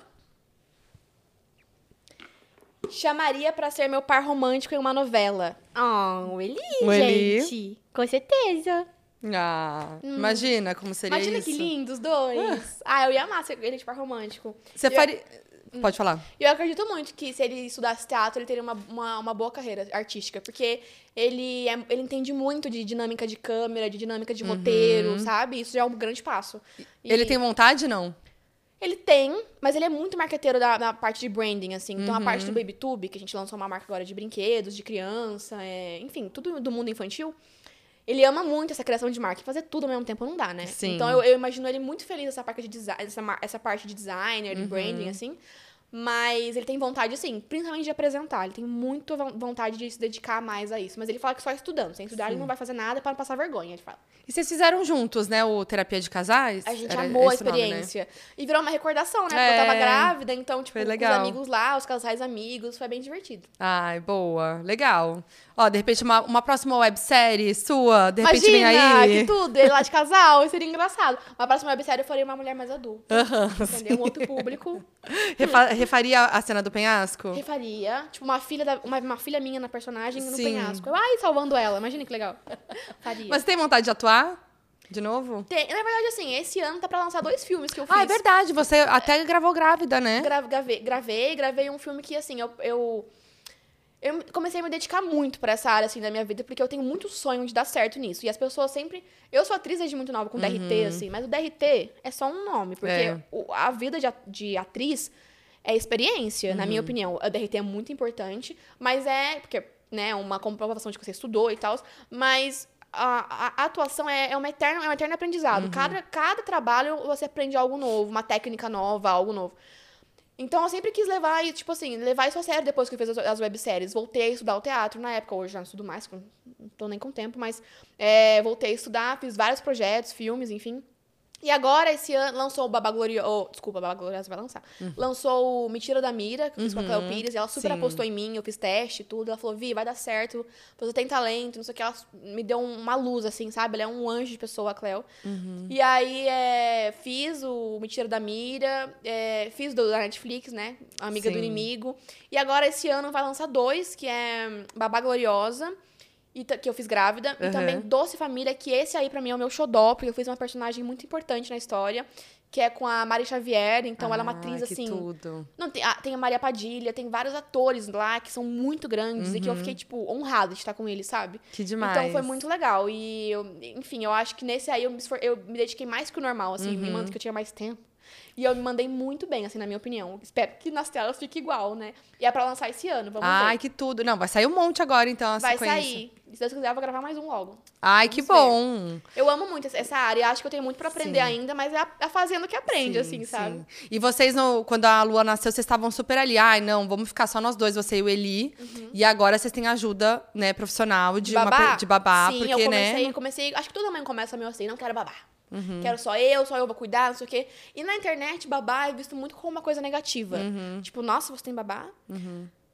S2: Chamaria pra ser meu par romântico em uma novela. Ah, o Eli,
S1: O Eli.
S2: gente. Com certeza.
S1: Ah, imagina como seria
S2: Hum. Imagina
S1: isso.
S2: que lindo os dois. ah, eu ia amar ser ele de par romântico.
S1: Você
S2: Eu-
S1: faria... Pode falar.
S2: Eu acredito muito que se ele estudasse teatro, ele teria uma, uma, uma boa carreira artística. Porque ele, é- ele entende muito de dinâmica de câmera, de dinâmica de roteiro, sabe? Isso já é um grande passo. E
S1: Uhum. Ele tem vontade, não?
S2: Ele tem, mas ele é muito marqueteiro da, da parte de branding, assim. Então, a parte
S1: Uhum.
S2: do BabyTube, que a gente lançou uma marca agora de brinquedos, de criança, é, enfim, tudo do mundo infantil. Ele ama muito essa criação de marca. E fazer tudo ao mesmo tempo não dá, né?
S1: Sim.
S2: Então, eu, eu imagino ele muito feliz nessa parte de design, essa, essa parte de designer,
S1: Uhum.
S2: de branding, assim. Mas ele tem vontade, assim, principalmente de apresentar. Ele tem muita von- vontade de se dedicar mais a isso. Mas ele fala que só estudando. Sem estudar, ele não vai fazer nada para não passar vergonha, ele fala.
S1: E vocês fizeram juntos, né, o Terapia de Casais?
S2: A gente
S1: Era
S2: amou a
S1: o nome, né?
S2: experiência. E virou uma recordação, né? Porque
S1: É.
S2: eu tava grávida, então, tipo, os amigos lá, os casais amigos, foi bem divertido.
S1: Ai, boa. Legal. Ó, de repente, uma, uma próxima websérie sua, de repente
S2: Imagina,
S1: vem aí.
S2: que tudo, ele lá de casal, [LAUGHS] seria engraçado. Uma próxima websérie eu faria uma mulher mais adulta. entendeu? Um outro público.
S1: Refa- refaria a cena do penhasco?
S2: Refaria, tipo, uma filha, da, uma, uma filha minha na personagem no
S1: Sim.
S2: penhasco. Eu, ai, salvando ela, imagina que legal. [LAUGHS] Faria.
S1: Mas tem vontade de atuar? De novo?
S2: Tem- na verdade, assim, esse ano tá pra lançar dois filmes que eu fiz.
S1: Ah, é verdade. Você até gravou grávida, né?
S2: Gra- gravei, gravei, gravei um filme que, assim, eu, eu, eu comecei a me dedicar muito pra essa área, assim, da minha vida, porque eu tenho muito sonho de dar certo nisso. E as pessoas sempre... Eu sou atriz desde muito nova, com DRT, assim, mas o DRT é só um nome, porque
S1: É.
S2: a vida de atriz é experiência, na minha opinião. A DRT é muito importante, mas é... Porque, né, uma comprovação de que você estudou e tal, mas... A, a- a atuação é, é, uma eterna, é um eterno aprendizado. Cada, cada trabalho você aprende algo novo, uma técnica nova, algo novo. Então eu sempre quis levar, tipo assim, levar isso a sério depois que eu fiz as, as webséries. Voltei a estudar o teatro na época, hoje já não estudo mais, não tô nem com tempo, mas é, voltei a estudar, fiz vários projetos, filmes, enfim. E agora, esse ano, lançou o Babá Glorioso. Oh, desculpa, Babá Gloriosa vai lançar. Lançou o Mentira da Mira, que eu fiz com a Cleo Pires. E ela super
S1: Sim.
S2: apostou em mim, eu fiz teste e tudo. Ela falou, Vi, vai dar certo. Você tem talento, não sei o que. Ela me deu uma luz, assim, sabe? Ela é um anjo de pessoa, a Cleo. E aí, é, fiz o Mentira da Mira. é, fiz do da Netflix, né? Amiga do
S1: Sim.
S2: Inimigo. E agora, esse ano, vai lançar dois, que é Babá Gloriosa. E que eu fiz grávida. E
S1: Uhum.
S2: também Doce Família, que esse aí pra mim é o meu xodó, porque eu fiz uma personagem muito importante na história, que é com a Mari Xavier. Então ela é uma
S1: Ah,
S2: atriz
S1: que
S2: assim.
S1: tudo.
S2: Não, tem, ah, tem a Maria Padilha, tem vários atores lá que são muito grandes e que eu fiquei, tipo, honrada de estar com eles, sabe?
S1: Que Uhum. demais.
S2: Então foi muito legal. E, eu- enfim, eu acho que nesse aí eu me, eu me dediquei mais que o normal, assim, me
S1: Uhum.
S2: mando que eu tinha mais tempo. E eu me mandei muito bem, assim, na minha opinião. Espero que nas telas fique igual, né? E é pra lançar esse ano, vamos
S1: Ai,
S2: ver.
S1: que tudo. Não, vai sair um monte agora, então, a
S2: Vai
S1: sequência.
S2: sair. Se Deus quiser, eu vou gravar mais um logo.
S1: Ai, que
S2: ver.
S1: bom.
S2: Eu amo muito essa- área, acho que eu tenho muito pra aprender
S1: Sim.
S2: ainda, mas é a, a fazendo que aprende,
S1: Sim,
S2: assim, sabe?
S1: sim. E vocês, no- quando a Lua nasceu, vocês estavam super ali. Ai, não, vamos ficar só nós dois, você e o Eli. E agora vocês têm ajuda, né, profissional de, uma
S2: babá?
S1: pe- de babá.
S2: Sim,
S1: porque,
S2: eu comecei,
S1: né? Uhum.
S2: eu comecei. Acho que toda mãe começa meio assim, não quero babar. Quero só eu, só eu vou cuidar, não sei o quê. E na internet, babá é visto muito como uma coisa negativa.
S1: Uhum.
S2: Tipo, nossa, você tem babá?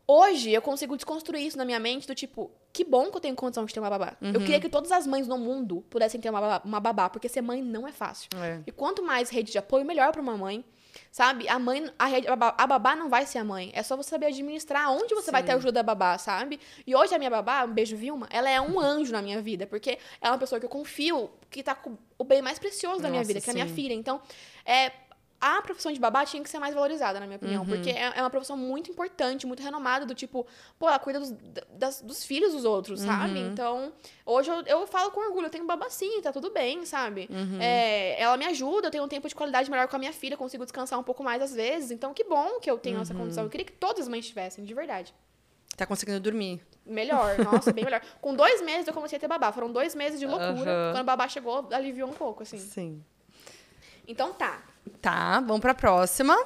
S2: Hoje eu consigo desconstruir isso na minha mente do tipo, que bom que eu tenho condição de ter uma babá.
S1: Uhum.
S2: Eu queria que todas as mães no mundo pudessem ter uma babá, uma babá, porque ser mãe não é fácil.
S1: É.
S2: E quanto mais rede de apoio, melhor pra uma mãe. Sabe? A mãe, a, rede, a, babá, a babá não vai ser a mãe. É só você saber administrar onde você vai ter ajuda da babá, sabe? E hoje a minha babá, um beijo, Vilma, ela é um [LAUGHS] anjo na minha vida. Porque ela é uma pessoa que eu confio, que tá com o bem mais precioso da minha
S1: Nossa,
S2: vida, que é a minha
S1: sim.
S2: filha. Então, é, a profissão de babá tinha que ser mais valorizada, na minha opinião.
S1: Uhum.
S2: Porque é, é uma profissão muito importante, muito renomada, do tipo, pô, ela cuida dos, das- dos filhos dos outros, sabe?
S1: Uhum.
S2: Então, hoje eu, eu falo com orgulho, eu tenho babá sim, tá tudo bem, sabe?
S1: Uhum.
S2: É, ela me ajuda, eu tenho um tempo de qualidade melhor com a minha filha, consigo descansar um pouco mais às vezes. Então, que bom que eu tenho
S1: Uhum.
S2: essa condição. Eu queria que todas as mães tivessem, de verdade.
S1: Tá conseguindo dormir.
S2: Melhor, [LAUGHS] nossa, bem melhor. Com dois meses eu comecei a ter babá. Foram dois meses de loucura. Quando o babá chegou, aliviou um pouco, assim.
S1: Sim.
S2: Então tá.
S1: Tá, vamos pra próxima.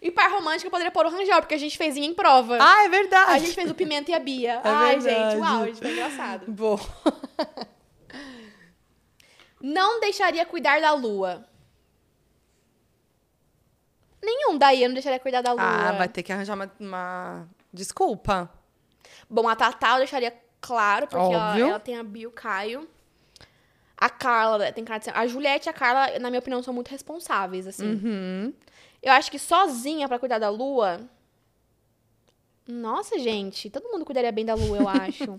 S2: E par romântico eu poderia pôr o Rangel, porque a gente fez em prova.
S1: Ah, é verdade.
S2: A gente fez o Pimenta e a Bia.
S1: É
S2: Ai,
S1: verdade.
S2: gente, uau, gente, foi engraçado.
S1: Boa. [LAUGHS]
S2: Não deixaria cuidar da lua. Nenhum daí eu não deixaria cuidar da lua.
S1: Ah, vai ter que arranjar uma, uma desculpa.
S2: Bom, a Tatá eu deixaria claro, porque ela,
S1: Óbvio.
S2: ela tem a Bia e o Caio. A Carla tem cara de ser... A Juliette e a Carla, na minha opinião, são muito responsáveis, assim.
S1: Uhum.
S2: Eu acho que sozinha pra cuidar da lua. Nossa, gente, todo mundo cuidaria bem da lua, eu [LAUGHS] acho.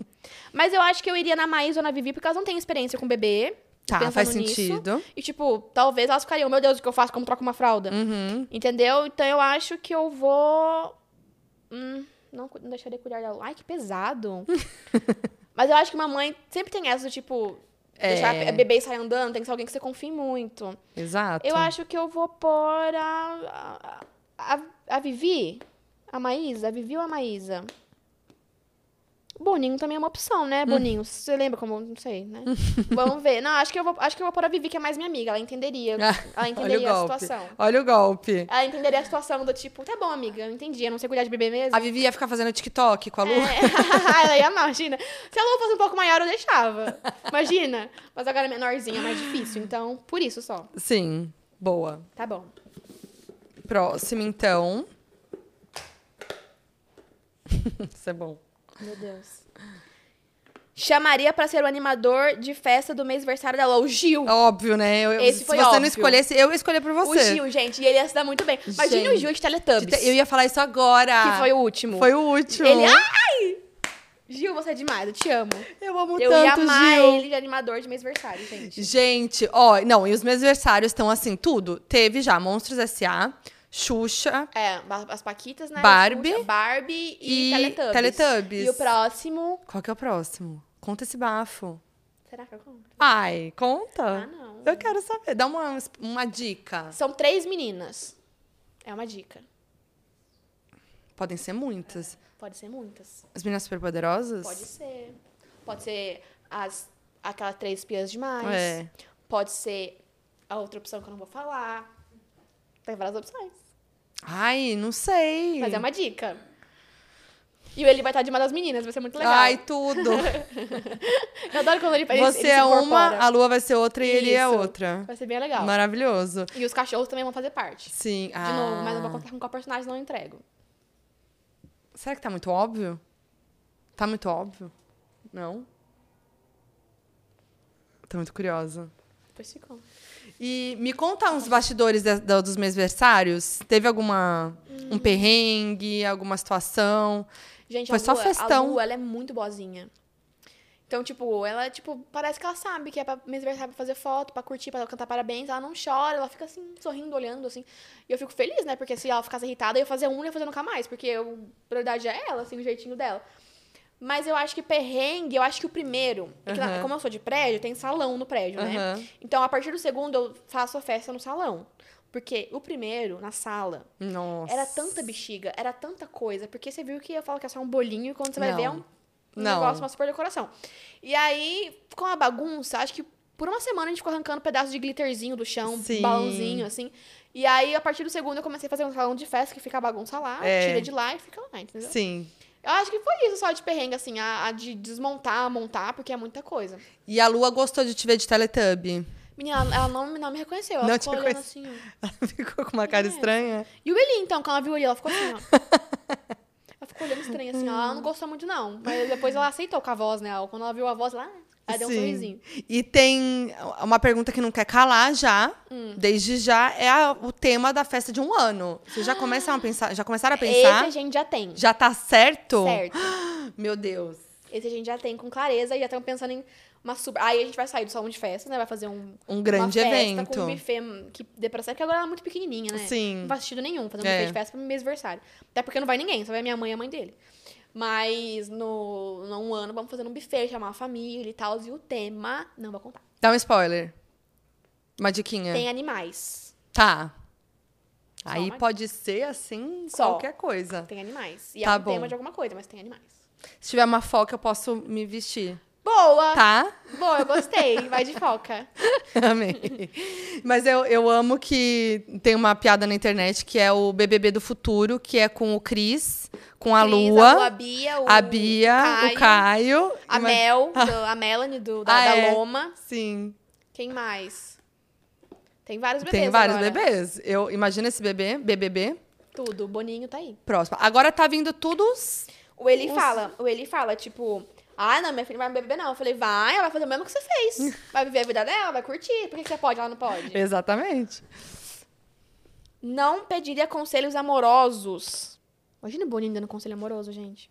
S2: Mas eu acho que eu iria na Maísa ou na Vivi, porque elas não têm experiência com bebê.
S1: Tá, faz
S2: nisso.
S1: sentido.
S2: E, tipo, talvez elas ficariam, meu Deus, o que eu faço? Como troco uma fralda?
S1: Uhum.
S2: Entendeu? Então eu acho que eu vou. Hum, não, não deixaria cuidar da lua. Ai, que pesado. [LAUGHS] Mas eu acho que uma mãe sempre tem essa do tipo.
S1: É.
S2: Deixar a bebê sair andando, tem que ser alguém que você confie muito.
S1: Exato.
S2: Eu acho que eu vou pôr a. A, a, a Vivi? A Maísa? A Vivi ou a Maísa? Boninho também é uma opção, né, Boninho? Você lembra como. Não sei, né? Vamos ver. Não, acho que, eu vou, acho que eu vou pôr a Vivi, que é mais minha amiga. Ela entenderia. Ela
S1: Olha o
S2: entenderia a situação.
S1: Olha o golpe.
S2: Ela entenderia a situação do tipo, tá bom, amiga, eu entendi, eu não sei cuidar de bebê mesmo.
S1: A Vivi ia ficar fazendo TikTok com a Lu.
S2: É. [LAUGHS] ela ia imagina. Se a Lu fosse um pouco maior, eu deixava. Imagina. Mas agora é menorzinha, é mais difícil. Então, por isso só.
S1: Sim. Boa.
S2: Tá bom.
S1: Próximo, então. [LAUGHS] Isso é bom.
S2: Meu Deus. Chamaria pra ser o animador de festa do mês versário dela, o Gil.
S1: Óbvio, né? Eu-
S2: Esse
S1: se
S2: foi
S1: você não
S2: óbvio.
S1: escolhesse, eu ia escolher por
S2: O
S1: você.
S2: Gil, gente, e ele ia se dar muito bem. Imagine o
S1: Gente.
S2: Gil de Teletubbies.
S1: Eu ia falar isso agora.
S2: Que foi o último.
S1: Foi o último.
S2: Ele, ai! Gil, você é demais, eu te amo.
S1: Eu amo
S2: Eu ia
S1: tanto,
S2: amar
S1: Gil.
S2: ele de animador de mês versário, gente.
S1: Gente, ó, não, e os meus aniversários estão assim, tudo. Teve já Monstros S.A., Xuxa
S2: É, as Paquitas, né?
S1: Barbie
S2: Xuxa, Barbie e,
S1: e
S2: Teletubbies.
S1: Teletubbies.
S2: E o próximo...
S1: Qual que é o próximo? Conta esse bafo.
S2: Será que eu compro?
S1: Ai, conta.
S2: Ah, não.
S1: Eu quero saber. Dá uma, uma dica.
S2: São três meninas. É uma dica.
S1: Podem ser muitas.
S2: Pode ser muitas.
S1: As meninas superpoderosas?
S2: Pode ser. Pode ser as, aquelas três espiãs demais.
S1: É.
S2: Pode ser a outra opção que eu não vou falar. Tem várias opções.
S1: Ai, não sei.
S2: Mas é uma dica. E o Eli vai estar de uma das meninas, vai ser muito legal.
S1: Ai, tudo. [LAUGHS]
S2: Eu adoro quando ele ele-
S1: Você
S2: ele
S1: é uma, a Lua vai ser outra e ele é
S2: Isso.
S1: outra.
S2: Vai ser bem legal.
S1: Maravilhoso.
S2: E os cachorros também vão fazer parte.
S1: Sim.
S2: De novo, mas eu
S1: ah.
S2: vou contar com qual personagem não entrego.
S1: Será que tá muito óbvio? Tá muito óbvio? Não? Tô muito curiosa.
S2: Depois ficou.
S1: E me conta uns bastidores de- da- dos versários. Teve alguma
S2: Hum.
S1: um perrengue, alguma situação?
S2: Gente,
S1: Foi só
S2: Lua,
S1: festão.
S2: A Lua, ela é muito boazinha. Então, tipo, ela, tipo, parece que ela sabe que é pra me aniversário pra fazer foto, pra curtir, pra cantar parabéns. Ela não chora, ela fica assim, sorrindo, olhando, assim. E eu fico feliz, né? Porque se ela ficasse irritada, eu ia fazer um e ia fazer nunca mais. Porque eu, a prioridade é ela, assim, o jeitinho dela. Mas eu acho que perrengue, eu acho que o primeiro. é que na- como eu sou de prédio, tem salão no prédio, né?
S1: Aham.
S2: Então, a partir do segundo, eu faço a festa no salão. Porque o primeiro, na sala,
S1: Nossa.
S2: era tanta bexiga, era tanta coisa. Porque você viu que eu falo que é só um bolinho e quando você vai ver é um, um
S1: Não.
S2: negócio, uma super decoração. E aí, ficou uma bagunça. Acho que por uma semana a gente ficou arrancando pedaços de glitterzinho do chão,
S1: Sim.
S2: balãozinho, assim. E aí, a partir do segundo, eu comecei a fazer um salão de festa que fica a bagunça lá,
S1: É.
S2: tira de lá e fica lá, entendeu?
S1: Sim.
S2: Eu acho que foi isso só de perrengue, assim, a, a de desmontar, montar, porque é muita coisa.
S1: E a Lua gostou de te ver de Teletubby.
S2: Menina, ela, ela não, não me reconheceu. Ela
S1: Não te
S2: ficou olhando
S1: reconhece-
S2: assim, ó. [LAUGHS]
S1: Ela ficou com uma cara
S2: É.
S1: estranha.
S2: E o Eli, então, quando ela viu o Eli, ela ficou assim, ó. [LAUGHS] ela ficou olhando estranho, assim, ó. Ela não gostou muito, não. Mas depois ela aceitou com a voz, né? Quando ela viu a voz lá, ela deu um sorrisinho.
S1: E tem uma pergunta que não quer calar já,
S2: Hum.
S1: desde já, é a- o tema da festa de um ano. Vocês já começaram a pensar, já começaram a
S2: Esse
S1: pensar?
S2: a gente já tem.
S1: Já tá certo?
S2: Certo. [GASPS]
S1: Meu Deus.
S2: Esse a gente já tem com clareza e já estamos pensando em uma super. Aí a gente vai sair do salão de festa, né? Vai fazer um.
S1: Um grande
S2: uma festa
S1: evento.
S2: Com um buffet que dê pra sair, porque agora ela é muito pequenininha, né?
S1: Sim.
S2: Não faz sentido nenhum fazer um
S1: É.
S2: buffet de festa pro meu aniversário. Até porque não vai ninguém, só vai minha mãe e a mãe dele. Mas no, num ano vamos fazer um buffet, chamar a família e tal. E o tema, não vou contar.
S1: Dá um spoiler. Uma diquinha.
S2: Tem animais.
S1: Tá.
S2: Só
S1: Aí
S2: uma-
S1: pode ser assim,
S2: Só.
S1: qualquer coisa.
S2: Tem animais. E
S1: Tá
S2: é um
S1: bom.
S2: tema de alguma coisa, mas tem animais.
S1: Se tiver uma foca, eu posso me vestir.
S2: Boa!
S1: Tá?
S2: Boa, eu gostei. Vai de foca. [LAUGHS]
S1: Amei. Mas eu, eu amo que tem uma piada na internet que é o BBB do futuro, que é com o Cris, com a
S2: Cris,
S1: Lua,
S2: a, Lua, a Bia, o
S1: a Bia,
S2: Caio,
S1: o Caio.
S2: a Mel, do- a Melanie do, da,
S1: Ah,
S2: da
S1: é.
S2: Loma.
S1: Sim.
S2: Quem mais? Tem vários bebês
S1: Tem vários
S2: agora.
S1: bebês. Eu imagino esse bebê, BBB,
S2: Tudo. O Boninho tá aí.
S1: próximo. Agora tá vindo tudo os-
S2: O Eli
S1: Os-
S2: fala, o Eli fala, tipo... Ah, não, minha filha não vai beber, não. Eu falei, vai, ela vai fazer o mesmo que você fez. [LAUGHS] Vai viver a vida dela, vai curtir. Por que você pode, ela não pode?
S1: Exatamente.
S2: Não pediria conselhos amorosos. Imagina o Boninho dando conselho amoroso, gente.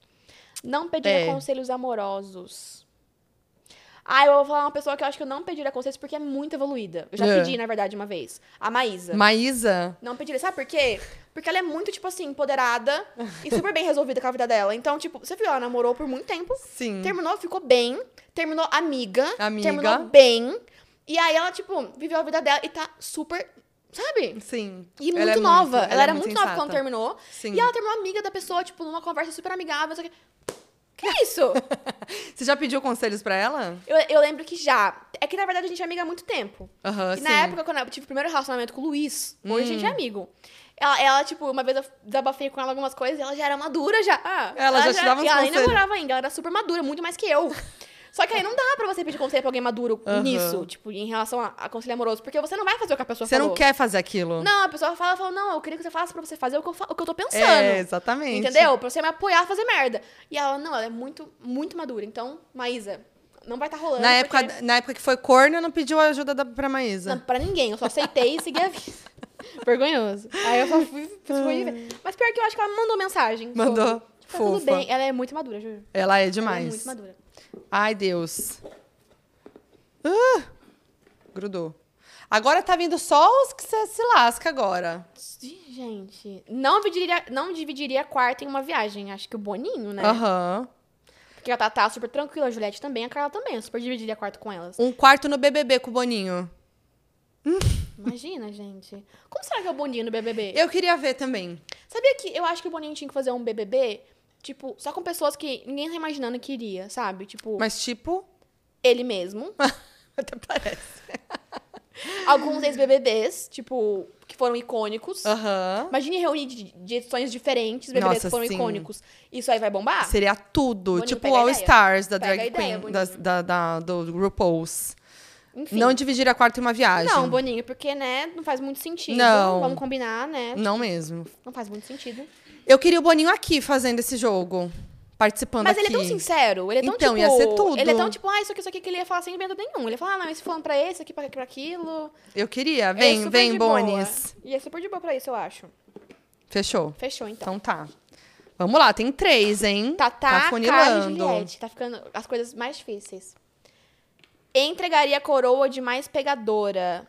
S2: Não pediria
S1: É.
S2: conselhos amorosos. Ah, eu vou falar uma pessoa que eu acho que eu não pediria conselhos porque é muito evoluída. Eu já
S1: É.
S2: pedi, na verdade, uma vez. A Maísa.
S1: Maísa.
S2: Não pediria. Sabe por quê? Porque ela é muito, tipo assim, empoderada e super bem resolvida com a vida dela. Então, tipo, você viu, ela namorou por muito tempo.
S1: Sim.
S2: Terminou, ficou bem. Terminou amiga.
S1: Amiga.
S2: Terminou bem. E aí ela, tipo, viveu a vida dela e tá super. Sabe?
S1: Sim.
S2: E
S1: Ela
S2: muito
S1: é
S2: nova.
S1: muito-
S2: ela,
S1: é
S2: era
S1: muito
S2: muito nova quando terminou.
S1: Sim.
S2: E ela terminou amiga da pessoa, tipo, numa conversa super amigável. Só que. Que isso? [LAUGHS]
S1: Você já pediu conselhos pra ela?
S2: eu, eu lembro que já. É que na verdade a gente é amiga há muito tempo.
S1: Aham,
S2: E
S1: sim.
S2: na época, quando eu tive o primeiro relacionamento com o Luiz, hoje a gente é
S1: Hum.
S2: amigo. Ela, ela, tipo, uma vez eu desabafei com ela algumas coisas e ela já era madura já. Ah,
S1: Ela já te dava uns
S2: E ela nem namorava ainda, ela era super madura, muito mais que eu. [LAUGHS] Só que aí não dá pra você pedir conselho pra alguém maduro
S1: Aham.
S2: nisso, tipo, em relação a, a conselho amoroso, porque você não vai fazer o que a pessoa
S1: Você
S2: falou.
S1: não quer fazer aquilo.
S2: Não, a pessoa fala, fala, não, eu queria que você falasse pra você fazer o que eu, o que eu tô pensando.
S1: É, exatamente.
S2: Entendeu? Pra você me apoiar a fazer merda. E ela, não, ela é muito, muito madura. Então, Maísa, não vai estar rolando.
S1: Na época,
S2: porque-
S1: na época que foi corno, não pediu ajuda da, pra Maísa.
S2: Não, pra ninguém. Eu só aceitei e segui a vida. [LAUGHS] Vergonhoso. Aí eu só fui, fui. Mas pior que eu acho que ela mandou mensagem. sobre,
S1: Mandou.
S2: Tá tudo
S1: Fofa.
S2: bem. Ela é muito madura, juro.
S1: Ela é
S2: Ela é
S1: demais.
S2: muito madura.
S1: Ai, Deus. Ah, grudou. Agora tá vindo só os que você se lasca agora.
S2: Gente, não dividiria, não dividiria quarto em uma viagem. Acho que o Boninho, né?
S1: Aham.
S2: Porque a Tatá é super tranquila, a Juliette também, a Carla também. Eu super dividiria quarto com elas.
S1: Um quarto no BBB com o Boninho.
S2: Imagina, gente. Como será que é o Boninho no BBB?
S1: Eu queria ver também.
S2: Sabia que eu acho que o Boninho tinha que fazer um BBB, tipo, só com pessoas que ninguém tá imaginando que iria, sabe? Tipo,
S1: Mas, tipo,
S2: ele mesmo. [LAUGHS]
S1: até parece. [LAUGHS]
S2: Alguns ex-BBBs, tipo, que foram icônicos.
S1: Aham.
S2: Imagine reunir de, de edições diferentes, BBBs
S1: Nossa,
S2: que foram
S1: sim.
S2: icônicos. Isso aí vai bombar?
S1: Seria tudo.
S2: Boninho,
S1: tipo All
S2: ideia.
S1: Stars da
S2: Pega
S1: Drag Queen,
S2: Boninho.
S1: da, da- do RuPaul's.
S2: Enfim.
S1: Não dividir a quarta em uma viagem.
S2: Não, Boninho, porque, né, não faz muito sentido.
S1: Não.
S2: Vamos combinar, né?
S1: Não mesmo.
S2: Não faz muito sentido.
S1: Eu queria o Boninho aqui fazendo esse jogo. Participando
S2: Mas
S1: aqui.
S2: ele é tão sincero, ele é tão
S1: Então,
S2: tipo...
S1: ia ser tudo.
S2: Ele é tão tipo, ah, isso aqui, isso aqui, que ele ia falar sem medo nenhum. Ele ia falar, ah, não, esse falando pra esse, aqui pra, pra aquilo.
S1: Eu queria.
S2: É
S1: Vem,
S2: super
S1: vem. Bonis.
S2: E é super de boa pra isso, eu acho.
S1: Fechou.
S2: Fechou, então.
S1: Então tá. Vamos lá, tem três, hein? Tá
S2: Carla e
S1: funilando.
S2: Juliette. Tá ficando as coisas mais difíceis. Entregaria a coroa de mais pegadora.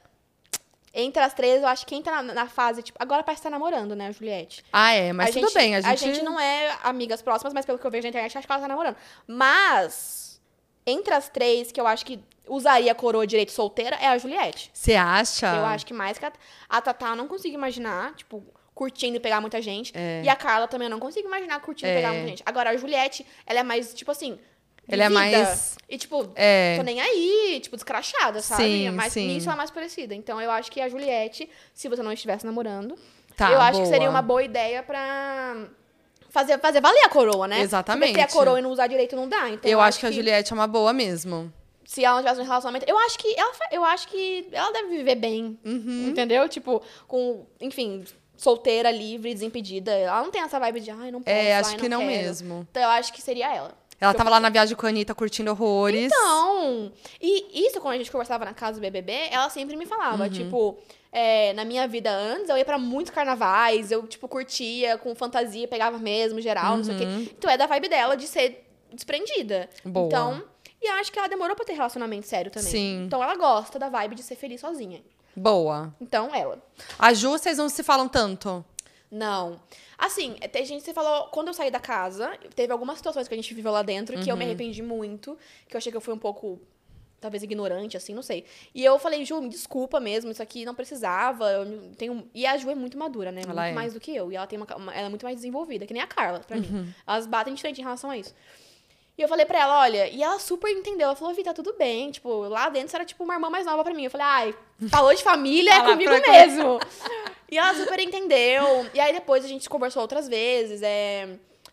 S2: Entre as três, eu acho que quem tá na, na fase, tipo... Agora parece que tá namorando, né, a Juliette.
S1: Ah, é, mas
S2: a
S1: tudo
S2: gente,
S1: bem. A gente,
S2: não é amigas próximas, mas pelo que eu vejo na internet, acho que ela tá namorando. Mas, entre as três, que eu acho que usaria a coroa direito solteira, é a Juliette.
S1: Você acha?
S2: Eu acho que mais que a, a Tatá eu não consigo imaginar, tipo, curtindo e pegar muita gente.
S1: É.
S2: E a Carla também eu não consigo imaginar curtindo e
S1: É.
S2: pegar muita gente. Agora, a Juliette, ela é mais, tipo assim.
S1: Ela é mais-
S2: E, tipo,
S1: É.
S2: tô nem aí, tipo, descrachada, sabe?
S1: Sim,
S2: Mas
S1: sim.
S2: nisso ela é mais parecida. Então, eu acho que a Juliette, se você não estivesse namorando,
S1: Tá,
S2: eu acho que seria uma boa ideia pra. Fazer, fazer valer a coroa, né?
S1: Exatamente.
S2: Porque ter a coroa e não usar direito não dá. Então,
S1: Eu acho que a Juliette é uma boa mesmo.
S2: se ela não tivesse um relacionamento, eu acho que ela, eu acho que ela deve viver bem,
S1: Uhum.
S2: entendeu? Tipo, com, enfim, solteira, livre, desimpedida. Ela não tem essa vibe de, ai, não posso,
S1: É,
S2: ai,
S1: acho que não mesmo.
S2: Então eu acho que seria ela.
S1: Ela tava lá na viagem com a Anitta curtindo horrores.
S2: Então, e isso quando a gente conversava na casa do BBB, ela sempre me falava,
S1: Uhum.
S2: tipo, é, na minha vida antes, eu ia pra muitos carnavais, eu, tipo, curtia com fantasia, pegava mesmo, geral, não sei o quê. Então é da vibe dela de ser desprendida.
S1: Uhum. Boa.
S2: Então, e acho que ela demorou pra ter relacionamento sério também.
S1: Sim.
S2: Então ela gosta da vibe de ser feliz sozinha.
S1: Boa.
S2: Então, ela.
S1: A Ju, vocês não se falam tanto.
S2: Não. Assim, tem gente que falou, quando eu saí da casa, teve algumas situações que a gente viveu lá dentro que eu me
S1: Uhum.
S2: arrependi muito, que eu achei que eu fui um pouco, talvez, ignorante, assim, não sei. E eu falei, Ju, me desculpa mesmo, isso aqui não precisava. Eu tenho... E a Ju é muito madura, né?
S1: Ela
S2: muito
S1: é.
S2: mais do que eu. E ela tem uma, uma- ela é muito mais desenvolvida, que nem a Carla, pra
S1: Uhum.
S2: mim. Elas batem de frente em relação a isso. E eu falei pra ela, olha, e ela super entendeu. Ela falou, Vi, tá tudo bem. Tipo, lá dentro você era tipo uma irmã mais nova pra mim. Eu falei, ai, falou de família, é comigo mesmo. [LAUGHS] E ela super entendeu. E aí depois a gente conversou outras vezes. É...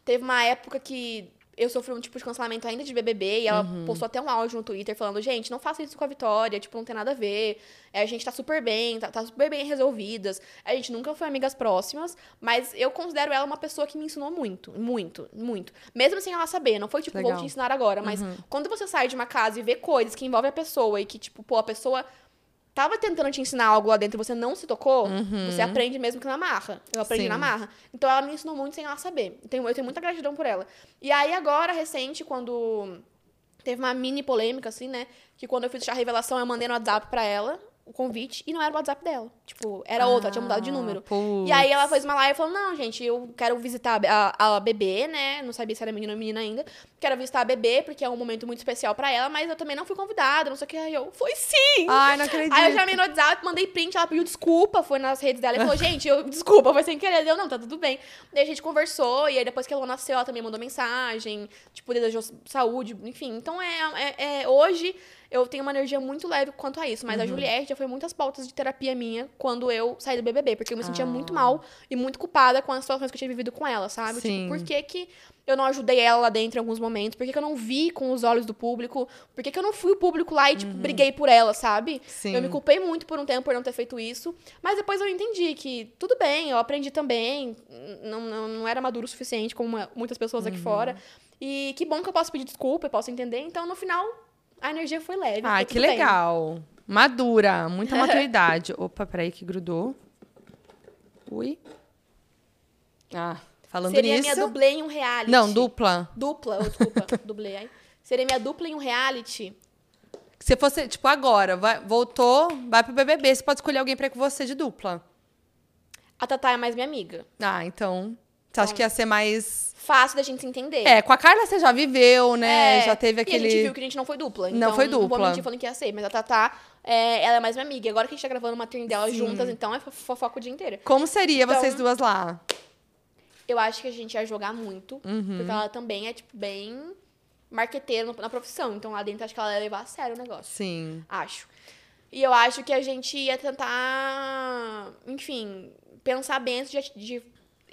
S2: Teve uma época que eu sofri um tipo de cancelamento ainda de BBB e ela
S1: Uhum.
S2: postou até um áudio no Twitter falando: gente, não faça isso com a Vitória, tipo, não tem nada a ver. É, a gente tá super bem, tá, tá super bem resolvidas. A gente nunca foi amigas próximas, mas eu considero ela uma pessoa que me ensinou muito, muito, muito. Mesmo sem ela saber, não foi tipo, vou
S1: Legal.
S2: te ensinar agora, mas quando você sai de uma casa e vê coisas que envolvem a pessoa e que, tipo, pô, a pessoa tava tentando te ensinar algo lá dentro e você não se tocou, você aprende mesmo que na marra. Eu aprendi
S1: Sim.
S2: na marra. Então ela me ensinou muito sem ela saber. Eu tenho, eu tenho muita gratidão por ela. E aí agora, recente, quando teve uma mini polêmica, assim, né? Que quando eu fiz a revelação, eu mandei no WhatsApp pra ela o convite e não era o WhatsApp dela. Tipo, era outra, ela tinha mudado de
S1: Ah,
S2: número.
S1: putz.
S2: E aí ela fez uma live e falou: Não, gente, eu quero visitar a, a, bebê, né? Não sabia se era menino ou menina ainda. Quero visitar a bebê, porque é um momento muito especial pra ela, mas eu também não fui convidada, não sei o que. Aí eu, foi sim!
S1: Ai, não acredito.
S2: Aí eu chamei no WhatsApp, mandei print, ela pediu desculpa, foi nas redes dela e falou, [LAUGHS] gente, eu, desculpa, foi sem querer. Deu, não, tá tudo bem. Daí a gente conversou, e aí depois que ela nasceu, ela também mandou mensagem, tipo, desejou saúde, enfim. Então, é, é, é- hoje eu tenho uma energia muito leve quanto a isso, mas
S1: Uhum.
S2: a Juliette já foi muitas pautas de terapia minha quando eu saí do BBB, porque eu me sentia
S1: Ah.
S2: muito mal e muito culpada com as situações que eu tinha vivido com ela, sabe?
S1: Sim.
S2: Tipo, por que que eu não ajudei ela lá dentro em alguns momentos? Por que que eu não vi com os olhos do público? Por que que eu não fui o público lá e, tipo, briguei por ela, sabe?
S1: Uhum. Sim.
S2: Eu me culpei muito por um tempo por não ter feito isso. Mas depois eu entendi que tudo bem, eu aprendi também. Não, não, não era maduro o suficiente, como muitas pessoas
S1: Uhum.
S2: aqui fora. E que bom que eu posso pedir desculpa, eu posso entender. Então, no final, a energia foi leve. Ficou
S1: que
S2: tudo bem.
S1: legal. Madura, muita [LAUGHS] maturidade. Opa, peraí que grudou. Ui. Ah, falando
S2: Seria
S1: nisso.
S2: minha dublê em um reality.
S1: Não, dupla.
S2: Dupla, oh, desculpa, [LAUGHS] dublê. ai. Seria minha dupla em um reality.
S1: Se fosse, tipo, agora, vai- voltou, vai pro BBB, você pode escolher alguém pra ir com você de dupla.
S2: A Tatá é mais minha amiga.
S1: Ah, então. Você acha que ia ser mais.
S2: Fácil da gente se entender.
S1: É, com a Carla você já viveu, né?
S2: É,
S1: já teve
S2: E a
S1: aquele.
S2: gente viu que a gente não foi dupla.
S1: Não
S2: então,
S1: foi
S2: Não vou
S1: dupla.
S2: mentir falando que ia ser. Mas a Tatá, é, ela é mais minha amiga. E agora que a gente tá gravando uma trilha dela
S1: Sim.
S2: juntas, então é fo- fofoca o dia inteiro.
S1: Como seria
S2: Então-
S1: vocês duas lá?
S2: Eu acho que a gente ia jogar muito.
S1: Uhum.
S2: Porque ela também é, tipo, bem marqueteira na profissão. Então lá dentro acho que ela ia levar a sério o negócio.
S1: Sim.
S2: Acho. E eu acho que a gente ia tentar, enfim, pensar bem antes de, de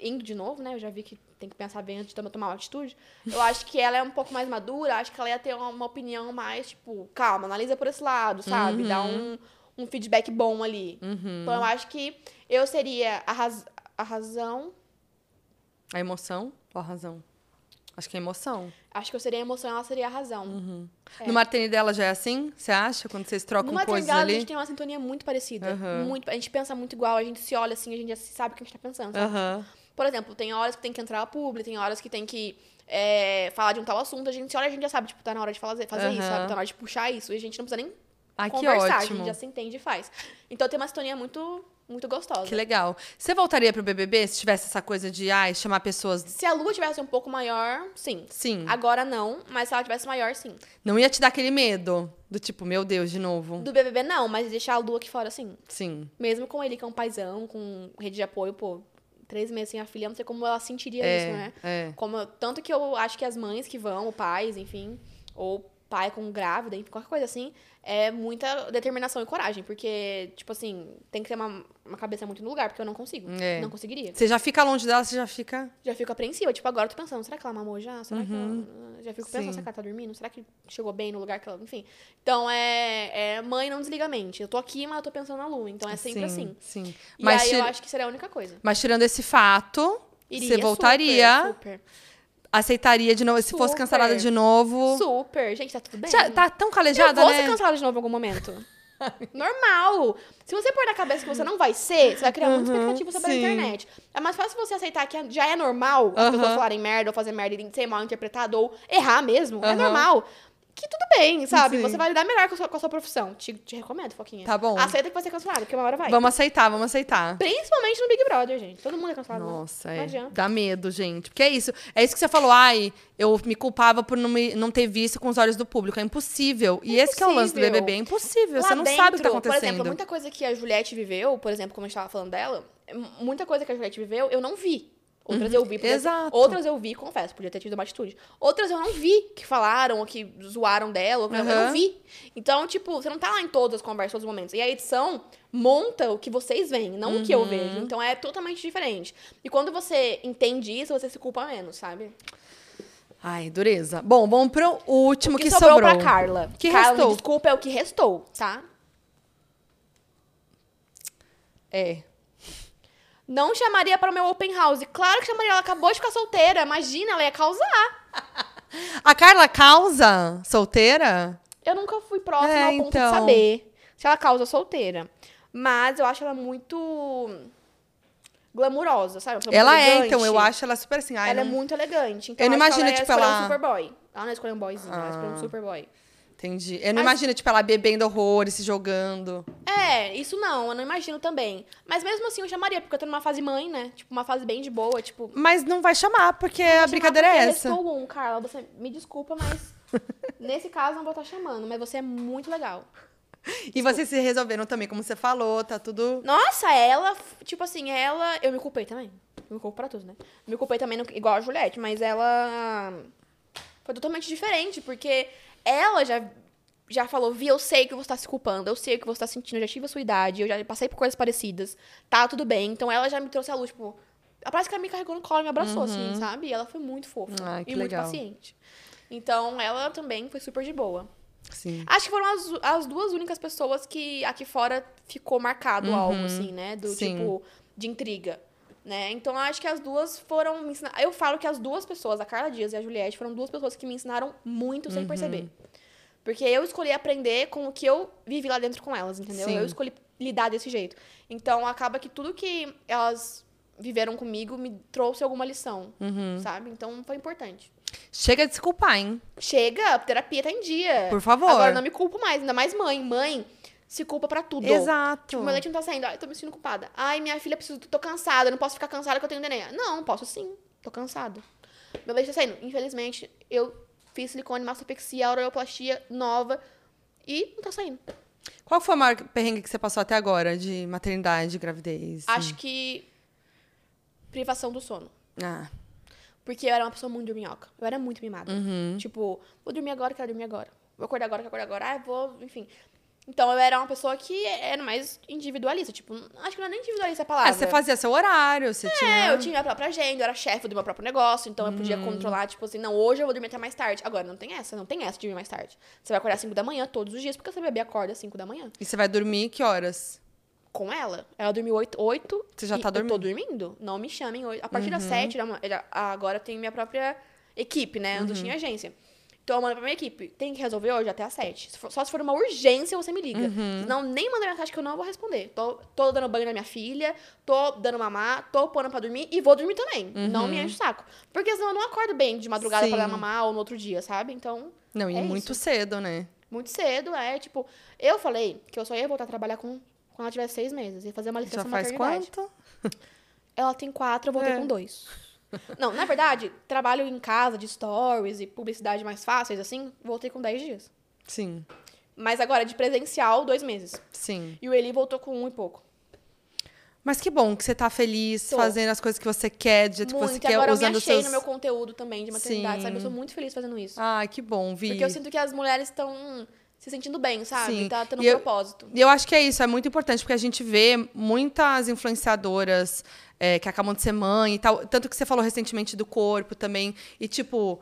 S2: indo de novo, né? Eu já vi que tem que pensar bem antes de tomar uma atitude. Eu acho que ela é um pouco mais madura, acho que ela ia ter uma, uma opinião mais, tipo, calma, analisa por esse lado, sabe?
S1: Uhum.
S2: Dá um, um feedback bom ali. Então eu acho que eu seria a, raz a razão.
S1: A emoção ou a razão? Acho que é emoção.
S2: Acho que eu seria a emoção, ela seria a razão. É.
S1: No Martini dela já é assim? Você acha? Quando vocês trocam
S2: Numa
S1: coisas
S2: Trindade, a
S1: ali?
S2: gente tem uma sintonia muito parecida.
S1: Aham.
S2: Muito, a gente pensa muito igual, a gente se olha assim, a gente já sabe o que a gente tá pensando. sabe? Por exemplo, tem horas que tem que entrar a publi, tem horas que tem que é, falar de um tal assunto, a gente se olha, a gente já sabe, tipo, tá na hora de fazer, fazer isso,
S1: Aham.
S2: sabe? Tá na hora de puxar isso, e a gente não precisa nem
S1: que
S2: conversar, a gente já se entende e faz. Então tem uma sintonia muito, muito gostosa.
S1: Que legal. Você voltaria pro BBB se tivesse essa coisa de ai, chamar pessoas.
S2: Se a lua tivesse um pouco maior, sim.
S1: Sim.
S2: Agora não, mas se ela tivesse maior, sim.
S1: Não ia te dar aquele medo do tipo, meu Deus, de novo.
S2: Do BBB não, mas deixar a lua aqui fora, sim.
S1: Sim.
S2: Mesmo com ele, que é um paizão, com rede de apoio, pô, três meses sem a filha, não sei como ela sentiria
S1: É,
S2: isso, né?
S1: é.
S2: Como, tanto que eu acho que as mães que vão, ou pais, enfim, ou pai com grávida, enfim, qualquer coisa assim, é muita determinação e coragem. Porque, tipo assim, tem que ter uma, uma cabeça muito no lugar, porque eu não consigo.
S1: É.
S2: Não conseguiria.
S1: Você já fica longe dela, você já fica.
S2: Já fico apreensiva. Tipo, agora eu tô pensando, será que ela mamou já? Será que ela... Já fico pensando,
S1: Sim.
S2: será que ela tá dormindo? Será que chegou bem no lugar que ela... Enfim. Então, é, é mãe não desliga a mente. Eu tô aqui, mas eu tô pensando na lua. Então, é sempre
S1: sim,
S2: assim.
S1: Sim.
S2: E
S1: Mas,
S2: aí,
S1: tira-
S2: eu acho que seria a única coisa.
S1: mas tirando esse fato,
S2: Iria
S1: você voltaria,
S2: Super, super.
S1: aceitaria de novo. Se fosse cancelada de novo.
S2: Super. Gente, tá tudo bem.
S1: Já, tá tão calejada,
S2: eu vou
S1: né?
S2: ser cancelada de novo em algum momento. Normal. Se você pôr na cabeça que você não vai ser, você vai criar muita
S1: Uhum,
S2: expectativa sobre
S1: sim.
S2: a internet. É mais fácil você aceitar que já é normal as
S1: Aham.
S2: pessoas falarem merda ou fazer merda e ser mal interpretado ou errar mesmo. É normal. Que tudo bem, sabe?
S1: Sim.
S2: Você vai lidar melhor com a sua, com a sua profissão. Te, te recomendo, Foquinha.
S1: Tá bom.
S2: Aceita que vai ser cancelada, porque uma hora vai.
S1: Vamos aceitar, vamos aceitar.
S2: Principalmente no Big Brother, gente. Todo mundo é cancelado.
S1: Nossa,
S2: Não
S1: é.
S2: adianta.
S1: Dá medo, gente. Porque é isso. É isso que você falou. Ai, eu me culpava por não, me- não ter visto com os olhos do público. É impossível. E esse que é o lance do
S2: Impossível.
S1: BBB. É impossível.
S2: Lá
S1: você não
S2: dentro,
S1: sabe o que tá
S2: Por
S1: acontecendo.
S2: exemplo, muita coisa que a Juliette viveu, por exemplo, como a gente tava falando dela, muita coisa que a Juliette viveu, eu não vi. Outras eu vi. podia-
S1: Uhum. exato.
S2: Outras eu vi, confesso, podia ter tido uma atitude. Outras eu não vi que falaram ou que zoaram dela, ou- eu não vi. Então, tipo, você não tá lá em todas as conversas, todos os momentos. E a edição monta o que vocês veem, não o que
S1: Uhum.
S2: eu vejo. Então é totalmente diferente. E quando você entende isso, você se culpa menos, sabe?
S1: Ai, dureza. Bom, vamos pro último
S2: o que,
S1: que,
S2: sobrou,
S1: sobrou.
S2: pra Carla.
S1: Que
S2: Carla,
S1: restou?
S2: desculpa, é o que restou, tá?
S1: É.
S2: Não chamaria para o meu open house. Claro que chamaria, ela acabou de ficar solteira. Imagina, ela ia causar. [LAUGHS]
S1: A Carla causa solteira?
S2: Eu nunca fui próxima
S1: É,
S2: ao ponto
S1: então.
S2: de saber se ela causa solteira. Mas eu acho ela muito glamurosa, sabe?
S1: Ela é, então. Eu acho ela super assim. Ai,
S2: ela é
S1: não-
S2: muito elegante. Então
S1: Eu não imagino,
S2: ela
S1: tipo, ela-
S2: um superboy. Ela não escolheu um boyzinho, ela escolheu um
S1: Ah.
S2: superboy.
S1: Entendi. Eu não
S2: Mas-
S1: imagino, tipo, ela bebendo horrores, se jogando.
S2: É, isso não, eu não imagino também. Mas mesmo assim eu chamaria, porque eu tô numa fase mãe, né? Tipo, uma fase bem de boa, tipo...
S1: Mas não vai chamar, porque a brincadeira é
S2: porque
S1: essa.
S2: Restou um, Carla. Você me desculpa, mas [LAUGHS] nesse caso não vou estar chamando. Mas você é muito legal.
S1: E vocês se resolveram também, como você falou, tá tudo.
S2: Nossa, ela, tipo assim, ela. Eu me culpei também. Eu me culpo pra tudo, né? Me culpei também, no- igual a Juliette, mas ela. Foi totalmente diferente, porque ela já. Já falou, Vi, eu sei que você tá se culpando, eu sei o que você tá sentindo, eu já tive a sua idade, eu já passei por coisas parecidas, tá tudo bem. Então ela já me trouxe a luz, tipo, parece que ela me carregou no colo e me abraçou, assim, sabe? E ela foi muito fofa
S1: que
S2: e muito
S1: legal.
S2: paciente. Então ela também foi super de boa.
S1: Sim.
S2: Acho que foram as, as duas únicas pessoas que aqui fora ficou marcado algo, assim, né? Do
S1: Uhum. Sim.
S2: tipo, de intriga. Né? Então acho que as duas foram me ensinar. Eu falo que as duas pessoas, a Carla Dias e a Juliette, foram duas pessoas que me ensinaram muito
S1: Uhum.
S2: sem perceber. Porque eu escolhi aprender com o que eu vivi lá dentro com elas, entendeu?
S1: Sim.
S2: Eu escolhi lidar desse jeito. Então acaba que tudo que elas viveram comigo me trouxe alguma lição,
S1: Uhum.
S2: sabe? Então foi importante.
S1: Chega de se culpar, hein?
S2: Chega, terapia tá em dia.
S1: Por favor.
S2: Agora não me culpo mais, ainda mais mãe. Mãe se culpa pra tudo.
S1: Exato.
S2: Tipo, meu leite não tá saindo. Ai, tô me sentindo culpada. Ai, minha filha, preciso, tô cansada. Eu não posso ficar cansada que eu tenho neném. Não, posso sim. Tô cansada. Meu leite tá saindo. Infelizmente, eu fiz silicone, mastopexia, aureoplastia nova e não tá saindo.
S1: Qual foi o maior perrengue que você passou até agora de maternidade, gravidez?
S2: Acho que privação do sono.
S1: Ah,
S2: Porque eu era uma pessoa muito dorminhoca. Eu era muito mimada.
S1: uhum.
S2: Tipo, vou dormir agora, quero dormir agora. Vou acordar agora, quero acordar agora. Ah, vou, enfim. Então eu era uma pessoa que era mais individualista. Tipo, acho que não é nem individualista a palavra.
S1: É, você fazia seu horário, você tinha...
S2: É, eu tinha minha própria agenda, eu era chefe do meu próprio negócio, então eu podia controlar, tipo assim, não, hoje eu vou dormir até mais tarde. Agora, não tem essa, não tem essa de dormir mais tarde. Você vai acordar às 5 da manhã todos os dias, porque você bebê acorda às 5 da manhã.
S1: E você vai dormir que horas?
S2: Com ela. Ela dormiu 8, 8
S1: Você já tá
S2: Eu tô
S1: dormindo?
S2: dormindo. Não me chamem. A partir das 7, da ma- já- agora eu tenho minha própria equipe, né? Antes eu tinha agência. Então eu mando pra minha equipe. Tem que resolver hoje até às 7. Se for- Só se for uma urgência, você me liga. Senão, nem manda mensagem que eu não vou responder. Tô, tô dando banho na minha filha, tô dando mamar, tô pondo pra dormir e vou dormir também. Não me enche o saco. Porque senão eu não acordo bem de madrugada pra
S1: Sim.
S2: dar mamar ou no outro dia, sabe? Então,
S1: Não, e
S2: É
S1: muito
S2: isso.
S1: cedo, né?
S2: muito cedo, é tipo. Eu falei que eu só ia voltar a trabalhar com, quando ela tivesse seis meses. Ia fazer uma licença
S1: Já faz
S2: maternidade.
S1: quanto?
S2: Ela tem quatro, eu voltei
S1: É.
S2: com dois. Não, na verdade, trabalho em casa de stories e publicidade mais fáceis, assim, voltei com 10 dias.
S1: Sim,
S2: Mas agora, de presencial, dois meses.
S1: sim.
S2: E o Eli voltou com um e pouco.
S1: Mas que bom que você tá feliz,
S2: Tô.
S1: fazendo as coisas que você quer, do jeito que você
S2: muito.
S1: quer,
S2: agora eu me
S1: usando
S2: achei
S1: seus...
S2: no meu conteúdo também de maternidade,
S1: Sim.
S2: sabe? Eu sou muito feliz fazendo isso.
S1: Ai, que bom, Vi.
S2: Porque eu sinto que as mulheres estão se sentindo bem, sabe?
S1: Sim.
S2: Tá tendo um
S1: E eu-
S2: propósito.
S1: E eu acho que é isso, é muito importante, porque a gente vê muitas influenciadoras é, que acabam de ser mãe e tal. Tanto que você falou recentemente do corpo também. E, tipo,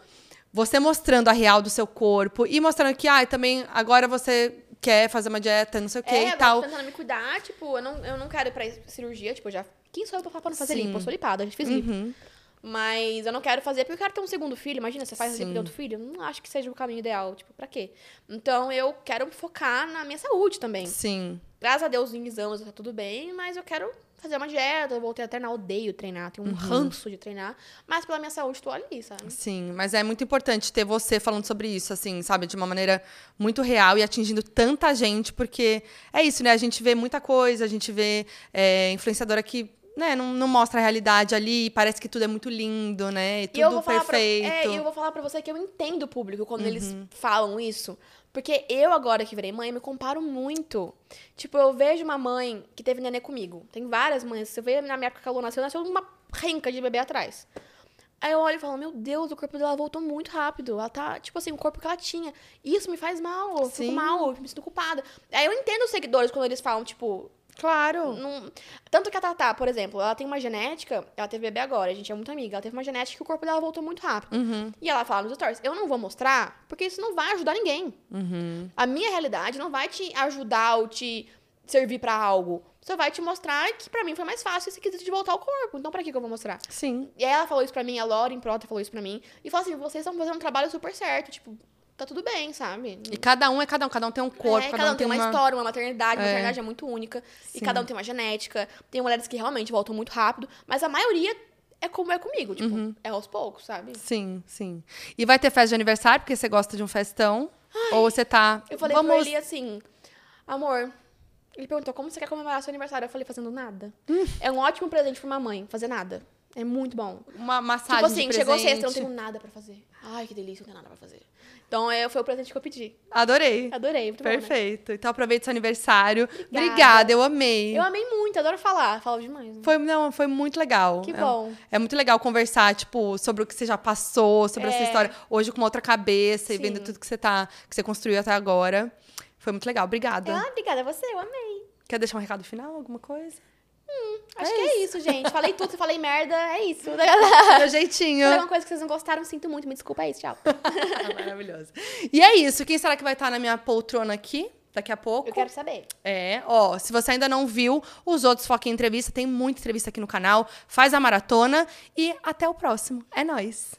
S1: você mostrando a real do seu corpo e mostrando que, ah, também agora você quer fazer uma dieta, não sei o que
S2: É,
S1: e tal.
S2: tô tentando me cuidar, tipo, eu não, eu não quero ir pra cirurgia, tipo, eu já. Quem sou eu pra não fazer
S1: Sim.
S2: lipo? Eu sou lipada, já fiz lipo.
S1: Uhum.
S2: Mas eu não quero fazer porque eu quero ter um segundo filho. Imagina, você faz
S1: Sim.
S2: lipo de outro filho. Não acho que seja o caminho ideal. Tipo, pra quê? Então eu quero focar na minha saúde também.
S1: Sim.
S2: Graças a Deus, em exames tá tudo bem, mas eu quero fazer uma dieta, eu voltei a treinar, odeio treinar, tenho um ranço de treinar, mas pela minha saúde tô ali, sabe?
S1: Sim, mas é muito importante ter você falando sobre isso, assim, sabe? De uma maneira muito real e atingindo tanta gente, porque é isso, né? A gente vê muita coisa, a gente vê é, influenciadora que né, não, não mostra a realidade ali, parece que tudo é muito lindo, né? E tudo
S2: E eu vou falar pra,
S1: perfeito.
S2: é, e eu vou falar pra você que eu entendo o público quando eles
S1: Uhum.
S2: falam isso. Porque eu, agora que virei mãe, me comparo muito. Tipo, eu vejo uma mãe que teve nenê comigo. Tem várias mães. Você vê na minha época que a Lu nasceu, nasceu uma renca de bebê atrás. Aí eu olho e falo, meu Deus, o corpo dela voltou muito rápido. Ela tá, tipo assim, o corpo que ela tinha. Isso me faz mal, eu
S1: Sim.
S2: fico mal, eu me sinto culpada. Aí eu entendo os seguidores quando eles falam, tipo,
S1: Claro.
S2: não- Tanto que a Tatá, por exemplo, ela tem uma genética, ela teve bebê agora, a gente é muito amiga, ela teve uma genética que o corpo dela voltou muito rápido.
S1: Uhum.
S2: E ela fala nos stories, eu não vou mostrar, porque isso não vai ajudar ninguém.
S1: Uhum.
S2: A minha realidade não vai te ajudar ou te servir pra algo. Só vai te mostrar que pra mim foi mais fácil esse quesito de voltar ao corpo. Então pra que que eu vou mostrar?
S1: Sim.
S2: E aí ela falou isso pra mim, a Lauren Prota falou isso pra mim. E falou assim, vocês estão fazendo um trabalho super certo, tipo, tá tudo bem, sabe?
S1: E cada um é cada um, cada um tem um corpo,
S2: É,
S1: cada, um tem
S2: uma,
S1: uma...
S2: história, uma maternidade, uma
S1: É.
S2: maternidade é muito única. E
S1: Sim.
S2: cada um tem uma genética. Tem mulheres que realmente voltam muito rápido, mas a maioria é como é comigo, tipo,
S1: Uhum.
S2: é aos poucos, sabe?
S1: Sim, sim. E vai ter festa de aniversário, porque você gosta de um festão? Ou você tá...
S2: Eu falei
S1: Vamos...
S2: pra ele assim, amor. Ele perguntou como você quer comemorar seu aniversário. Eu falei, fazendo nada.
S1: Hum.
S2: É um ótimo presente pra uma mãe, fazer nada. É muito bom.
S1: Uma massagem
S2: tipo assim, chegou sexta, eu não tenho nada pra fazer. Ai, que delícia, não tenho nada pra fazer. Então, é, foi o presente que eu pedi.
S1: Adorei.
S2: Adorei, muito bom, né?
S1: Perfeito. Então aproveite seu aniversário.
S2: Obrigada.
S1: Obrigada, eu amei.
S2: Eu amei muito, adoro falar. Falo demais. né?
S1: Foi, não, foi muito legal.
S2: Que
S1: É-
S2: bom.
S1: É, muito legal conversar, tipo, sobre o que você já passou, sobre essa
S2: É.
S1: história. Hoje com uma outra cabeça e
S2: Sim.
S1: vendo tudo que você tá, que você construiu até agora. Foi muito legal. Obrigada.
S2: Ah, obrigada a você, eu amei.
S1: Quer deixar um recado final, alguma coisa?
S2: Acho que é isso, gente. Falei tudo, se falei merda, é isso. [LAUGHS]
S1: Meu
S2: Falei
S1: jeitinho.
S2: uma coisa que vocês não gostaram, sinto muito, me desculpa, é isso, tchau. [LAUGHS]
S1: Maravilhoso. E é isso. Quem será que vai estar na minha poltrona aqui? Daqui a pouco.
S2: Eu quero saber.
S1: É, ó, se você ainda não viu os outros Foca em Entrevista, tem muita entrevista aqui no canal. Faz a maratona e até o próximo. É nóis!